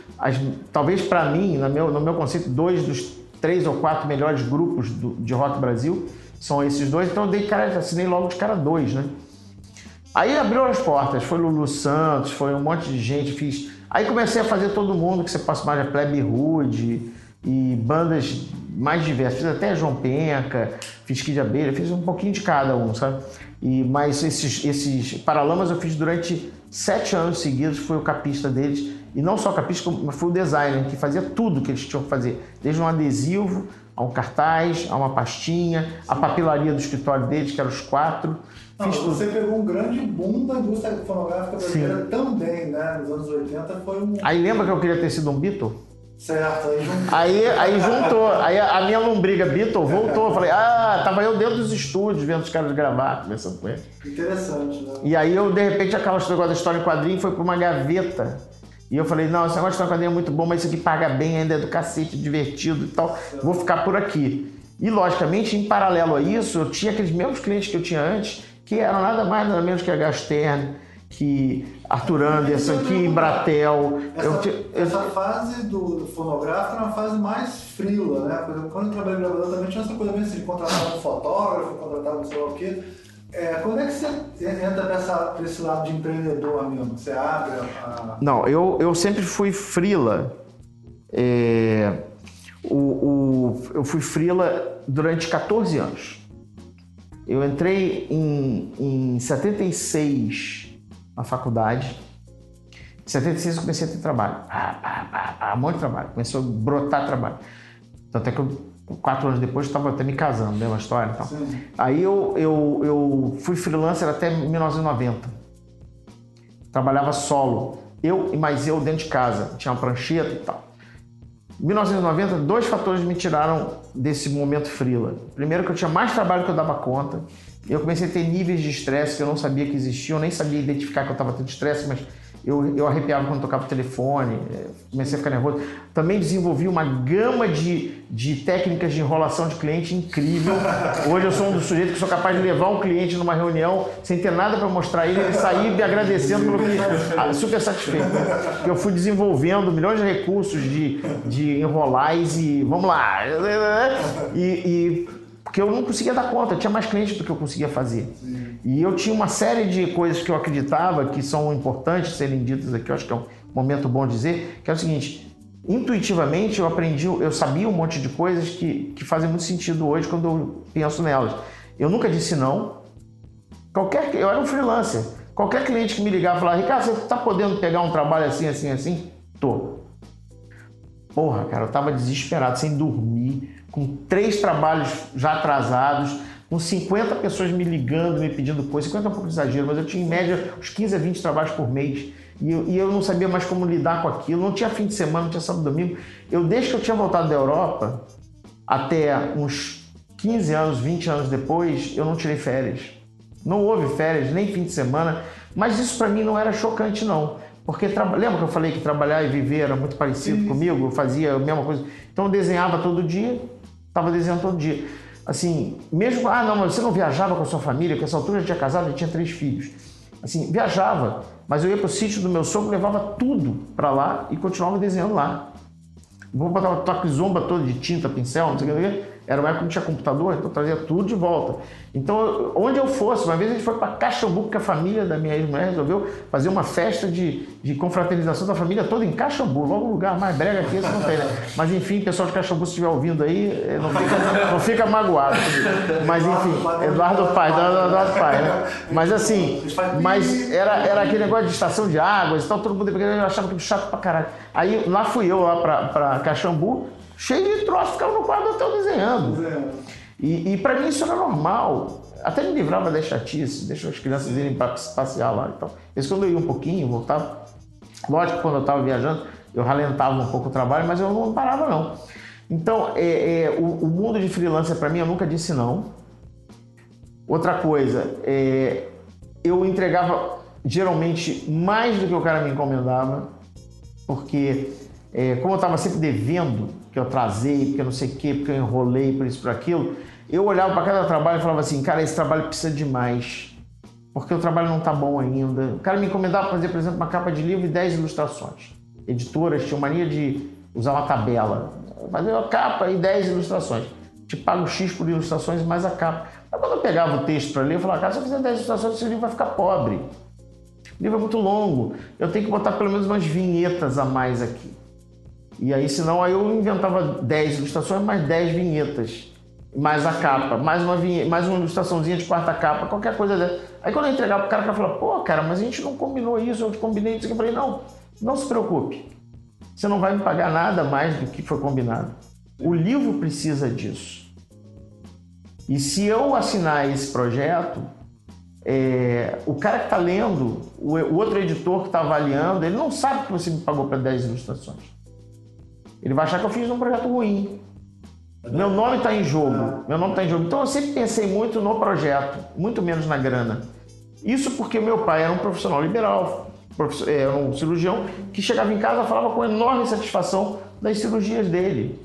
talvez para mim, no meu, no meu conceito, dois dos três ou quatro melhores grupos do, de rock Brasil são esses dois. Então eu dei cara, assinei logo de cara dois, né? Aí abriu as portas, foi Lulu Santos, foi um monte de gente, fiz. Aí comecei a fazer todo mundo que você passa mais a Plebe Rude e bandas mais diversas. Fiz até João Penca, fiz Kid Abelha, fiz um pouquinho de cada um, sabe? E, mas esses, esses Paralamas eu fiz durante sete anos seguidos, fui o capista deles. E não só capista, mas fui o designer que fazia tudo que eles tinham que fazer. Desde um adesivo, a um cartaz, a uma pastinha, a papelaria do escritório deles, que eram os quatro. Não, você tudo. pegou um grande boom da indústria fonográfica brasileira Sim. também, né? Nos anos 80 foi um. Aí lembra que eu queria ter sido um Beatle? Certo, aí juntou. Aí, aí juntou. Aí a minha lombriga Beatle voltou. Eu falei, ah, tava eu dentro dos estúdios vendo os caras gravar, conversando com eles. Interessante, né? E aí eu, de repente, aquela negócio da história em quadrinho foi pra uma gaveta. E eu falei, não, esse negócio de história em quadrinho é muito bom, mas isso aqui paga bem, ainda é do cacete, divertido e tal. Vou ficar por aqui. E, logicamente, em paralelo a isso, eu tinha aqueles mesmos clientes que eu tinha antes, que eram nada mais, nada menos que a Gastern, que Arthur Anderson, que Embratel. Essa, eu, essa fase do, do, fonográfico era uma fase mais frila, né? Por exemplo, quando eu trabalhei no gravador também tinha essa coisa mesmo, assim, contratava um fotógrafo, contratava não sei o quê. É, quando é que você entra nessa, nesse lado de empreendedor mesmo? Você abre a... Não, eu, eu sempre fui frila. É, o, o, eu fui frila durante 14 anos. Eu entrei em, em 76 na faculdade. Em 76 eu comecei a ter trabalho. Ah, ah, ah, ah, um monte de trabalho. Começou a brotar trabalho. Tanto é que eu, quatro anos depois, estava até me casando, mesma história e tal. Aí eu, eu, eu fui freelancer até 1990. Trabalhava solo. Eu e mais eu dentro de casa. Tinha uma prancheta e tal. Em 1990, dois fatores me tiraram desse momento frila. Primeiro que eu tinha mais trabalho que eu dava conta eu comecei a ter níveis de estresse que eu não sabia que existiam, eu nem sabia identificar que eu estava tendo estresse, mas eu, eu arrepiava quando tocava o telefone, é, comecei a ficar nervoso. Também desenvolvi uma gama de, de técnicas de enrolação de cliente incrível. Hoje eu sou um dos sujeitos que sou capaz de levar um cliente numa reunião sem ter nada para mostrar ele, ele sair me agradecendo pelo que. Super satisfeito. Eu fui desenvolvendo milhões de recursos de, de enrolais e vamos lá. E, e porque eu não conseguia dar conta, eu tinha mais clientes do que eu conseguia fazer. Sim. E eu tinha uma série de coisas que eu acreditava que são importantes serem ditas aqui, eu acho que é um momento bom dizer, que é o seguinte, intuitivamente eu aprendi, eu sabia um monte de coisas que, que fazem muito sentido hoje quando eu penso nelas. Eu nunca disse não. Qualquer, eu era um freelancer. Qualquer cliente que me ligava e falava, Ricardo, você está podendo pegar um trabalho assim, assim, assim? Tô. Porra, cara, eu tava desesperado, sem dormir com três trabalhos já atrasados, com 50 pessoas me ligando, me pedindo coisa. 50 é um pouco de exagero, mas eu tinha em média uns 15 a 20 trabalhos por mês. E eu, e eu não sabia mais como lidar com aquilo. Não tinha fim de semana, não tinha sábado domingo. Eu, desde que eu tinha voltado da Europa, até uns 15 anos, 20 anos depois, eu não tirei férias. Não houve férias, nem fim de semana. Mas isso para mim não era chocante, não. Porque lembra que eu falei que trabalhar e viver era muito parecido Sim. comigo? Eu fazia a mesma coisa. Então eu desenhava todo dia, Estava desenhando todo dia. Assim, mesmo, ah, não, mas você não viajava com a sua família, porque essa altura já tinha casado e tinha três filhos. Assim, viajava, mas eu ia para o sítio do meu sogro, levava tudo para lá e continuava desenhando lá. Vou botar uma toque zomba toda de tinta, pincel, não sei o que. Era uma época que não tinha computador, então trazia tudo de volta. Então, onde eu fosse, uma vez a gente foi para Caxambu, porque a família da minha ex-mulher resolveu fazer uma festa de, de confraternização da família toda em Caxambu, logo lugar mais brega que esse não tem, né? Mas enfim, pessoal de Caxambu, se estiver ouvindo aí, eh, não fica, não fica magoado. Mas enfim, Eduardo Pai, Eduardo Pai, né? Mas assim, mas era, era aquele negócio de estação de águas e tal, todo mundo achava aquilo chato pra caralho. Aí lá fui eu lá para Caxambu, cheio de troços, ficava no quarto do hotel desenhando. E, e para mim isso era normal. Até me livrava da chatice, deixa as crianças irem para passear lá e tal. Isso quando eu ia um pouquinho, voltava. Lógico quando eu estava viajando, eu ralentava um pouco o trabalho, mas eu não parava não. Então, é, é o, o, mundo de freelancer para mim eu nunca disse não. Outra coisa, é, eu entregava geralmente mais do que o cara me encomendava, porque é, como eu estava sempre devendo, que eu trazei, porque eu não sei o quê, porque eu enrolei por isso, por aquilo, eu olhava para cada trabalho e falava assim, cara, esse trabalho precisa de mais, porque o trabalho não está bom ainda. O cara me encomendava fazer, por exemplo, uma capa de livro e 10 ilustrações. Editoras tinham mania de usar uma tabela, fazer uma capa e 10 ilustrações. Te pago X por ilustrações mais a capa. Mas quando eu pegava o texto para ler, eu falava, cara, se eu fizer 10 ilustrações, esse livro vai ficar pobre. O livro é muito longo, eu tenho que botar pelo menos umas vinhetas a mais aqui. E aí, senão, aí eu inventava 10 ilustrações, mais 10 vinhetas. Mais a capa, mais uma, vinheta, mais uma ilustraçãozinha de quarta capa, qualquer coisa dessa. Aí quando eu entregava pro cara, o cara falava, pô, cara, mas a gente não combinou isso, eu combinei isso. Eu falei, não, não se preocupe. Você não vai me pagar nada mais do que foi combinado. O livro precisa disso. E se eu assinar esse projeto, é, o cara que está lendo, o, o, outro editor que está avaliando, ele não sabe que você me pagou para 10 ilustrações. Ele vai achar que eu fiz um projeto ruim. Meu nome está em jogo. Meu nome está em jogo. Então eu sempre pensei muito no projeto, muito menos na grana. Isso porque meu pai era um profissional liberal, era um cirurgião que chegava em casa e falava com enorme satisfação das cirurgias dele.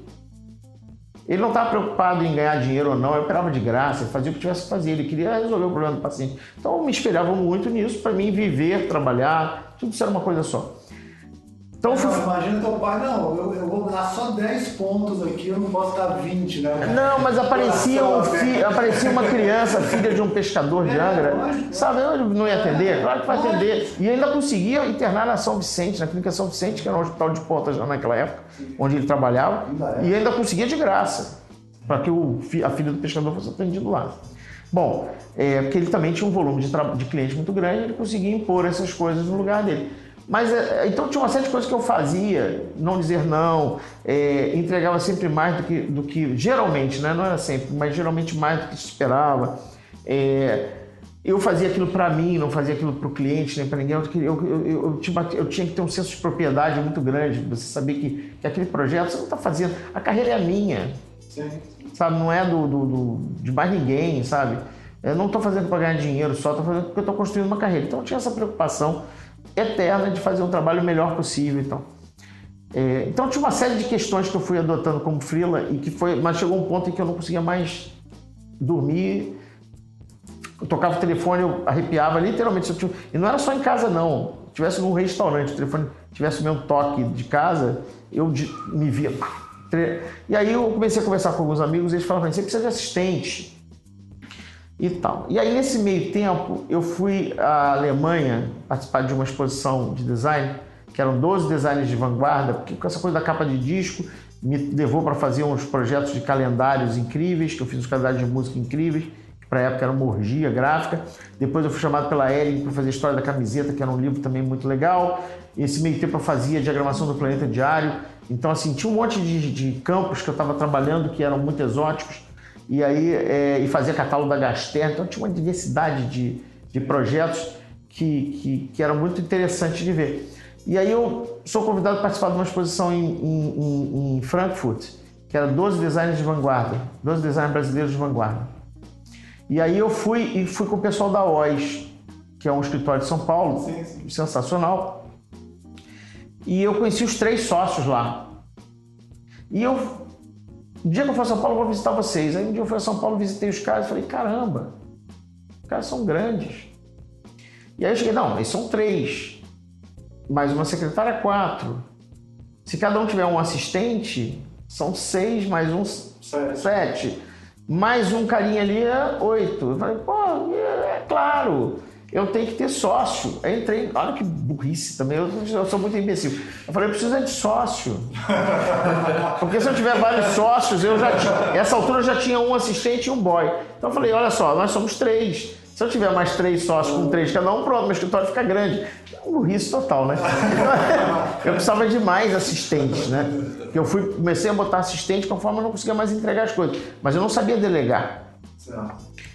Ele não estava preocupado em ganhar dinheiro ou não, eu operava de graça, fazia o que tivesse que fazer, ele queria resolver o problema do paciente. Então eu me espelhava muito nisso para mim viver, trabalhar, tudo isso era uma coisa só. Então, não, imagina teu pai, não, eu, eu, vou dar só 10 pontos aqui, eu não posso dar 20, né? Não, mas aparecia, um fi, aparecia uma criança, filha de um pescador de é, Angra, sabe, eu não ia atender? Claro que vai atender. E ainda conseguia internar na São Vicente, na Clínica São Vicente, que era um hospital de ponta já naquela época, onde ele trabalhava, é. e ainda conseguia de graça, para que o, a filha do pescador fosse atendido lá. Bom, é, porque ele também tinha um volume de, de clientes muito grande, ele conseguia impor essas coisas no lugar dele. Mas é, então tinha uma série de coisas que eu fazia, não dizer não, é, entregava sempre mais do que, do que geralmente, né? não era sempre, mas geralmente mais do que se esperava. É, eu fazia aquilo para mim, não fazia aquilo para o cliente, nem para ninguém. Eu, eu, eu, eu, tinha, eu, tinha, que ter um senso de propriedade muito grande, você saber que, que aquele projeto você não está fazendo, a carreira é minha, Sim. sabe? Não é do, do, do de mais ninguém, sabe? Eu não estou fazendo para ganhar dinheiro só, estou fazendo porque eu estou construindo uma carreira. Então eu tinha essa preocupação eterna de fazer um trabalho melhor possível. Então, é, então tinha uma série de questões que eu fui adotando como freela e que foi, mas chegou um ponto em que eu não conseguia mais dormir. Eu tocava o telefone, eu arrepiava literalmente. Tinha, e não era só em casa não. Se tivesse num restaurante, o telefone tivesse o mesmo toque de casa, eu me via. E aí eu comecei a conversar com alguns amigos, eles falavam: você precisa de assistente e tal. E aí, nesse meio tempo, eu fui à Alemanha participar de uma exposição de design, que eram 12 designers de vanguarda, porque com essa coisa da capa de disco me levou para fazer uns projetos de calendários incríveis, que eu fiz uns calendários de música incríveis, que para a época era uma orgia gráfica. Depois eu fui chamado pela Ellen para fazer a História da Camiseta, que era um livro também muito legal. Esse meio tempo eu fazia diagramação do Planeta Diário. Então, assim, tinha um monte de, de campos que eu estava trabalhando que eram muito exóticos e aí é, e fazia catálogo da Gaster, então tinha uma diversidade de, de projetos que, que, que era muito interessante de ver. E aí eu sou convidado a participar de uma exposição em, em, em Frankfurt, que era 12 designers de vanguarda, 12 designers brasileiros de vanguarda. E aí eu fui e fui com o pessoal da OIS, que é um escritório de São Paulo, sim, sim. sensacional. E eu conheci os três sócios lá. E eu um dia que eu for a São Paulo, eu vou visitar vocês. Aí um dia eu fui a São Paulo, visitei os caras e falei, caramba, os caras são grandes. E aí eu cheguei, não, eles são três. Mais uma secretária, quatro. Se cada um tiver um assistente, são seis, mais um, sete. sete. Mais um carinha ali é oito. Eu falei, pô, é claro eu tenho que ter sócio. Aí entrei, olha que burrice também, eu, eu sou muito imbecil. Eu falei, eu preciso de sócio. Porque se eu tiver vários sócios, eu já tinha, essa altura eu já tinha um assistente e um boy. Então eu falei, olha só, nós somos três. Se eu tiver mais três sócios com três cada um, pronto, meu escritório fica grande. Burrice total, né? eu precisava de mais assistentes, né? Porque eu fui, comecei a botar assistente conforme eu não conseguia mais entregar as coisas. Mas eu não sabia delegar.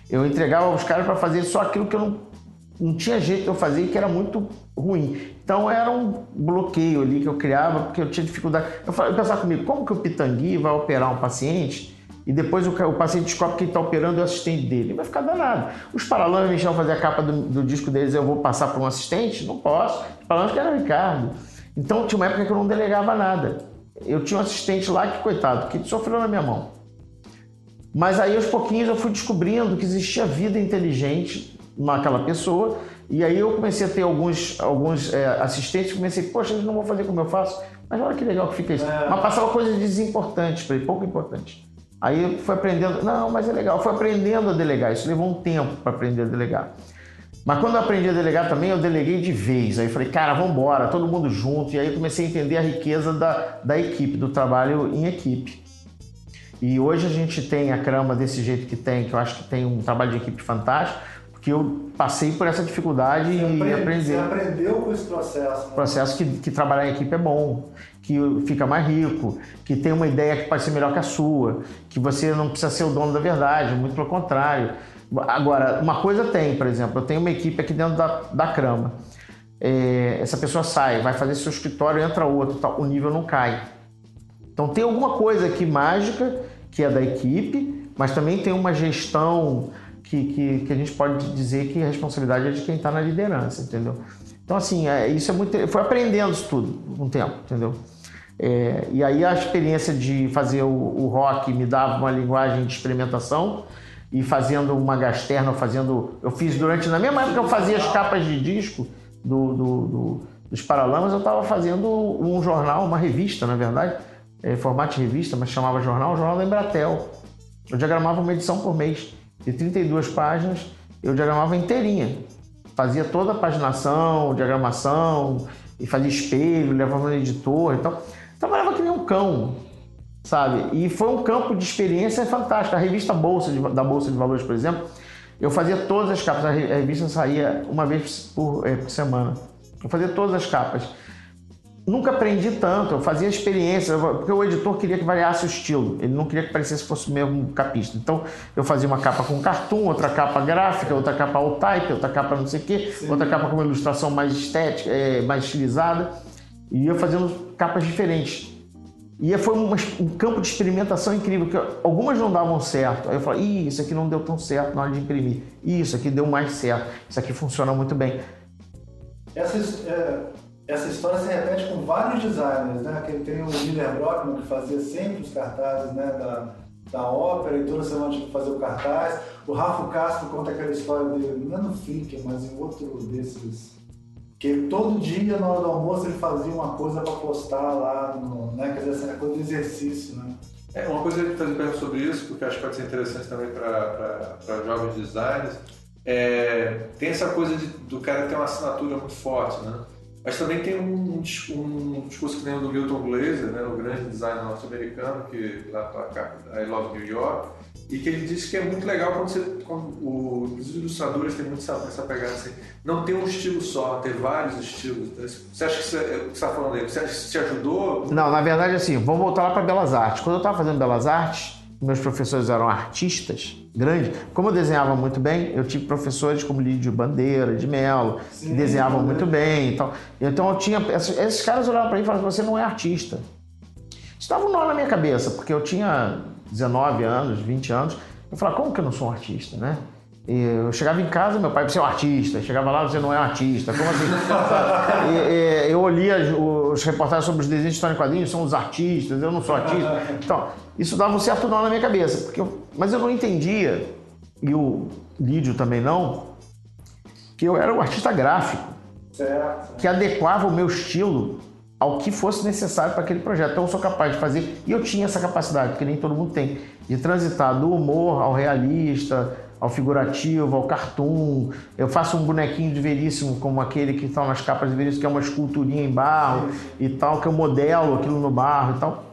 Eu entregava os caras para fazer só aquilo que eu não não tinha jeito de eu fazer e que era muito ruim. Então era um bloqueio ali que eu criava, porque eu tinha dificuldade. Eu, eu pensava comigo, como que o Pitangui vai operar um paciente e depois o, o paciente descobre que quem está operando é o assistente dele? Vai ficar danado. Os Paralamas chamam fazer a capa do, do, disco deles, eu vou passar para um assistente? Não posso. Os Paralamas que era o Ricardo. Então tinha uma época que eu não delegava nada. Eu tinha um assistente lá que, coitado, que sofreu na minha mão. Mas aí aos pouquinhos eu fui descobrindo que existia vida inteligente naquela pessoa e aí eu comecei a ter alguns, alguns é, assistentes comecei, poxa, eles não vou fazer como eu faço. Mas olha que legal que fica isso. É. Mas passava coisas desimportantes para ele, pouco importante. Aí eu fui aprendendo, não, mas é legal, fui aprendendo a delegar. Isso levou um tempo para aprender a delegar. Mas quando eu aprendi a delegar também, eu deleguei de vez. Aí falei, cara, vamos embora, todo mundo junto. E aí eu comecei a entender a riqueza da, da equipe, do trabalho em equipe. E hoje a gente tem a Crama desse jeito que tem, que eu acho que tem um trabalho de equipe fantástico, porque eu passei por essa dificuldade você e aprende, aprendi. Você aprendeu com esse processo. Né? Processo que, que trabalhar em equipe é bom, que fica mais rico, que tem uma ideia que pode ser melhor que a sua, que você não precisa ser o dono da verdade, muito pelo contrário. Agora, uma coisa tem, por exemplo, eu tenho uma equipe aqui dentro da, da Crama. É, essa pessoa sai, vai fazer seu escritório, entra outro, tal, o nível não cai. Então tem alguma coisa aqui mágica que é da equipe, mas também tem uma gestão que, que, que a gente pode dizer que a responsabilidade é de quem está na liderança, entendeu? Então, assim, é, isso é muito. Foi aprendendo isso tudo com um tempo, entendeu? É, e aí a experiência de fazer o, o, rock me dava uma linguagem de experimentação e fazendo uma gasterna, fazendo. Eu fiz durante. Na mesma época que eu fazia as capas de disco do, do, do dos Paralamas, eu estava fazendo um jornal, uma revista, na verdade, é, formato de revista, mas chamava jornal, o jornal da Embratel. Eu diagramava uma edição por mês, de 32 páginas, eu diagramava inteirinha. Fazia toda a paginação, diagramação, e fazia espelho, levava no editor e tal. Trabalhava que nem um cão, sabe? E foi um campo de experiência fantástico. A revista Bolsa de, da Bolsa de Valores, por exemplo, eu fazia todas as capas. A revista saía uma vez por, é, por semana. Eu fazia todas as capas nunca aprendi tanto, eu fazia experiência, porque o editor queria que variasse o estilo, ele não queria que parecesse fosse o mesmo capista. Então eu fazia uma capa com cartoon, outra capa gráfica, outra capa all type, outra capa não sei o quê, Sim. outra capa com uma ilustração mais estética, é, mais estilizada, e ia fazendo capas diferentes. E foi um, um campo de experimentação incrível, que algumas não davam certo. Aí eu falei, Ih, isso aqui não deu tão certo na hora de imprimir. Isso aqui deu mais certo. Isso aqui funciona muito bem. Essas, é essa história se repete com vários designers, né? Que tem o Miller Brockman que fazia sempre os cartazes, né? Da, da ópera e toda semana tinha que fazer o cartaz. O Rafa Castro conta aquela história dele, não é no Flickr, mas em outro desses. Que todo dia, na hora do almoço, ele fazia uma coisa para postar lá, no, né? Quer dizer, essa coisa do exercício, né? É, uma coisa que eu fazer pergunta sobre isso, porque acho que pode ser interessante também para jovens designers, é, tem essa coisa de, do cara ter uma assinatura muito forte, né? Mas também tem um, um discurso que tem o do Milton Glaser, né, o grande designer norte-americano, que lá toca I Love New York, e que ele disse que é muito legal quando você. Quando o, os ilustradores têm muito essa, essa pegada assim, não ter um estilo só, ter vários estilos. Então, você acha que você está falando aí? Você acha que te ajudou? Não, na verdade, assim, vamos voltar lá para Belas Artes. Quando eu estava fazendo Belas Artes, meus professores eram artistas grandes. Como eu desenhava muito bem, eu tive professores como Lídio Bandeira, de Melo, que desenhavam muito bem. Então, então eu tinha. Esses, esses caras olhavam para mim e falavam: você não é artista. Estava um nó na minha cabeça, porque eu tinha 19 anos, 20 anos. Eu falava: como que eu não sou um artista, né? eu chegava em casa, meu pai, você é um artista. Chegava lá, você não é um artista. Como assim? e, e, eu lia os reportagens sobre os desenhos de história em quadrinhos, são os artistas, eu não sou artista. Então, isso dava um certo nó na minha cabeça. Porque eu, mas eu não entendia, e o Lídio também não, que eu era um artista gráfico. Certo. Que adequava o meu estilo ao que fosse necessário para aquele projeto. Então eu sou capaz de fazer, e eu tinha essa capacidade, porque nem todo mundo tem, de transitar do humor ao realista, ao figurativo, ao cartoon. Eu faço um bonequinho de veríssimo, como aquele que está nas capas de veríssimo, que é uma esculturinha em barro e tal, que eu modelo aquilo no barro e tal.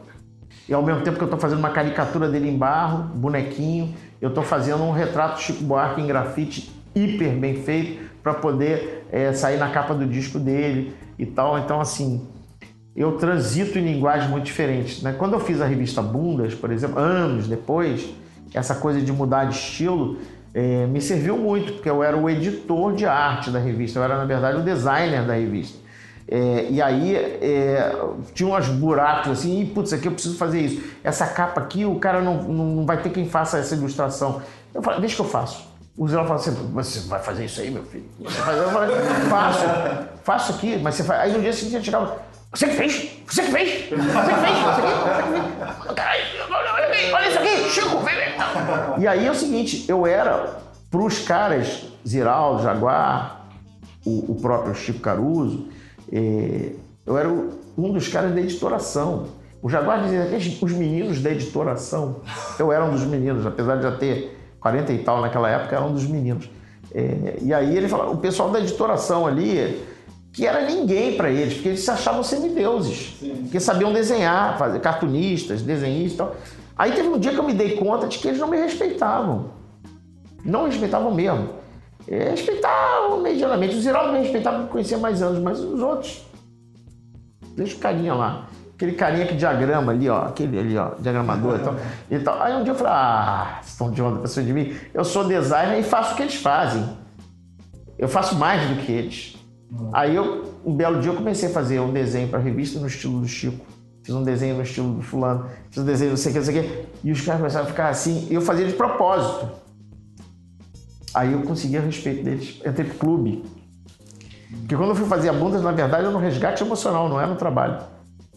E ao mesmo tempo que eu estou fazendo uma caricatura dele em barro, bonequinho, eu estou fazendo um retrato Chico Buarque em grafite hiper bem feito para poder é, sair na capa do disco dele e tal. Então, assim, eu transito em linguagens muito diferentes. Né? Quando eu fiz a revista Bundas, por exemplo, anos depois, essa coisa de mudar de estilo, é, me serviu muito, porque eu era o editor de arte da revista, eu era, na verdade, o designer da revista. É, e aí é, tinha umas buracos assim, e putz, aqui eu preciso fazer isso. Essa capa aqui, o cara não, não vai ter quem faça essa ilustração. Eu falei, deixa que eu faço. O Zé falou assim, você vai fazer isso aí, meu filho? Você? Eu falei, faço, faço aqui, mas você faz. Aí no dia seguinte eu chegava, você que fez? Você que fez? Você que fez? Você que fez? Caralho, olha isso aqui, Chico, vem, E aí é o seguinte, eu era, pros caras, Ziraldo, Jaguar, o, o próprio Chico Caruso, é, eu era um dos caras da editoração. O Jaguar dizia que os meninos da editoração, eu era um dos meninos, apesar de já ter 40 e tal naquela época, era um dos meninos. É, e aí ele falou, o pessoal da editoração ali, que era ninguém para eles, porque eles se achavam semideuses, Sim. porque sabiam desenhar, fazer cartunistas, desenhistas e tal. Aí teve um dia que eu me dei conta de que eles não me respeitavam. Não respeitavam mesmo. É, respeitavam medianamente. O Ziraldo me respeitava porque conhecia mais anos, mas os outros. Deixa o carinha lá. Aquele carinha que diagrama ali, ó. Aquele ali, ó, diagramador e tal. E tal. Aí um dia eu falei, ah, estão de onda pessoa de mim. Eu sou designer e faço o que eles fazem. Eu faço mais do que eles. Aí eu, um belo dia, eu comecei a fazer um desenho para revista no estilo do Chico. Fiz um desenho no estilo do fulano, fiz um desenho não sei o que, não sei o que. E os caras começaram a ficar assim, eu fazia de propósito. Aí eu consegui a respeito deles. Entrei pro clube. Porque quando eu fui fazer a bundas, na verdade, era no resgate emocional, não era no trabalho.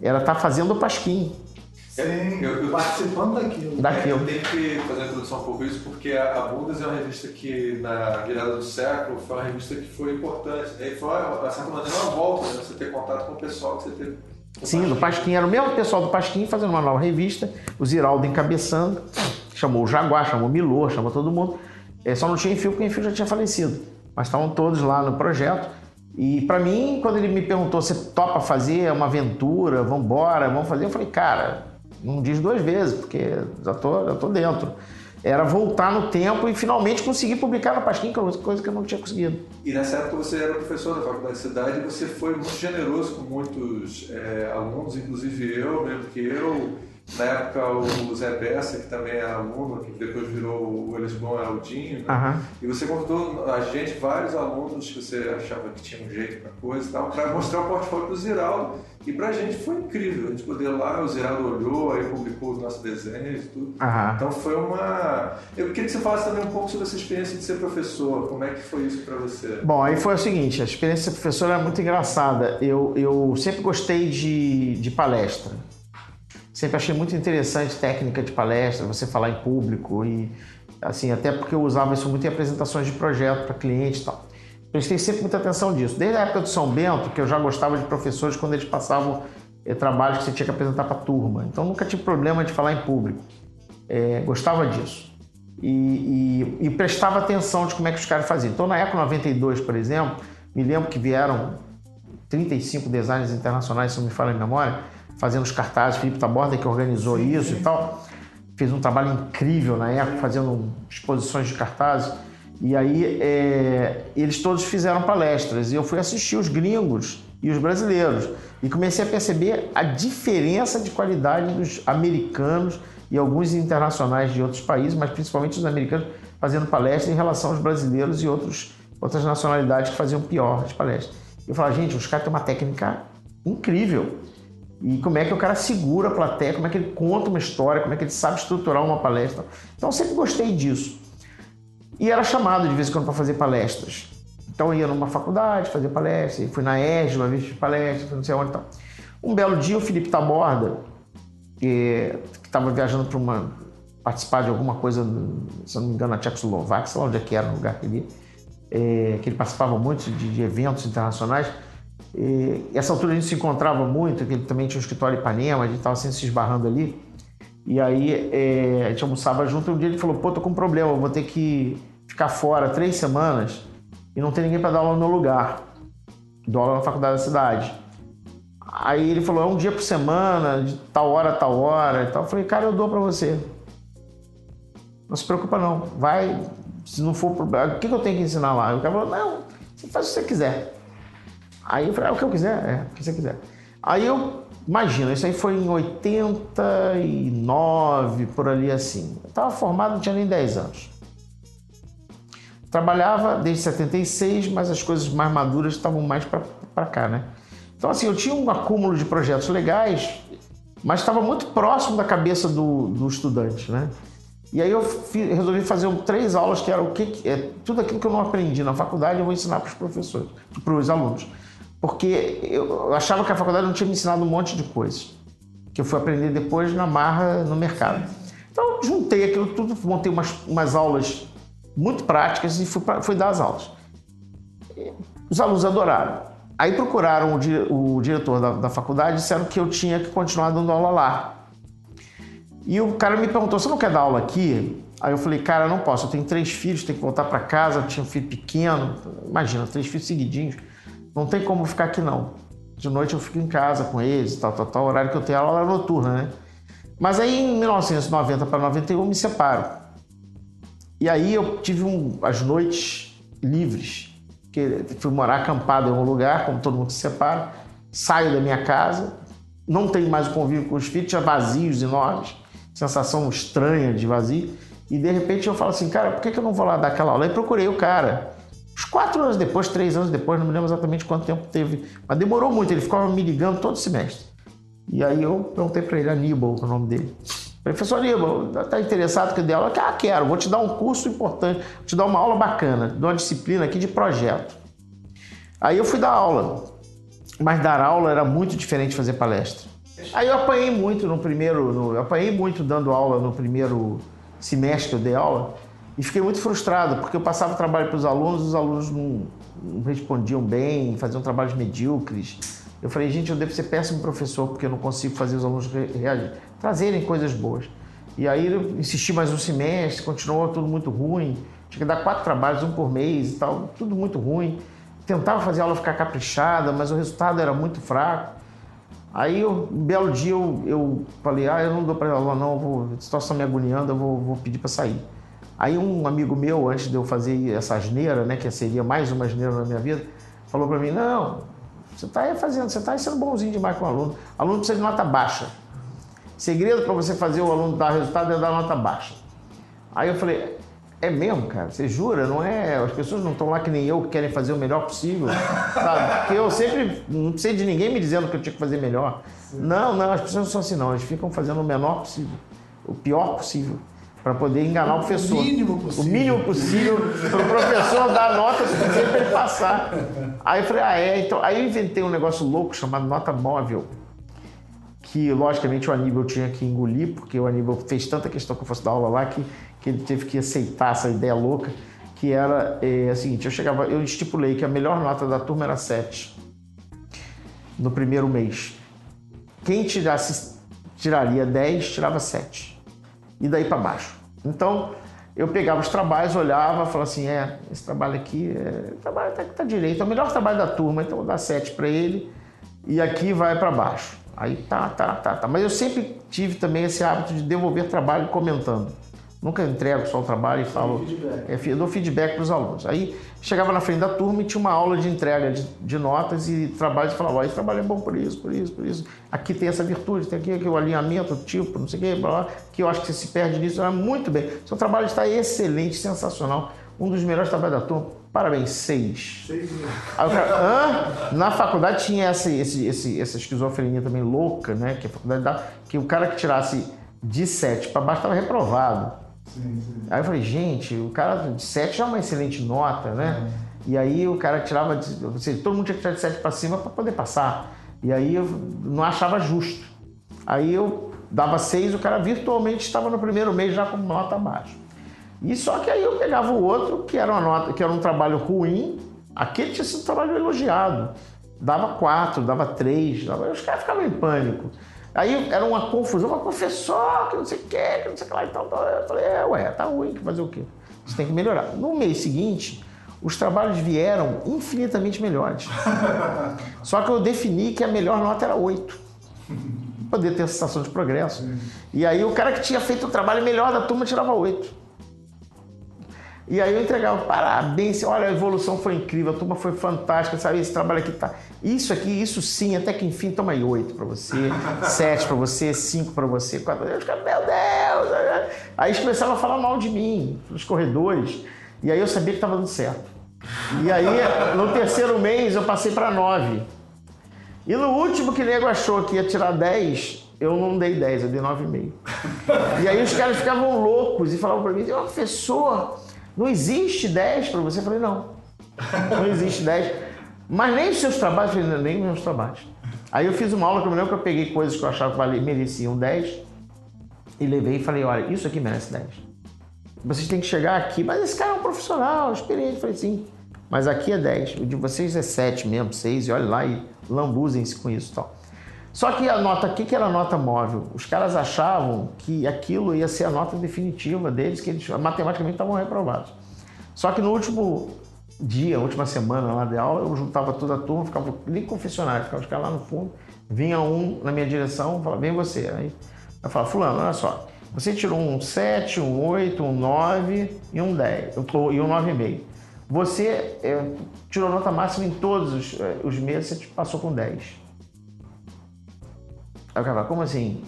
Era estar tá fazendo o pasquim. Sim, eu, eu, participando daquilo. daquilo. Eu tenho que fazer a introdução um pouco isso, porque a, a Bundes é uma revista que, na virada do século, foi uma revista que foi importante. E foi, de certa maneira, uma volta, né? você ter contato com o pessoal que você teve. Sim, do Pasquim. Era o mesmo pessoal do Pasquim fazendo uma nova revista, o Ziraldo encabeçando, chamou o Jaguar, chamou o Milô, chamou todo mundo. É, só não tinha Enfio, porque o Enfio já tinha falecido. Mas estavam todos lá no projeto. E para mim, quando ele me perguntou se topa fazer uma aventura, vamos embora, vamos fazer, eu falei, cara, não diz duas vezes, porque já tô, já tô dentro. Era voltar no tempo e finalmente conseguir publicar na Pasquim, é coisa que eu não tinha conseguido. E nessa época você era professor da Faculdade de Cidade e você foi muito generoso com muitos é, alunos, inclusive eu, mesmo que eu, na época, o Zé Bessa, que também era aluno, que depois virou o Elisbon Aldinho, né? uhum. e você convidou a gente, vários alunos que você achava que tinham jeito para coisa e tal, para mostrar o portfólio do Ziraldo. E para a gente foi incrível, a gente poder ir lá, o Ziraldo olhou, aí publicou os nossos desenhos e tudo. Uhum. Então foi uma. Eu queria que você falasse também um pouco sobre essa experiência de ser professor, como é que foi isso para você? Bom, aí foi o seguinte: a experiência de ser professor era muito engraçada. Eu, eu sempre gostei de, de palestra. Sempre achei muito interessante técnica de palestra, você falar em público e assim, até porque eu usava isso muito em apresentações de projeto para clientes e tal. Prestei sempre muita atenção disso. Desde a época do São Bento, que eu já gostava de professores quando eles passavam é, trabalhos que você tinha que apresentar para a turma. Então nunca tive problema de falar em público. É, gostava disso. E, e, e, prestava atenção de como é que os caras faziam. Então na época 92, por exemplo, me lembro que vieram 35 designers internacionais, se não me falha a memória, fazendo os cartazes, Felipe Taborda que organizou sim, isso sim. e tal. Fez um trabalho incrível na época, fazendo exposições de cartazes. E aí é, eles todos fizeram palestras e eu fui assistir os gringos e os brasileiros e comecei a perceber a diferença de qualidade dos americanos e alguns internacionais de outros países, mas principalmente os americanos fazendo palestras em relação aos brasileiros e outros, outras nacionalidades que faziam pior as palestras. Eu falava, gente, os caras têm uma técnica incrível. E como é que o cara segura a plateia, como é que ele conta uma história, como é que ele sabe estruturar uma palestra. Então eu sempre gostei disso. E era chamado de vez em quando para fazer palestras. Então eu ia numa faculdade fazer palestra, fui na ERJ uma vez fiz palestra, não sei onde e tal. Um belo dia o Felipe Taborda, que estava viajando para uma participar de alguma coisa, se não me engano, na Tchecoslováquia, sei lá onde é que era o lugar que ele é, que ele participava muito de, de eventos internacionais. E essa altura a gente se encontrava muito, que ele também tinha um escritório em Ipanema, a gente estava sempre se esbarrando ali. E aí é, a gente almoçava junto e um dia ele falou, pô, tô com um problema, vou ter que ficar fora três semanas e não tem ninguém para dar aula no meu lugar. Dou aula na faculdade da cidade. Aí ele falou, é um dia por semana, de tal hora tal hora e tal. Eu falei, cara, eu dou para você. Não se preocupa não, vai, se não for problema, o que, que eu tenho que ensinar lá? o cara falou, não, você faz o que você quiser. Aí eu falei, é o que eu quiser, é, o que você quiser. Aí eu, imagina, isso aí foi em 89, por ali assim. Eu estava formado, não tinha nem 10 anos. Trabalhava desde 76, mas as coisas mais maduras estavam mais para cá, né? Então, assim, eu tinha um acúmulo de projetos legais, mas estava muito próximo da cabeça do, do estudante, né? E aí eu resolvi fazer três aulas que era o que é tudo aquilo que eu não aprendi na faculdade eu vou ensinar para os professores, para os alunos, porque eu achava que a faculdade não tinha me ensinado um monte de coisas que eu fui aprender depois na marra no mercado. Então juntei aquilo tudo, montei umas, umas aulas muito práticas e fui, fui dar as aulas. Os alunos adoraram. Aí procuraram o, di, o diretor da, da faculdade e disseram que eu tinha que continuar dando aula lá. E o cara me perguntou: você não quer dar aula aqui? Aí eu falei: cara, não posso, eu tenho três filhos, tenho que voltar para casa, eu tinha um filho pequeno. Imagina, três filhos seguidinhos. Não tem como ficar aqui não. De noite eu fico em casa com eles, tal, tal, tal. Horário que eu tenho aula era noturna, né? Mas aí em 1990 para 91 me separo. E aí eu tive um, as noites livres, que fui morar acampado em um lugar, como todo mundo se separa, saio da minha casa, não tenho mais o convívio com os filhos, tinha vazios enormes, sensação estranha de vazio, e de repente eu falo assim, cara, por que, que eu não vou lá dar aquela aula? Aí procurei o cara. Uns quatro anos depois, três anos depois, não me lembro exatamente quanto tempo teve, mas demorou muito, ele ficava me ligando todo semestre. E aí eu perguntei para ele, Aníbal, o nome dele. Professor Aníbal, está interessado que eu dê aula? Ah, quero, vou te dar um curso importante, vou te dar uma aula bacana, de uma disciplina aqui de projeto. Aí eu fui dar aula, mas dar aula era muito diferente de fazer palestra. Aí eu apanhei muito no primeiro, no, eu apanhei muito dando aula no primeiro semestre que eu dei aula e fiquei muito frustrado, porque eu passava trabalho para os alunos, os alunos não, não respondiam bem, faziam trabalhos medíocres. Eu falei, gente, eu devo ser péssimo professor porque eu não consigo fazer os alunos reagir, trazerem coisas boas. E aí eu insisti mais um semestre, continuou tudo muito ruim. Tinha que dar quatro trabalhos, um por mês e tal, tudo muito ruim. Tentava fazer a aula ficar caprichada, mas o resultado era muito fraco. Aí, um belo dia, eu, eu falei, ah, eu não dou para aula não, a situação me agoniando, eu vou, vou pedir para sair. Aí um amigo meu, antes de eu fazer essa asneira, né, que seria mais uma asneira na minha vida, falou para mim, não, você está fazendo, você está sendo bonzinho demais com o aluno. O aluno precisa de nota baixa. Segredo para você fazer o aluno dar resultado é dar nota baixa. Aí eu falei, é mesmo, cara? Você jura? Não é? As pessoas não estão lá que nem eu que querem fazer o melhor possível, sabe? Porque eu sempre não sei de ninguém me dizendo que eu tinha que fazer melhor. Sim. Não, não, as pessoas não são assim, não. Eles ficam fazendo o menor possível, o pior possível para poder enganar o, professor. O mínimo possível. O mínimo possível para o professor dar nota suficiente para ele passar. Aí eu falei, ah, é? Então, aí eu inventei um negócio louco chamado nota móvel, que logicamente o Aníbal tinha que engolir, porque o Aníbal fez tanta questão que eu fosse dar aula lá que, que ele teve que aceitar essa ideia louca, que era é, a seguinte, eu chegava, eu estipulei que a melhor nota da turma era 7 no primeiro mês. Quem tirasse, tiraria 10, tirava 7 e daí para baixo. Então, eu pegava os trabalhos, olhava, falava assim, é, esse trabalho aqui, é, trabalho tá, tá direito, é o melhor trabalho da turma, então vou dar 7 para ele e aqui vai para baixo. Aí tá, tá, tá, tá. Mas eu sempre tive também esse hábito de devolver trabalho comentando. Nunca entrego só o trabalho e falo. É, dou feedback para os alunos. Aí chegava na frente da turma e tinha uma aula de entrega de, de notas e trabalho e falava: esse trabalho é bom por isso, por isso, por isso. Aqui tem essa virtude, tem aqui, aqui o alinhamento, o tipo, não sei o que, blá, blá, que eu acho que você se perde nisso. Era muito bem. Seu trabalho está excelente, sensacional. Um dos melhores trabalhos da turma. Parabéns, seis. Seis Aí o cara, Hã? Na faculdade tinha essa, esse, esse, essa esquizofrenia também louca, né? Que a faculdade dá, que o cara que tirasse de sete para baixo estava reprovado. Sim, sim. Aí eu falei, gente, o cara de 7 já é uma excelente nota, né? É. E aí o cara tirava, de, ou seja, todo mundo tinha que tirar de 7 para cima para poder passar. E aí eu não achava justo. Aí eu dava 6, o cara virtualmente estava no primeiro mês já com nota abaixo. E só que aí eu pegava o outro, que era uma nota, que era um trabalho ruim, aquele tinha sido um trabalho elogiado. Dava 4, dava 3, dava... os caras ficavam em pânico. Aí era uma confusão, mas professor, que não sei o que, que não sei o que lá e tal. Eu falei, é, ué, tá ruim, fazer o quê? Você tem que melhorar. No mês seguinte, os trabalhos vieram infinitamente melhores. Só que eu defini que a melhor nota era 8. Poder ter a sensação de progresso. E aí o cara que tinha feito o trabalho melhor da turma tirava 8. E aí eu entregava, parabéns, olha, a evolução foi incrível, a turma foi fantástica, sabe? Esse trabalho aqui tá. Isso aqui, isso sim, até que enfim, toma aí oito para você, sete para você, cinco para você, quatro. Eu ficava, meu Deus! Aí eles começavam a falar mal de mim nos corredores. E aí eu sabia que estava dando certo. E aí, no terceiro mês, eu passei para 9. E no último que o nego achou que ia tirar 10, eu não dei 10, eu dei 9,5. E aí os caras ficavam loucos e falavam para mim, professor, não existe 10 para você? Eu falei, não, não existe 10. Mas nem os seus trabalhos, eu falei, nem os meus trabalhos. Aí eu fiz uma aula que eu lembro que eu peguei coisas que eu achava que mereciam 10 e levei e falei, olha, isso aqui merece 10. Vocês têm que chegar aqui, mas esse cara é um profissional, experiente. Eu falei, sim, mas aqui é 10, o de vocês é 7 mesmo, 6, e olha lá e lambuzem-se com isso e tal. Só que a nota, o que, que era a nota móvel? Os caras achavam que aquilo ia ser a nota definitiva deles, que eles matematicamente estavam reprovados. Só que no último dia, última semana lá de aula, eu juntava toda a turma, ficava nem confessionário, ficava os caras lá no fundo, vinha um na minha direção, falava, vem você. Aí eu falava, fulano, olha só, você tirou um 7, um 8, um 9 e um 10, e um 9,5. Você é, tirou nota máxima em todos os, é, os meses, você passou com 10. Aí o cara fala, como assim?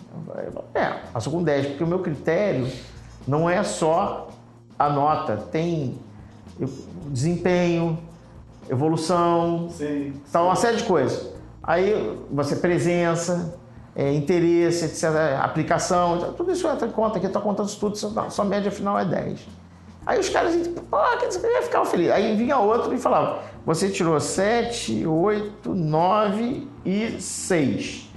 É, passou com 10, porque o meu critério não é só a nota, tem desempenho, evolução, sim, tá, uma série de coisas. Aí você presença, é, interesse, etc., aplicação, tudo isso entra em conta aqui, estou contando isso tudo, sua média final é 10. Aí os caras, pô, quer dizer, eu ia ficar feliz. Aí vinha outro e falava: você tirou 7, 8, 9 e 6.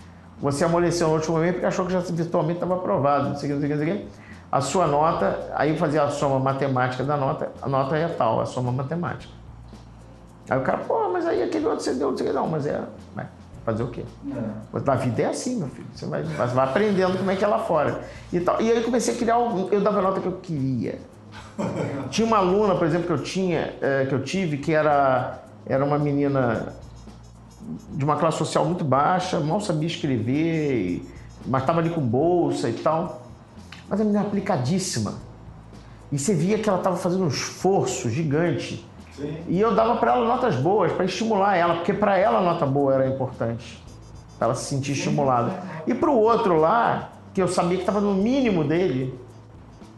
Você amoleceu no último momento porque achou que já virtualmente estava aprovado, não sei o que, não sei o que, A sua nota, aí fazia a soma matemática da nota, a nota é tal, a soma matemática. Aí o cara, pô, mas aí aquele outro você deu, não sei o que, não, mas é. Vai fazer o quê? É. Na vida é assim, meu filho. Você vai, você vai aprendendo como é que é lá fora. E, tal. e aí eu comecei a criar, eu dava a nota que eu queria. tinha uma aluna, por exemplo, que eu tinha, é, que eu tive, que era, era uma menina de uma classe social muito baixa, mal sabia escrever, mas estava ali com bolsa e tal. Mas a menina aplicadíssima. E você via que ela estava fazendo um esforço gigante. Sim. E eu dava para ela notas boas, para estimular ela, porque para ela a nota boa era importante. Para ela se sentir estimulada. E para o outro lá, que eu sabia que estava no mínimo dele,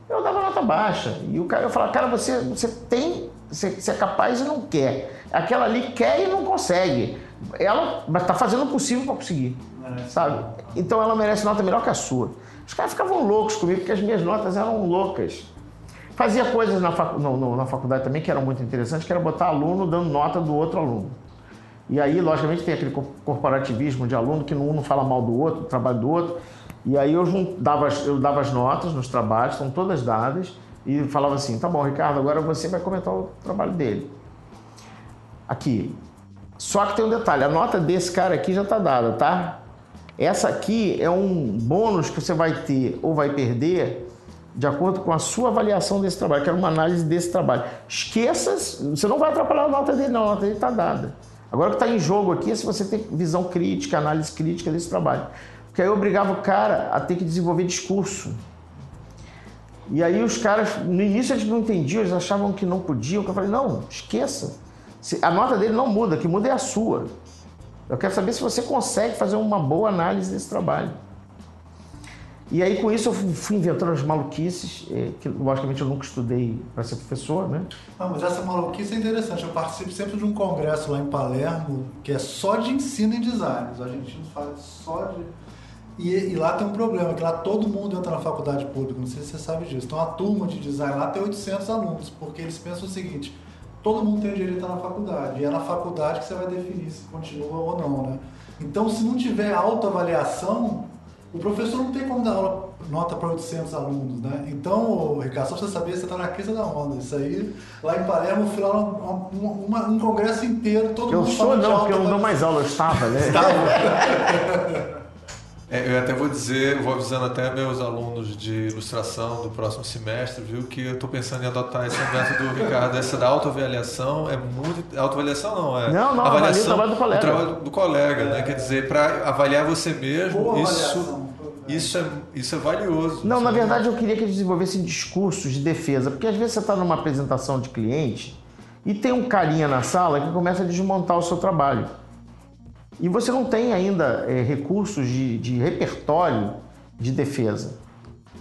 eu dava nota baixa. E o cara, eu falava, cara, você, você tem, você, você é capaz e não quer. Aquela ali quer e não consegue. Ela está fazendo o possível para conseguir, é. sabe? Então ela merece nota melhor que a sua. Os caras ficavam loucos comigo porque as minhas notas eram loucas. Fazia coisas na, facu no, no, na faculdade também que eram muito interessantes, que era botar aluno dando nota do outro aluno. E aí, logicamente, tem aquele corporativismo de aluno que um não fala mal do outro, do trabalho do outro. E aí eu, dava, eu dava as notas nos trabalhos, estão todas dadas, e falava assim, tá bom, Ricardo, agora você vai comentar o trabalho dele. Aqui. Só que tem um detalhe, a nota desse cara aqui já está dada, tá? Essa aqui é um bônus que você vai ter ou vai perder de acordo com a sua avaliação desse trabalho, que é uma análise desse trabalho. Esqueça, você não vai atrapalhar a nota dele, não, a nota dele está dada. Agora o que está em jogo aqui é se você tem visão crítica, análise crítica desse trabalho. Porque aí obrigava o cara a ter que desenvolver discurso. E aí os caras, no início eles não entendiam, eles achavam que não podiam. Eu falei, não, esqueça. A nota dele não muda, o que muda é a sua. Eu quero saber se você consegue fazer uma boa análise desse trabalho. E aí com isso eu fui inventando as maluquices, eh, que logicamente eu nunca estudei para ser professor, né? Não, mas essa maluquice é interessante. Eu participo sempre de um congresso lá em Palermo, que é só de ensino em design. Os argentinos falam só de e, e, lá tem um problema, que lá todo mundo entra na faculdade pública, não sei se você sabe disso. Então a turma de design lá tem 800 alunos, porque eles pensam o seguinte, todo mundo tem direito a estar na faculdade, e é na faculdade que você vai definir se continua ou não, né? Então se não tiver autoavaliação, o professor não tem como dar aula, nota para 800 alunos, né? Então, Ricardo, só pra você saber, você está na crise da onda. Isso aí, lá em Palermo, fui lá um, um, um congresso inteiro, todo eu mundo Eu sou não, porque eu não dou mais aula, eu estava, né? Estava. É, eu até vou dizer, vou avisando até meus alunos de ilustração do próximo semestre, viu, que eu estou pensando em adotar esse método do Ricardo, essa da autoavaliação é muito. Autoavaliação não, é. Não, não, avaliação, o trabalho do colega. O trabalho do colega, é. né? Quer dizer, para avaliar você mesmo, Boa isso. Isso é, isso é valioso. Não, na verdade eu queria que eles desenvolvessem discursos de defesa, porque às vezes você está numa apresentação de cliente e tem um carinha na sala que começa a desmontar o seu trabalho. E você não tem ainda é, recursos de, de repertório de defesa,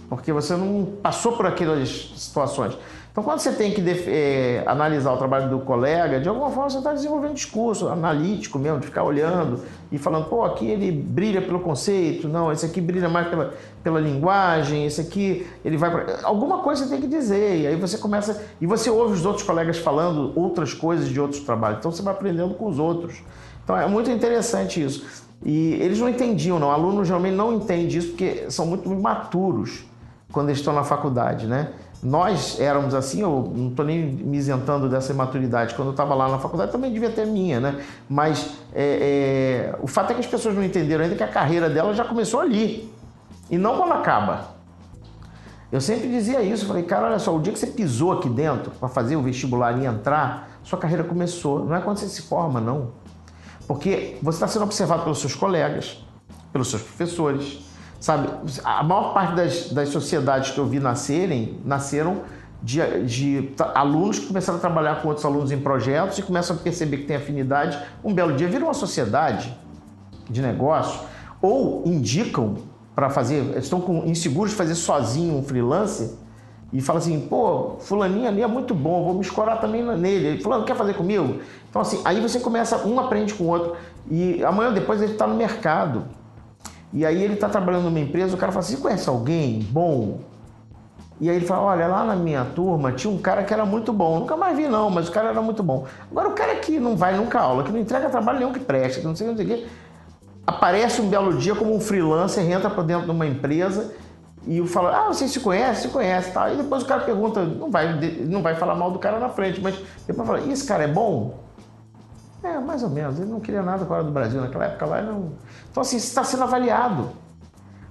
porque você não passou por aquelas situações. Então, quando você tem que é, analisar o trabalho do colega, de alguma forma você está desenvolvendo discurso analítico mesmo, de ficar olhando e falando, pô, aqui ele brilha pelo conceito, não, esse aqui brilha mais pela, pela linguagem, esse aqui ele vai para. Alguma coisa você tem que dizer, e aí você começa. E você ouve os outros colegas falando outras coisas de outros trabalhos, então você vai aprendendo com os outros. Então é muito interessante isso. E eles não entendiam, não. O aluno geralmente não entende isso porque são muito imaturos quando eles estão na faculdade, né? Nós éramos assim, eu não estou nem me isentando dessa imaturidade. Quando eu estava lá na faculdade também devia ter minha, né? Mas é, é, o fato é que as pessoas não entenderam ainda que a carreira dela já começou ali e não quando acaba. Eu sempre dizia isso, falei, cara, olha só, o dia que você pisou aqui dentro para fazer o vestibular e entrar, sua carreira começou. Não é quando você se forma, não. Porque você está sendo observado pelos seus colegas, pelos seus professores, Sabe, a maior parte das, das sociedades que eu vi nascerem, nasceram de, de, alunos que começaram a trabalhar com outros alunos em projetos e começam a perceber que tem afinidade. Um belo dia viram uma sociedade de negócio ou indicam para fazer, estão com, inseguros de fazer sozinho um freelancer e fala assim, pô, fulaninho ali é muito bom, vou me escorar também nele. Fulano, quer fazer comigo? Então assim, aí você começa, um aprende com o outro e amanhã depois ele está no mercado. E aí ele está trabalhando numa empresa, o cara fala assim, conhece alguém bom? E aí ele fala, olha, lá na minha turma tinha um cara que era muito bom. Nunca mais vi não, mas o cara era muito bom. Agora o cara que não vai nunca aula, que não entrega trabalho nenhum que presta, que não sei, o quê, aparece um belo dia como um freelancer, entra para dentro de uma empresa e eu falo, ah, você se conhece? Se conhece, tá? E depois o cara pergunta, não vai, não vai falar mal do cara na frente, mas depois fala, esse cara é bom? É, mais ou menos. Ele não queria nada fora do Brasil naquela época lá. Não... Então, assim, você está sendo avaliado.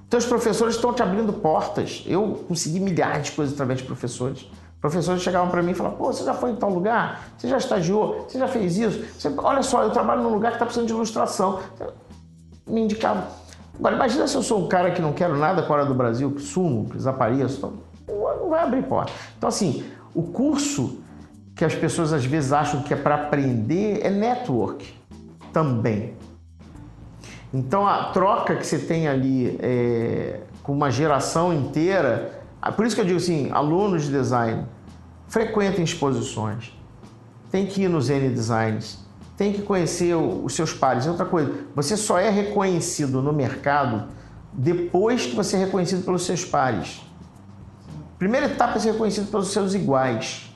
Teus professores estão te abrindo portas. Eu consegui milhares de coisas através de professores. Professores chegavam para mim e falavam: pô, você já foi em tal lugar? Você já estagiou? Você já fez isso? Você... Olha só, eu trabalho num lugar que está precisando de ilustração. Me indicava. Agora, imagina se eu sou um cara que não quero nada fora do Brasil, que sumo, que desapareço. Então, não vai abrir porta. Então, assim, o curso que as pessoas às vezes acham que é para aprender é network também. Então a troca que você tem ali é, com uma geração inteira, ah, por isso que eu digo assim, alunos de design, frequentem exposições, tem que ir nos N Designs, tem que conhecer os seus pares. Outra coisa, você só é reconhecido no mercado depois que você é reconhecido pelos seus pares. Primeira etapa é ser reconhecido pelos seus iguais.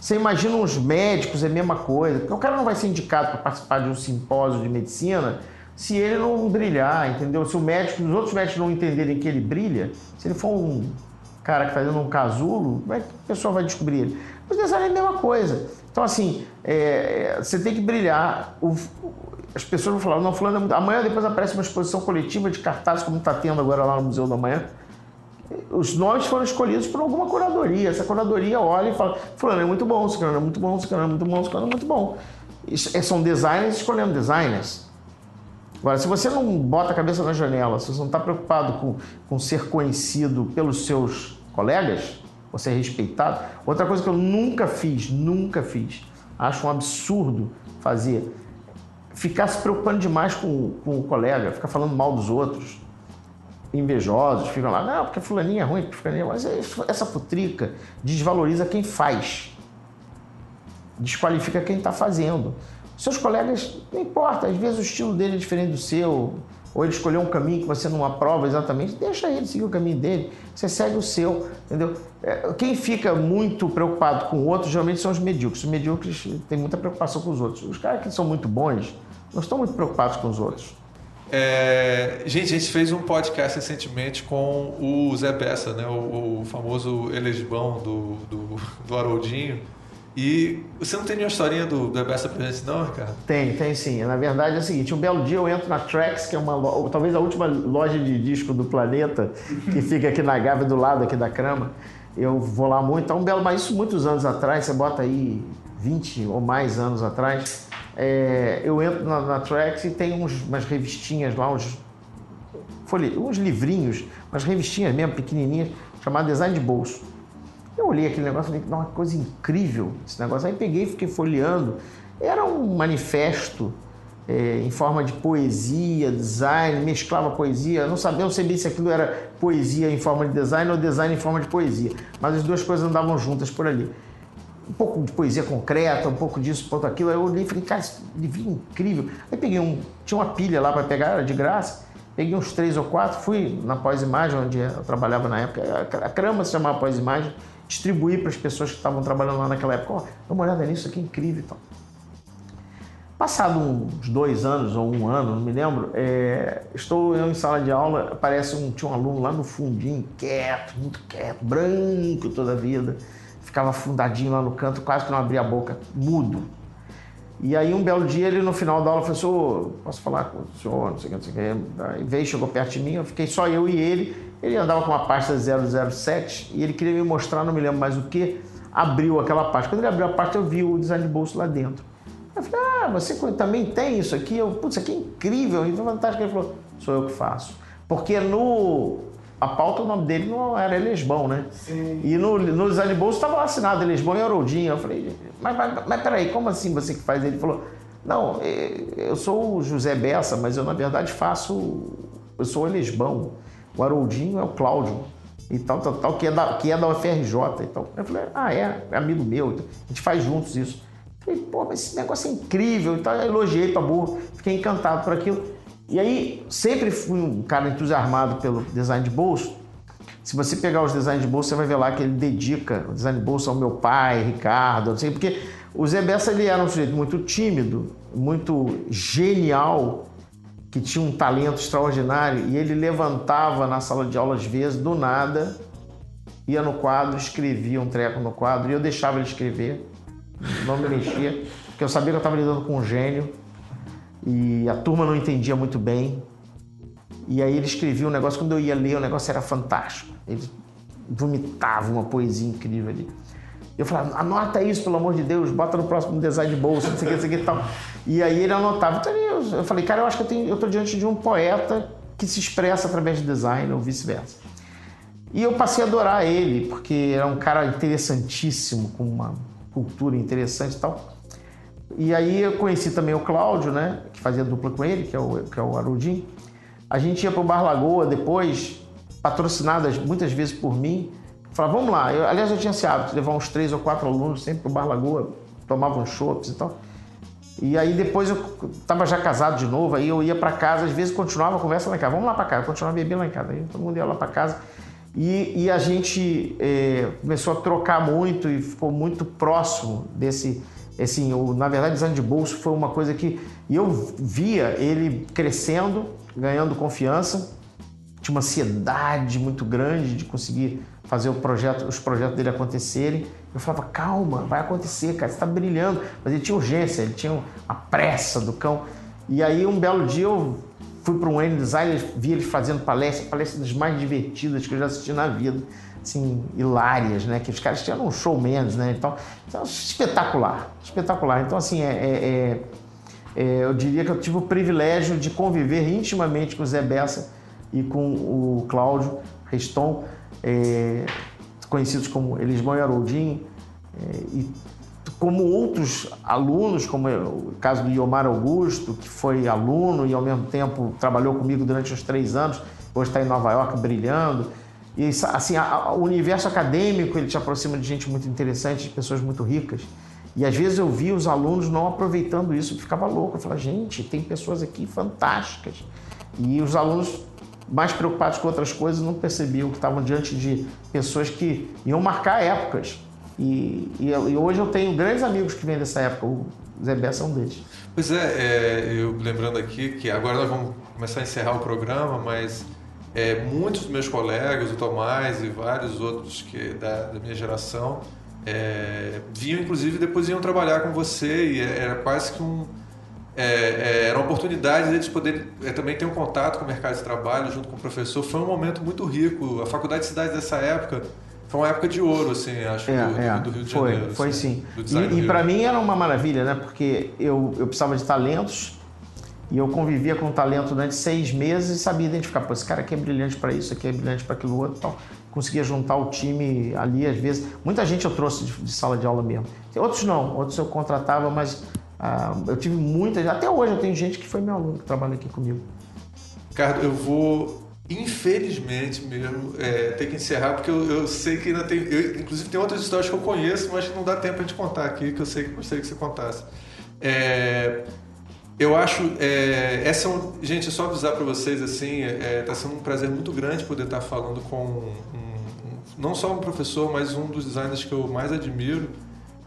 Você imagina os médicos, é a mesma coisa. Porque o cara não vai ser indicado para participar de um simpósio de medicina se ele não brilhar, entendeu? Se o médico, os outros médicos não entenderem que ele brilha, se ele for um cara que está dando um casulo, como é que a pessoa vai descobrir ele? Os design é a mesma coisa. Então, assim, é, é, você tem que brilhar. O, as pessoas vão falar, não, fulano é. Amanhã depois aparece uma exposição coletiva de cartazes, como está tendo agora lá no Museu da Manhã os nomes foram escolhidos por alguma curadoria. Essa curadoria olha e fala: Fulano é muito bom, Ciclano é muito bom, Ciclano é muito bom, Ciclano é muito bom. Isso, é, são designers escolhendo designers. Agora, se você não bota a cabeça na janela, se você não está preocupado com, com ser conhecido pelos seus colegas, ou ser respeitado. Outra coisa que eu nunca fiz, nunca fiz, acho um absurdo fazer, ficar se preocupando demais com, com o colega, ficar falando mal dos outros invejosos, ficam lá, não, porque fulaninha é ruim, porque fulaninha é ruim. Mas essa putrica desvaloriza quem faz. Desqualifica quem está fazendo. Seus colegas, não importa, às vezes o estilo dele é diferente do seu, ou ele escolheu um caminho que você não aprova exatamente, deixa ele seguir o caminho dele, você segue o seu, entendeu? É, quem fica muito preocupado com o outro geralmente são os medíocres. Os medíocres têm muita preocupação com os outros. Os caras que são muito bons não estão muito preocupados com os outros. É, gente, a gente fez um podcast recentemente com o Zé Bessa, né? o, o famoso elegibão do, do, do Haroldinho. E você não tem nenhuma historinha do Zé Bessa pra gente, não, Ricardo? Tem, tem sim. Na verdade é o seguinte: um belo dia eu entro na Trax, que é uma talvez a última loja de disco do planeta, que fica aqui na Gávea do lado aqui da Crama. Eu vou lá muito. Então, um belo, mas isso muitos anos atrás, você bota aí 20 ou mais anos atrás é, eu entro na, na Trax e tem uns, umas revistinhas lá, uns, folhe, uns livrinhos, umas revistinhas mesmo, pequenininhas, chamadas Design de Bolso. Eu olhei aquele negócio e falei, uma coisa incrível esse negócio. Aí peguei e fiquei folheando. Era um manifesto é, em forma de poesia, design, mesclava poesia. Eu não sabia, não sabia se aquilo era poesia em forma de design ou design em forma de poesia, mas as duas coisas andavam juntas por ali. Um pouco de poesia concreta, um pouco disso, um pouco daquilo. Aí eu olhei e falei, cara, esse livro é incrível. Aí peguei um, tinha uma pilha lá para pegar, era de graça. Peguei uns três ou quatro, fui na pós-imagem, onde eu trabalhava na época. A Crama se chamava pós-imagem, distribuí para as pessoas que estavam trabalhando lá naquela época. Ó, dá uma olhada nisso aqui, incrível e tal. Passado uns dois anos ou um ano, não me lembro, é, estou eu em sala de aula, aparece um, tinha um aluno lá no fundinho, quieto, muito quieto, branco toda a vida, ficava lá no canto, quase que não abria a boca, mudo. E aí um belo dia ele no final da aula falou, senhor, posso falar com o senhor, não sei o que, não sei o que. Aí veio, chegou perto de mim, eu fiquei só eu e ele, ele andava com uma pasta 007 e ele queria me mostrar, não me lembro mais o que, abriu aquela pasta. Quando ele abriu a pasta eu vi o design de bolso lá dentro. Eu falei, ah, você também tem isso aqui? Eu, putz, isso aqui é incrível, isso é fantástico. Ele falou, sou eu que faço. Porque no. A pauta, o nome dele não era Elesbão, né? Sim. E no, no design de bolso estava assinado Elesbão e Haroldinho. Eu falei, mas, mas, mas peraí, como assim você que faz? Ele falou, não, eu sou o José Bessa, mas eu na verdade faço. Eu sou o Elesbão. O Haroldinho é o Cláudio e tal, tal, tal, que é da, que é da UFRJ e tal. Eu falei, ah, é, é amigo meu, a gente faz juntos isso. Falei, pô, mas esse negócio é incrível. Então eu elogiei pra burro, fiquei encantado por aquilo. E aí, sempre fui um cara entusiasmado pelo design de bolso. Se você pegar os designs de bolso, você vai ver lá que ele dedica o design de bolso ao meu pai, Ricardo, não sei, porque o Zé Bessa ele era um sujeito muito tímido, muito genial, que tinha um talento extraordinário e ele levantava na sala de aula às vezes do nada, ia no quadro, escrevia um treco no quadro e eu deixava ele escrever não me mexia, porque eu sabia que eu estava lidando com um gênio e a turma não entendia muito bem. E aí ele escrevia um negócio, quando eu ia ler, o negócio era fantástico. Ele vomitava uma poesia incrível ali. Eu falava, anota isso, pelo amor de Deus, bota no próximo design de bolsa, não sei o que, não sei o que e tal. E aí ele anotava. Então eu, falei, cara, eu acho que eu, tô diante de um poeta que se expressa através de design ou vice-versa. E eu passei a adorar ele, porque era um cara interessantíssimo, com uma cultura interessante e tal. E aí eu conheci também o Cláudio, né, que fazia dupla com ele, que é o, que é o Haroldim. A gente ia para o Bar Lagoa depois, patrocinadas muitas vezes por mim. Falava, vamos lá. Eu, aliás, eu tinha esse hábito de levar uns três ou quatro alunos sempre para o Bar Lagoa, tomavam chopps e tal. E aí depois eu estava já casado de novo, aí eu ia para casa, às vezes continuava a conversa lá em casa. Vamos lá para casa, continuava bebendo lá em casa. Aí todo mundo ia lá para casa. E, e a gente é, começou a trocar muito e ficou muito próximo desse. Assim, o, na verdade, design de bolso foi uma coisa que eu via ele crescendo, ganhando confiança, tinha uma ansiedade muito grande de conseguir fazer o projeto, os projetos dele acontecerem. Eu falava, calma, vai acontecer, cara, você está brilhando. Mas ele tinha urgência, ele tinha a pressa do cão. E aí, um belo dia, eu fui para um N Design, vi eles fazendo palestras, palestras das mais divertidas que eu já assisti na vida, assim, hilárias, né? Que os caras tinham um showman, né? Então, então, espetacular, espetacular. Então, assim, é, é, é, é, eu diria que eu tive o privilégio de conviver intimamente com o Zé Bessa e com o Cláudio Reston, é, conhecidos como Elismão e Haroldinho, é, e como outros alunos, como o caso do Iomar Augusto, que foi aluno e ao mesmo tempo trabalhou comigo durante os três anos, hoje está em Nova York brilhando. E assim, a, o universo acadêmico ele te aproxima de gente muito interessante, de pessoas muito ricas. E às vezes eu via os alunos não aproveitando isso, eu ficava louco. Eu falava, gente, tem pessoas aqui fantásticas. E os alunos mais preocupados com outras coisas não percebiam que estavam diante de pessoas que iam marcar épocas e, e, e, hoje eu tenho grandes amigos que vêm dessa época, o Zé Bessa é um deles. Pois é, é, eu lembrando aqui que agora nós vamos começar a encerrar o programa, mas é, muitos dos meus colegas, o Tomás e vários outros que da, da minha geração, é, vinham inclusive depois iam trabalhar com você e era quase que um é, é, era uma oportunidade deles poderem é, também ter um contato com o mercado de trabalho junto com o professor. Foi um momento muito rico. A Faculdade de Cidades dessa época foi uma época de ouro, assim, acho, é, do, é, do, Rio de foi, Janeiro. Foi assim, sim. E, e para mim era uma maravilha, né? Porque eu, eu precisava de talentos e eu convivia com talento durante seis meses e sabia identificar, pô, esse cara aqui é brilhante para isso, aqui é brilhante para aquilo outro tal. Conseguia juntar o time ali, às vezes. Muita gente eu trouxe de, de, sala de aula mesmo. Outros não, outros eu contratava, mas Ah, eu tive muita, até hoje eu tenho gente que foi meu aluno, que trabalha aqui comigo. Ricardo, eu vou infelizmente mesmo, é, ter que encerrar, porque eu, eu sei que ainda tem. Eu, inclusive, tem outras histórias que eu conheço, mas não dá tempo de contar aqui, que eu sei que gostaria que você contasse. É, eu acho. É, essa é gente, é só avisar para vocês, assim, está é, tá sendo um prazer muito grande poder estar falando com um, um, não só um professor, mas um dos designers que eu mais admiro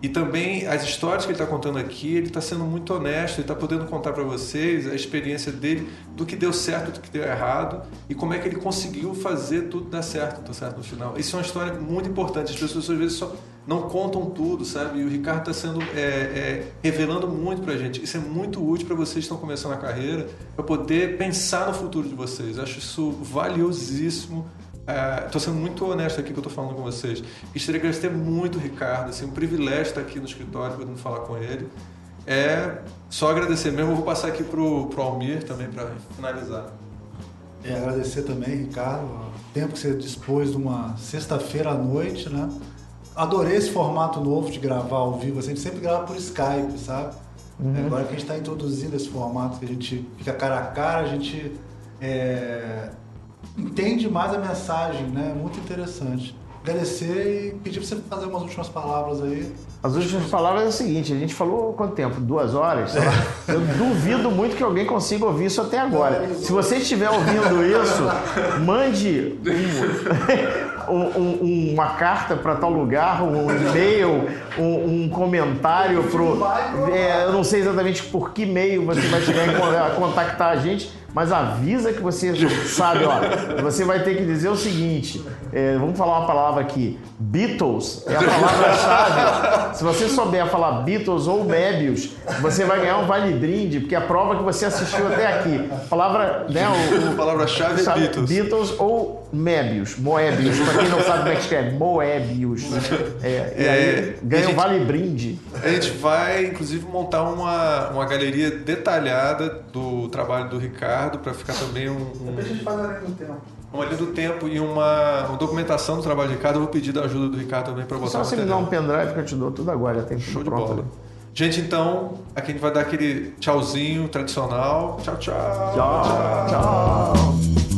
e também as histórias que ele está contando aqui, ele está sendo muito honesto, ele está podendo contar para vocês a experiência dele do que deu certo, do que deu errado e como é que ele conseguiu fazer tudo dar certo, tá certo no final. Isso é uma história muito importante. As pessoas às vezes só não contam tudo, sabe? E o Ricardo está sendo é, é, revelando muito para a gente. Isso é muito útil para vocês que estão começando a carreira, para poder pensar no futuro de vocês. acho isso valiosíssimo Estou é, sendo muito honesto aqui que eu estou falando com vocês. Gostaria de agradecer muito o Ricardo, assim, um privilégio estar aqui no escritório, podendo falar com ele. É só agradecer mesmo. Eu vou passar aqui para o Almir também para finalizar. É, agradecer também, Ricardo, o tempo que você dispôs de uma sexta-feira à noite, né? Adorei esse formato novo de gravar ao vivo. A gente sempre grava por Skype, sabe? Uhum. Agora que a gente está introduzindo esse formato, que a gente fica cara a cara, a gente é, entende mais a mensagem, né? Muito interessante. Agradecer e pedir para você fazer umas últimas palavras aí. As últimas palavras é o seguinte: a gente falou quanto tempo? Duas horas? Eu duvido muito que alguém consiga ouvir isso até agora. Se você estiver ouvindo isso, mande um, um, uma carta para tal lugar, um e-mail, um, um comentário para. É, eu não sei exatamente por que e-mail você vai chegar a contactar a gente mas avisa que você sabe, ó, você vai ter que dizer o seguinte, é, vamos falar uma palavra aqui, Beatles é a palavra-chave. Se você souber falar Beatles ou Mébios, você vai ganhar um vale brinde, porque é a prova que você assistiu até aqui. A palavra, né, o, o palavra-chave é Beatles. Beatles ou Mébios, Moebius, para quem não sabe como é que escreve, Moebius. É, e aí é, ganha um vale brinde. A gente vai, inclusive, montar uma, uma galeria detalhada do trabalho do Ricardo para ficar também um. um... Depois a gente faz a tempo uma linha do tempo e uma, uma, documentação do trabalho de Ricardo. Eu vou pedir da ajuda do Ricardo também para botar Só você me dá um pendrive que eu te dou tudo agora, já tem Show de bola. Ali. Gente, então, aqui a gente vai dar aquele tchauzinho tradicional. Tchau, tchau. Tchau, tchau. tchau.